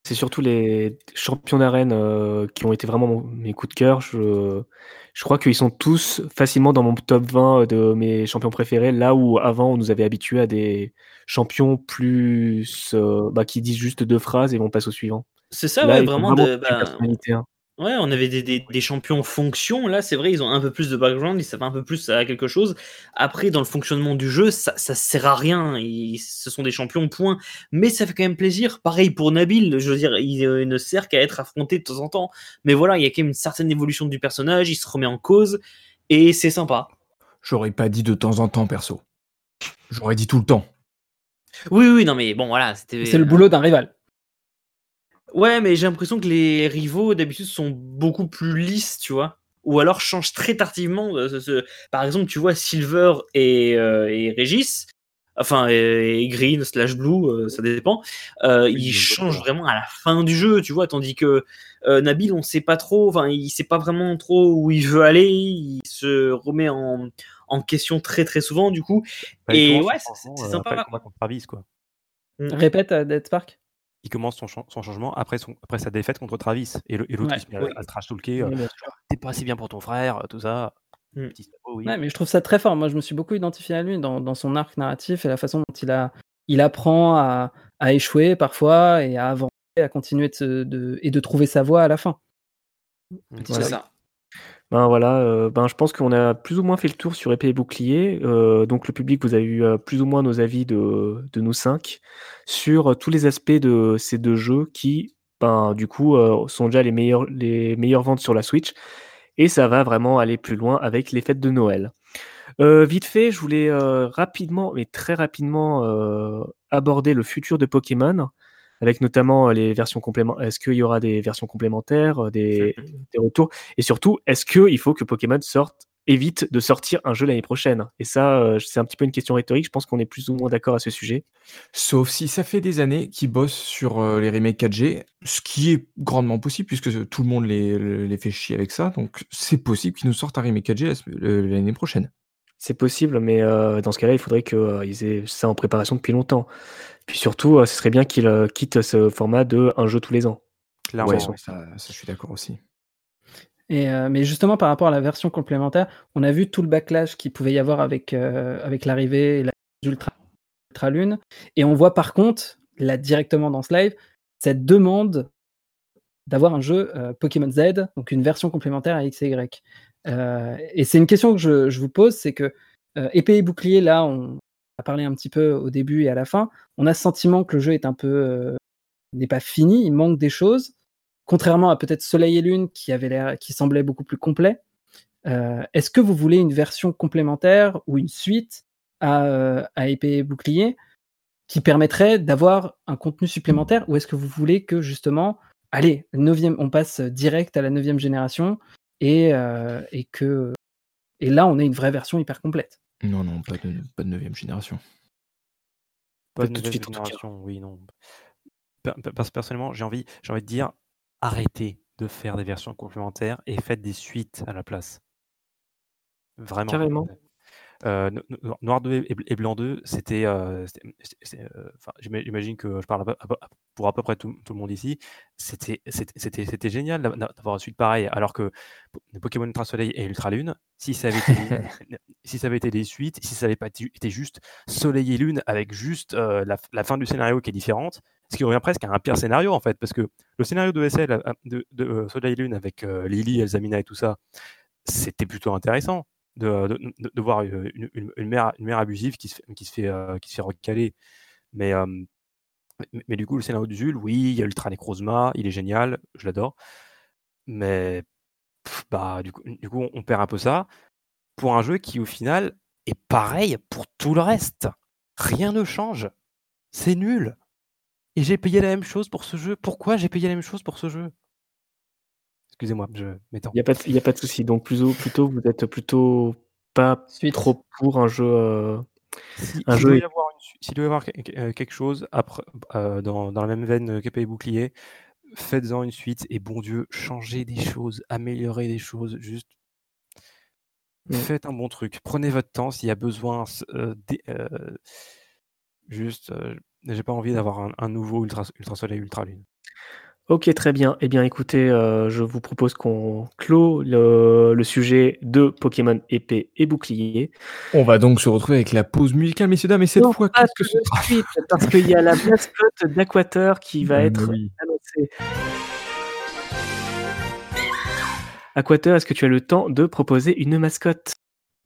C'est surtout les champions d'arène, heu, qui ont été vraiment mon mes coups de cœur. Je je crois qu'ils sont tous facilement dans mon top 20 de mes champions préférés, là où avant on nous avait habitués à des champions plus, bah, qui disent juste 2 phrases et on passe au suivant. C'est ça, Là, ouais, vraiment de bah, hein. ouais, on avait des des des champions fonction. Là, c'est vrai, ils ont un peu plus de background, ils savent un peu plus à quelque chose. Après, dans le fonctionnement du jeu, ça ça sert à rien. Ils ce sont des champions, point. Mais ça fait quand même plaisir. Pareil pour Nabil, je veux dire, il, heu, ne sert qu'à être affronté de temps en temps. Mais voilà, il y a quand même une certaine évolution du personnage, il se remet en cause et c'est sympa. J'aurais pas dit de temps en temps, perso. J'aurais dit tout le temps. Oui, oui, non, mais bon, voilà, c'était C'est le boulot d'un rival. Ouais, mais j'ai l'impression que les rivaux d'habitude sont beaucoup plus lisses, tu vois? Ou alors changent très tardivement, ce par exemple, tu vois Silver et et Régis, enfin et Green slash Blue, heu, ça dépend, heu, ils changent vraiment à la fin du jeu, tu vois? Tandis que, Nabil, on sait pas trop, enfin, il sait pas vraiment trop où il veut aller, il se remet en en question très, très souvent du coup et ouais, c'est le sympa. combat contre Travis, quoi. Mmh. Répète, Dead Spark? Il commence son chan son changement après son après sa défaite contre Travis et l'autre Ouais. il se met à à le trash talker, heu: Oui, bien sûr. «Tu es pas assez bien pour ton frère», heu, tout ça. Mmh. Petit oui. Ouais, mais je trouve ça très fort. Moi, je me suis beaucoup identifié à lui dans dans son arc narratif et la façon dont il a il apprend à à échouer parfois et à avancer, à continuer de se de et de trouver sa voie à la fin. Petit C'est ça. Ben, voilà, heu, ben, je pense qu'on a plus ou moins fait le tour sur épée et bouclier, heu, donc le public, vous avez eu, heu, plus ou moins nos avis de de nous 5 sur, tous les aspects de ces 2 jeux qui, ben, du coup, sont déjà les meilleures les meilleures ventes sur la Switch. Et ça va vraiment aller plus loin avec les fêtes de Noël. Vite fait, je voulais, rapidement, mais très rapidement, aborder le futur de Pokémon avec notamment, heu, les versions complément est-ce qu'il y aura des versions complémentaires, heu, des des retours? Et surtout, est-ce qu'il faut que Pokémon sorte évite de sortir un jeu l'année prochaine? Et ça, heu, c'est un petit peu une question rhétorique, je pense qu'on est plus ou moins d'accord à ce sujet. Sauf si ça fait des années qu'ils bossent sur, les remakes 4G, ce qui est grandement possible puisque tout le monde les le les fait chier avec ça, donc c'est possible qu'ils nous sortent un remake 4G la sem le l'année prochaine. C'est possible, mais dans ce cas-là, il faudrait qu'ils aient ça en préparation depuis longtemps. Puis surtout, heu, ce serait bien qu'ils, heu, quittent ce format de 1 jeu tous les ans. Clairement, Ouais, ouais. ça ça je suis d'accord aussi. Et heu, mais justement par rapport à la version complémentaire, on a vu tout le backlash qu'il pouvait y avoir avec, avec l'arrivée et la d'Ultra Ultralune et on voit par contre, là directement dans ce live, cette demande d'avoir un jeu, Pokémon Z, donc une version complémentaire à X et Y. Et c'est une question que je je vous pose, c'est que, épée et bouclier, là, on a parlé un petit peu au début et à la fin. On a ce sentiment que le jeu est un peu, heu, n'est pas fini, il manque des choses. Contrairement à peut-être Soleil et Lune qui avait l'air qui semblait beaucoup plus complet. Heu, est-ce que vous voulez une version complémentaire ou une suite à, heu, à épée et bouclier qui permettrait d'avoir un contenu supplémentaire? Ou est-ce que vous voulez que justement, allez, 9e on passe direct à la 9e génération et que et là, on ait une vraie version hyper complète? Non, non, pas de pas de 9e génération. Pas de tout de suite, génération, oui, non. Per per pers personnellement, j'ai envie j'ai envie de dire: «Arrêtez de faire des versions complémentaires et faites des suites à la place». Vraiment. Carrément. No Noir 2 et Blanc 2, c'était, enfin, j'ima j'imagine que je parle pour à peu près tout tout le monde ici. C'était c'était c'était c'était génial d'av d'a d'avoir une suite pareille, alors que Po Pokémon Ultra Soleil et Ultra Lune, si ça avait été *laughs* si ça avait été des suites, si ça avait pas été juste Soleil et Lune avec juste, la fin du scénario qui est différente, ce qui revient presque à un pire scénario, en fait. Parce que le scénario de SL, de de, Soleil et Lune avec, Lily, Elzamina et tout ça, c'était plutôt intéressant de voir, une mère abusive qui se fait qui qui se fait recaler. Mais, du coup, le scénario d'Uzul, oui, il y a Ultra Necrozma, il est génial, je l'adore. Mais bah, du coup du coup, on perd un peu ça pour un jeu qui, au final, est pareil pour tout le reste. Rien ne change. C'est nul et j'ai payé la même chose pour ce jeu. Pourquoi j'ai payé la même chose pour ce jeu? Excusez-moi, je m'étends. Il y a pas de il y a pas de souci. Donc plutôt plutôt vous êtes plutôt pas Suite. trop pour un jeu, heu, Si un s'il doit jeu y avoir doit y heu, quelque chose après heu, dans dans la même veine qu'épée et bouclier, faites-en une suite et bon Dieu, changez des choses, améliorez des choses, juste Mmh. faites un bon truc. Prenez votre temps s'il y a besoin des juste, j'ai pas envie d'avoir un un nouveau Ultra Soleil, Ultra Lune. Ok, très bien. Eh bien, écoutez, euh, je vous propose qu'on clôt le, le sujet de Pokémon épée et bouclier. On va donc se retrouver avec la pause musicale, messieurs, dames, et cette Non, fois, qu'est-ce que ce suite, parce qu'il y a la mascotte d'Aquateur qui va être oui. annoncée. Aquateur, est-ce que tu as le temps de proposer une mascotte?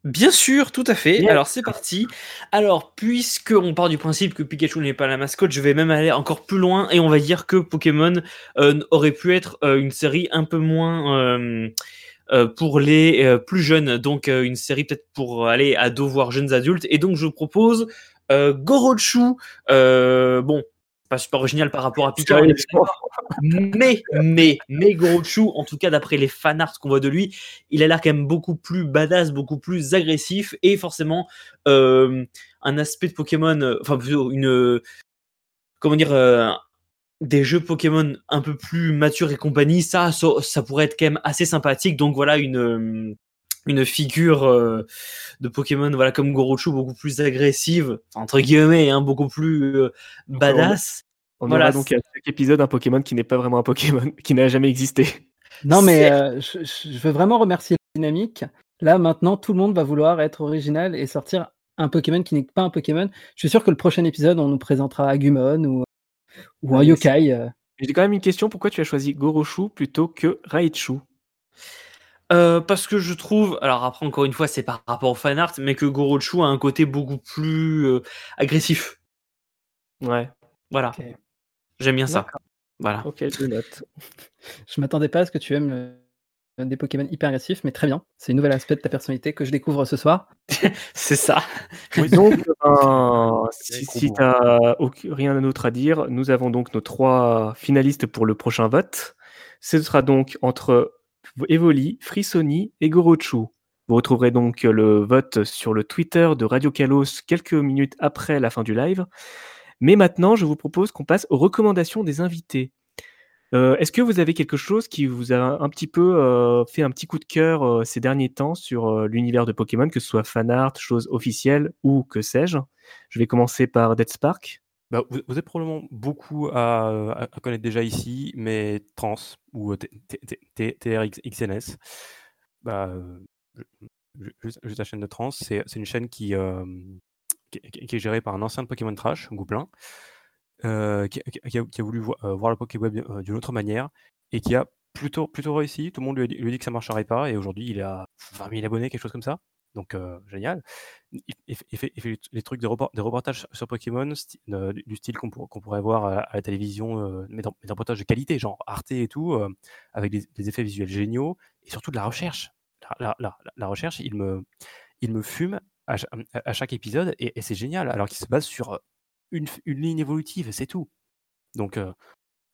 Bien sûr, tout à fait. Alors c'est parti. Alors puisque on part du principe que Pikachu n'est pas la mascotte, je vais même aller encore plus loin et on va dire que Pokémon euh, aurait pu être euh, une série un peu moins euh, pour les plus jeunes, donc une série peut-être pour aller ados voire jeunes adultes. Et donc je propose Gorochu. Bon, pas super original par rapport à d'accord. Mais, mais, mais Gorochu, en tout cas d'après les fanarts qu'on voit de lui, il a l'air quand même beaucoup plus badass, beaucoup plus agressif et forcément euh, un aspect de Pokémon, euh, enfin plutôt une, euh, comment dire, euh, des jeux Pokémon un peu plus matures et compagnie, ça, ça, ça pourrait être quand même assez sympathique. Donc voilà une une figure euh, de Pokémon, voilà comme Gorochu, beaucoup plus agressive, entre guillemets, hein, beaucoup plus euh, badass. On Voilà, aura donc à chaque épisode un Pokémon qui n'est pas vraiment un Pokémon, *laughs* qui n'a jamais existé. Non, mais euh, je, veux vraiment remercier la dynamique. Là, maintenant, tout le monde va vouloir être original et sortir un Pokémon qui n'est pas un Pokémon. Je suis sûr que le prochain épisode, on nous présentera Agumon ou, ou un Yokai. J'ai quand même une question, pourquoi tu as choisi Gorochu plutôt que Raichu? Euh, parce que je trouve, alors après encore une fois c'est par rapport au fanart, mais que Gorochu a un côté beaucoup plus euh, agressif. Ouais, Voilà, j'aime bien ça. Voilà. ok, je note. *laughs* Je m'attendais pas à ce que tu aimes le- des Pokémon hyper agressifs, mais très bien. C'est un nouvel aspect de ta personnalité que je découvre ce soir. *laughs* C'est ça. Donc, *laughs* ben, si, tu n'as rien d'autre à dire, nous avons donc nos trois finalistes pour le prochain vote. Ce sera donc entre Evoli, Frissoni et Gorochu. Vous retrouverez donc le vote sur le Twitter de Radio Kalos quelques minutes après la fin du live. Mais maintenant, je vous propose qu'on passe aux recommandations des invités. Euh, Est-ce que vous avez quelque chose qui vous a un petit peu euh, fait un petit coup de cœur euh, ces derniers temps sur euh, l'univers de Pokémon, que ce soit fanart, choses officielles ou que sais-je? Je vais commencer par Dead Spark. Bah, vous, êtes probablement beaucoup à, connaître déjà ici, mais Trans ou euh, TRXNS, bah, euh, ju- juste, la chaîne de Trans, c'est une chaîne qui, euh, qui, est gérée par un ancien Pokémon Trash, Gouplin, qui, a, voulu vo- voir le Pokébweb euh, d'une autre manière et qui a plutôt, plutôt réussi. Tout le monde lui a, dit- lui a dit que ça marcherait pas et aujourd'hui il a 20 000 abonnés, quelque chose comme ça. Donc génial. Il, fait, les trucs de report- reportages sur Pokémon du style qu'on pour- qu'on pourrait voir à, la télévision, mais, dans, mais des reportages de qualité, genre Arte et tout, avec des, effets visuels géniaux et surtout de la recherche. La, recherche, il me, il me fume à, à chaque épisode et, c'est génial, alors qu'il se base sur une, ligne évolutive, c'est tout. Donc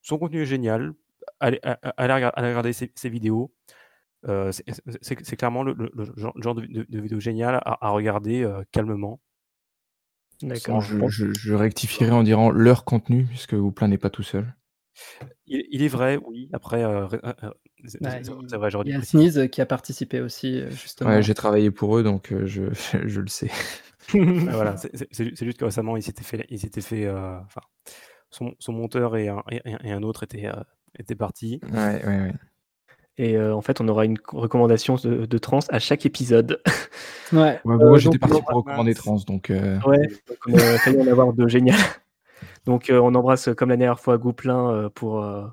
son contenu est génial. Allez, allez regarder ses, ses vidéos. Euh, c'est- clairement le, le- le genre, de, de- de vidéo géniale à, à regarder euh, calmement. D'accord. je, je- je rectifierai en disant leur contenu, puisque Gouplin n'est pas tout seul. Il, il est vrai, oui. Après, euh, euh, c'est Bah, il- y a. Sneeze qui a participé aussi, justement. Ouais, j'ai travaillé pour eux, donc euh, je, *laughs* je le sais. *laughs* Voilà, c'est c'est- c'est ju- c'est juste que récemment, il s'était fait, il s'était fait, euh, enfin, son, son monteur et un, et, un- et un autre étaient, euh, étaient partis. Ouais, ouais, ouais. Et euh, en fait, on aura une co- recommandation de, de trans à chaque épisode. *laughs* Ouais. Ouais, Euh, moi, j'étais parti pour recommander Trans, donc euh, Ouais, donc on a failli en avoir de génial. *laughs* Donc euh, on embrasse comme la dernière fois Gouplin euh, pour euh,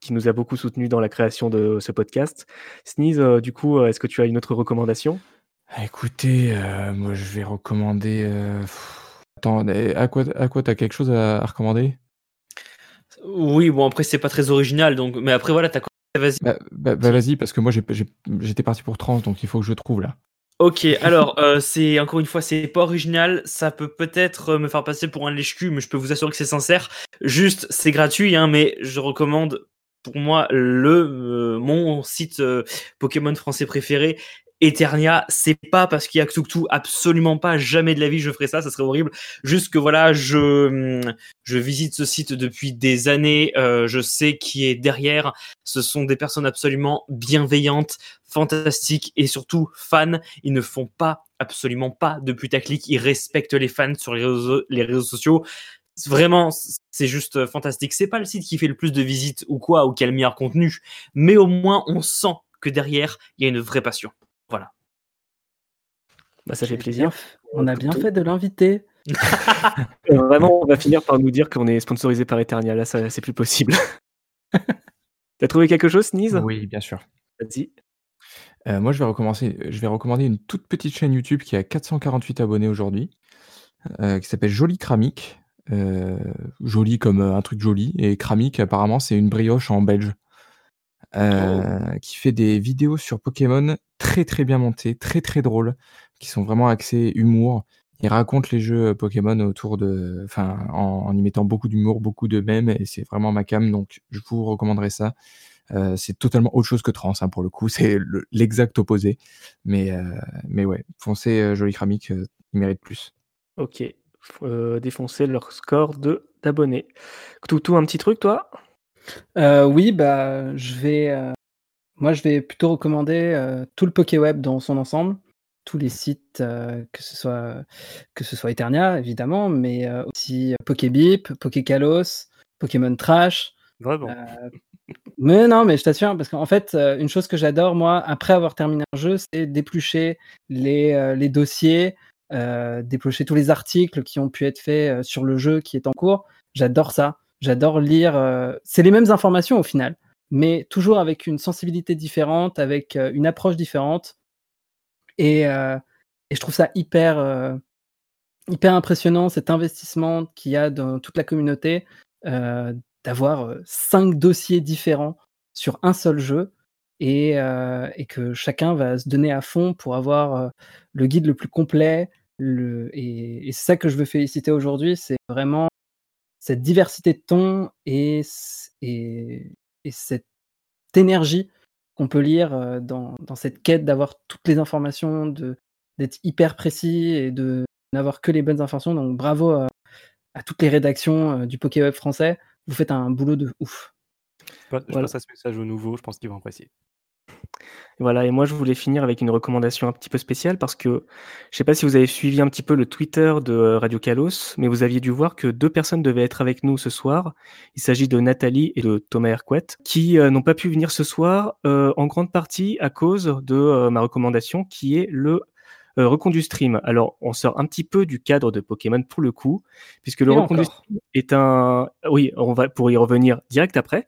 qui nous a beaucoup soutenu dans la création de ce podcast. Sneeze, euh, du coup, est-ce que tu as une autre recommandation? Écoutez, euh, moi je vais recommander. euh, Attends, à quoi, à quoi t'as quelque chose à, à recommander? Oui, bon après c'est pas très original, donc mais après voilà, t'as vas-y. Bah, bah- bah, vas-y, parce que moi j'étais parti pour Trans, donc il faut que je trouve là. Ok, alors euh, c'est encore une fois c'est pas original, ça peut peut-être euh, me faire passer pour un lèche-cul, mais je peux vous assurer que c'est sincère. Juste, c'est gratuit, hein, mais je recommande pour moi le euh, mon site euh, Pokémon français préféré. Eternia, c'est pas parce qu'il y a Cthulhu, absolument pas, jamais de la vie je ferai ça, ça serait horrible. Juste que voilà, je, je visite ce site depuis des années, euh, je sais qui est derrière, ce sont des personnes absolument bienveillantes, fantastiques et surtout fans. Ils ne font pas, absolument pas de putaclic, ils respectent les fans sur les réseaux, les réseaux sociaux. vraiment, c'est juste fantastique. C'est pas le site qui fait le plus de visites ou quoi, ou qui a le meilleur contenu, mais au moins on sent que derrière, il y a une vraie passion. Bah, ça fait plaisir. On a bien fait de l'inviter. *laughs* Euh, Vraiment, on va finir par nous dire qu'on est sponsorisé par Eternia. Là, ça, c'est plus possible. *laughs* T'as trouvé quelque chose, Sneeze Oui, bien sûr. Vas-y. Euh, moi, je vais, recommencer, je vais recommander une toute petite chaîne YouTube qui a 448 abonnés aujourd'hui, euh, qui s'appelle Jolie. Euh, joli comme un truc joli. Et Cramique, apparemment, c'est une brioche en belge. Euh, qui fait des vidéos sur Pokémon très très bien montées, très très drôles, qui sont vraiment axées humour. Il raconte les jeux Pokémon autour de, enfin, en, en y mettant beaucoup d'humour, beaucoup de mèmes, et c'est vraiment ma cam, donc je vous recommanderais ça. Euh, c'est totalement autre chose que trans, hein, pour le coup, *laughs* c'est le- l'exact opposé. Mais, euh, mais ouais, foncez euh, Joli Cramique, euh, il mérite plus. Ok. Euh, défoncer leur score de d'abonnés. Toutou, un petit truc, toi? Euh, oui, bah, je vais, euh, moi, je vais plutôt recommander euh, tout le PokéWeb dans son ensemble, tous les sites, euh, que ce soit que ce soit Eternia évidemment, mais euh, aussi Pokébip, Pokékalos, Pokémon Trash. Vraiment. Euh, mais non, mais je t'assure, parce qu'en fait, une chose que j'adore, moi, après avoir terminé un jeu, c'est d'éplucher les, les dossiers, d'éplucher tous les articles qui ont pu être faits sur le jeu qui est en cours. J'adore ça. J'adore lire. C'est les mêmes informations au final, mais toujours avec une sensibilité différente, avec une approche différente. Et, euh, et je trouve ça hyper, euh, hyper impressionnant, cet investissement qu'il y a dans toute la communauté, euh, d'avoir cinq dossiers différents sur un seul jeu et, que chacun va se donner à fond pour avoir le guide le plus complet. Le, et c'est ça que je veux féliciter aujourd'hui, c'est vraiment cette diversité de et, et cette énergie qu'on peut lire euh, dans, dans cette quête d'avoir toutes les informations, de d'être hyper précis et de n'avoir que les bonnes informations. Donc bravo à, à toutes les rédactions euh, du PokéWeb français. Vous faites un boulot de ouf. Je passe- je Voilà. passe à ce message aux nouveaux, je pense qu'ils vont apprécier. Voilà, et moi je voulais finir avec une recommandation un petit peu spéciale parce que je sais pas si vous avez suivi un petit peu le Twitter de euh, Radio Kalos, mais vous aviez dû voir que deux personnes devaient être avec nous ce soir. Il s'agit de Nathalie et de Thomas Hercouet, qui euh, n'ont pas pu venir ce soir euh, en grande partie à cause de ma recommandation qui est le euh, reconduit stream. Alors, on sort un petit peu du cadre de Pokémon pour le coup, puisque le encore. stream est un. Oui, on va pour y revenir direct après.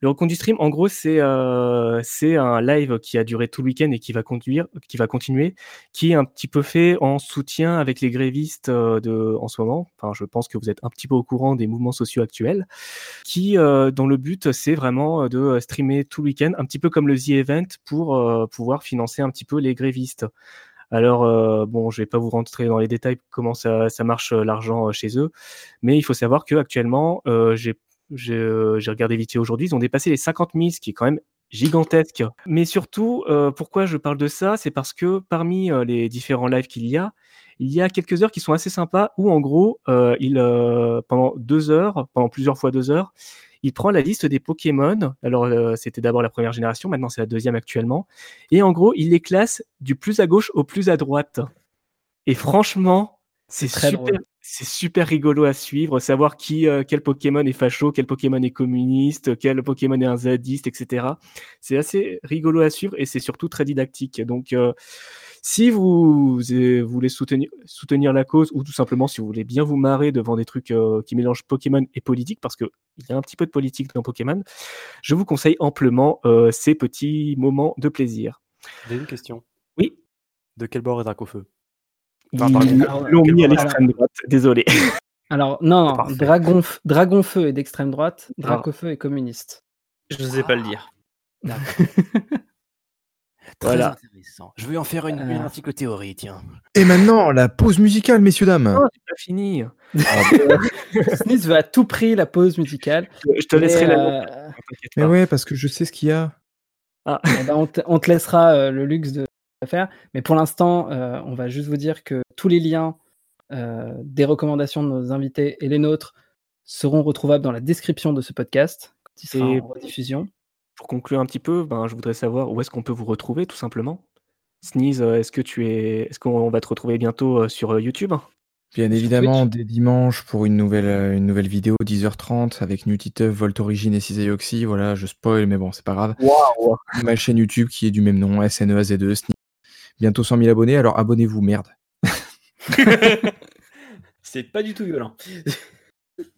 Le reconduit stream, en gros, c'est euh, c'est un live qui a duré tout le week-end et qui va conduire, qui va continuer, qui est un petit peu fait en soutien avec les grévistes euh, de en ce moment. Enfin, je pense que vous êtes un petit peu au courant des mouvements sociaux actuels, qui euh, dont le but c'est vraiment de streamer tout le week-end, un petit peu comme le The Event pour pouvoir financer un petit peu les grévistes. Alors, euh, bon, je vais pas vous rentrer dans les détails comment ça, ça marche euh, l'argent euh, chez eux, mais il faut savoir que actuellement, euh, euh, j'ai regardé vite aujourd'hui, ils ont dépassé les 50 000, ce qui est quand même gigantesque. Mais surtout, euh, pourquoi je parle de ça? C'est parce que parmi les différents lives qu'il y a, il y a quelques heures qui sont assez sympas où, en gros, euh, il, euh, pendant deux heures, pendant plusieurs fois deux heures, il prend la liste des Pokémon. Alors, euh, c'était d'abord la première génération, maintenant c'est la deuxième actuellement. Et en gros, il les classe du plus à gauche au plus à droite. Et franchement, c'est très super, drôle. C'est super rigolo à suivre, savoir qui, euh, quel Pokémon est facho, quel Pokémon est communiste, quel Pokémon est un zadiste, etc. C'est assez rigolo à suivre et c'est surtout très didactique. Donc, euh, si vous, euh, voulez soutenir, soutenir la cause ou tout simplement si vous voulez bien vous marrer devant des trucs euh, qui mélangent Pokémon et politique, parce qu'il y a un petit peu de politique dans Pokémon, je vous conseille amplement ces petits moments de plaisir. J'ai une question. Oui. De quel bord est Dracofeu? Ils l'ont mis à l'extrême droite, désolé. *laughs* Alors, non, non. Dragon, *laughs* Dragonfeu est d'extrême droite, Ah. Dracofeu est communiste. Je ne sais pas le dire. *laughs* Très Voilà. intéressant. Je vais en faire une, une Euh. article théorie, tiens. Et maintenant, la pause musicale, messieurs, dames. Oh, c'est pas fini. Smith veut à tout prix la pause musicale. Je te laisserai Mais, la euh, Mais ouais, parce que je sais ce qu'il y a. eh ben, on, te, on te laissera euh, le luxe de le faire. Mais pour l'instant, euh, on va juste vous dire que tous les liens euh, des recommandations de nos invités et les nôtres seront retrouvables dans la description de ce podcast quand il sera Et- en rediffusion. Pour conclure un petit peu, ben, je voudrais savoir où est-ce qu'on peut vous retrouver, tout simplement. Sneeze, euh, est-ce que tu es, est-ce qu'on va te retrouver bientôt euh, sur YouTube? Bien évidemment, dès dimanche pour une nouvelle, une nouvelle vidéo 10h30 avec Nutiteuf, Volt Origin et Cisaioxy. Voilà, je spoil, mais bon, c'est pas grave. Ma chaîne YouTube qui est du même nom, SNEAZ2, SNI. Bientôt 100 000 abonnés, alors abonnez-vous, merde. *laughs* C'est pas du tout violent.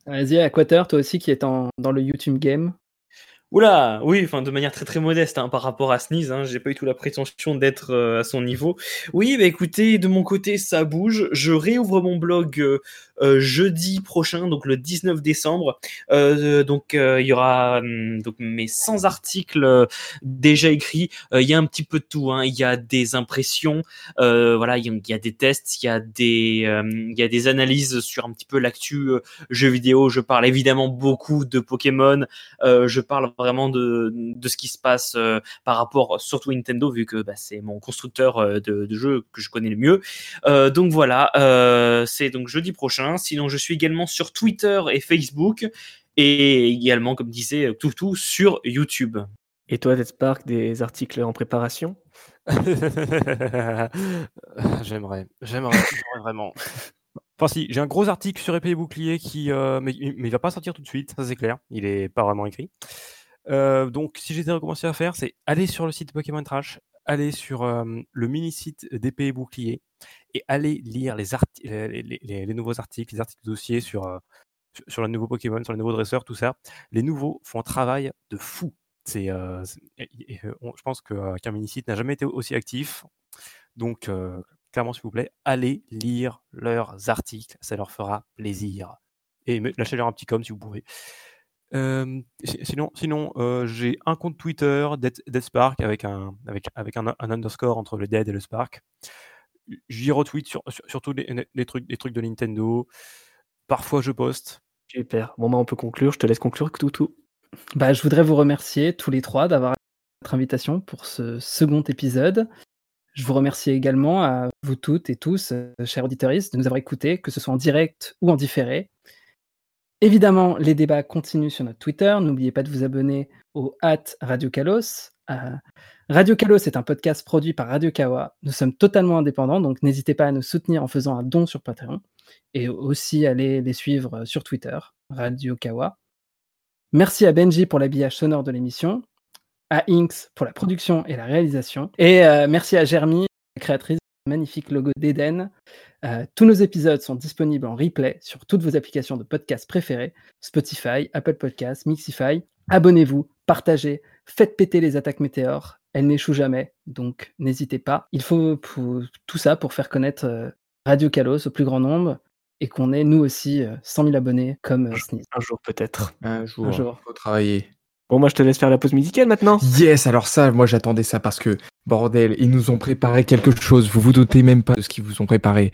Vas-y, Aquater, toi aussi qui est en- dans le YouTube game. Oula, oui, enfin de manière très très modeste hein, par rapport à Sneeze, hein, j'ai pas eu tout la prétention d'être euh, à son niveau. Oui, bah écoutez, de mon côté ça bouge. Je réouvre mon blog euh, euh, jeudi prochain, donc le 19 décembre. Euh, donc euh, il y aura hum, donc mes 100 articles déjà écrits. Il y a un petit peu de tout. hein. Il y a des impressions, voilà, il y, y a des tests, il y a des il y a des analyses sur un petit peu l'actu jeux vidéo. Je parle évidemment beaucoup de Pokémon. Je parle vraiment de, de ce qui se passe euh, par rapport surtout à Nintendo vu que bah, c'est mon constructeur euh, de, de jeux que je connais le mieux. Euh, donc voilà, euh, c'est donc jeudi prochain. Sinon, je suis également sur Twitter et Facebook et également, comme disait Toutou, sur YouTube. Et toi, Dead Spark, des articles en préparation? *laughs* J'aimerais, j'aimerais, j'aimerais vraiment. Enfin, si, j'ai un gros article sur épée et bouclier qui. euh, mais, mais il va pas sortir tout de suite, ça c'est clair. Il est pas vraiment écrit. Euh, donc, si j'étais recommencé à faire, c'est aller sur le site Pokémon Trash, aller sur euh, le mini-site d'épée et bouclier et aller lire les, les, les- les- les nouveaux articles, les articles dossiers sur, euh, sur, sur le nouveau Pokémon, sur les nouveaux dresseurs, tout ça. Les nouveaux font un travail de fou. C'est, je pense qu'un mini-site n'a jamais été aussi actif. Donc, clairement, s'il vous plaît, allez lire leurs articles, ça leur fera plaisir. Et lâchez-leur un petit com si vous pouvez. Si- sinon, euh, j'ai un compte Twitter, Dead, Dead Spark, avec, un, avec, avec un, un underscore entre le Dead et le Spark. J'y retweet sur, sur- surtout les, trucs, les trucs de Nintendo. Parfois, je poste. Super. Bon, bah, on peut conclure. Je te laisse conclure, Toutou. Bah, je voudrais vous remercier tous les trois d'avoir notre invitation pour ce second épisode. Je vous remercie également à vous toutes et tous, euh, chers auditeurs, de nous avoir écoutés, que ce soit en direct ou en différé. Évidemment, les débats continuent sur notre Twitter. N'oubliez pas de vous abonner au at Radio Kalos. Euh, Radio Kalos est un podcast produit par Radio Kawa. Nous sommes totalement indépendants, donc n'hésitez pas à nous soutenir en faisant un don sur Patreon et aussi allez les suivre sur Twitter, Radio Kawa. Merci à Benji pour l'habillage sonore de l'émission, à Inks pour la production et la réalisation, et euh, merci à Jeremy, la créatrice magnifique logo d'Eden. Euh, tous nos épisodes sont disponibles en replay sur toutes vos applications de podcast préférées, Spotify, Apple Podcasts, Mixify. Abonnez-vous, partagez, faites péter les attaques météores, elles n'échouent jamais, donc n'hésitez pas. Il faut pour- tout ça pour faire connaître euh, Radio Kalos au plus grand nombre et qu'on ait nous aussi euh, 100 000 abonnés comme euh, Sneeze. Un jour, peut-être. Un jour, Un jour. faut travailler. Bon, moi, je te laisse faire la pause musicale maintenant. Yes, alors ça, moi j'attendais ça parce que, bordel, ils nous ont préparé quelque chose, vous vous doutez même pas de ce qu'ils vous ont préparé.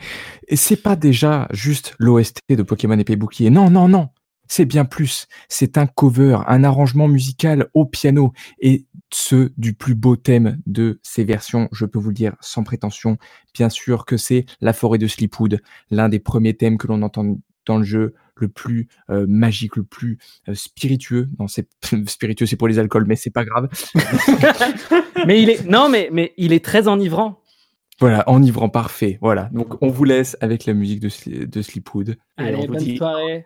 Et c'est pas déjà juste l'OST de Pokémon Épée Bouclier, non, non, non, c'est bien plus. C'est un cover, un arrangement musical au piano, et ce, du plus beau thème de ces versions, je peux vous le dire sans prétention, bien sûr que c'est La forêt de Sleepwood, l'un des premiers thèmes que l'on entend dans le jeu, le plus euh, magique, le plus euh, spiritueux. Non, c'est *laughs* spiritueux, c'est pour les alcools, mais c'est pas grave. *laughs* mais il est non, mais mais il est très enivrant. Voilà, enivrant parfait. Voilà. Donc on vous laisse avec la musique de, de Sleepwood. Allez, on vous bonne dit- soirée.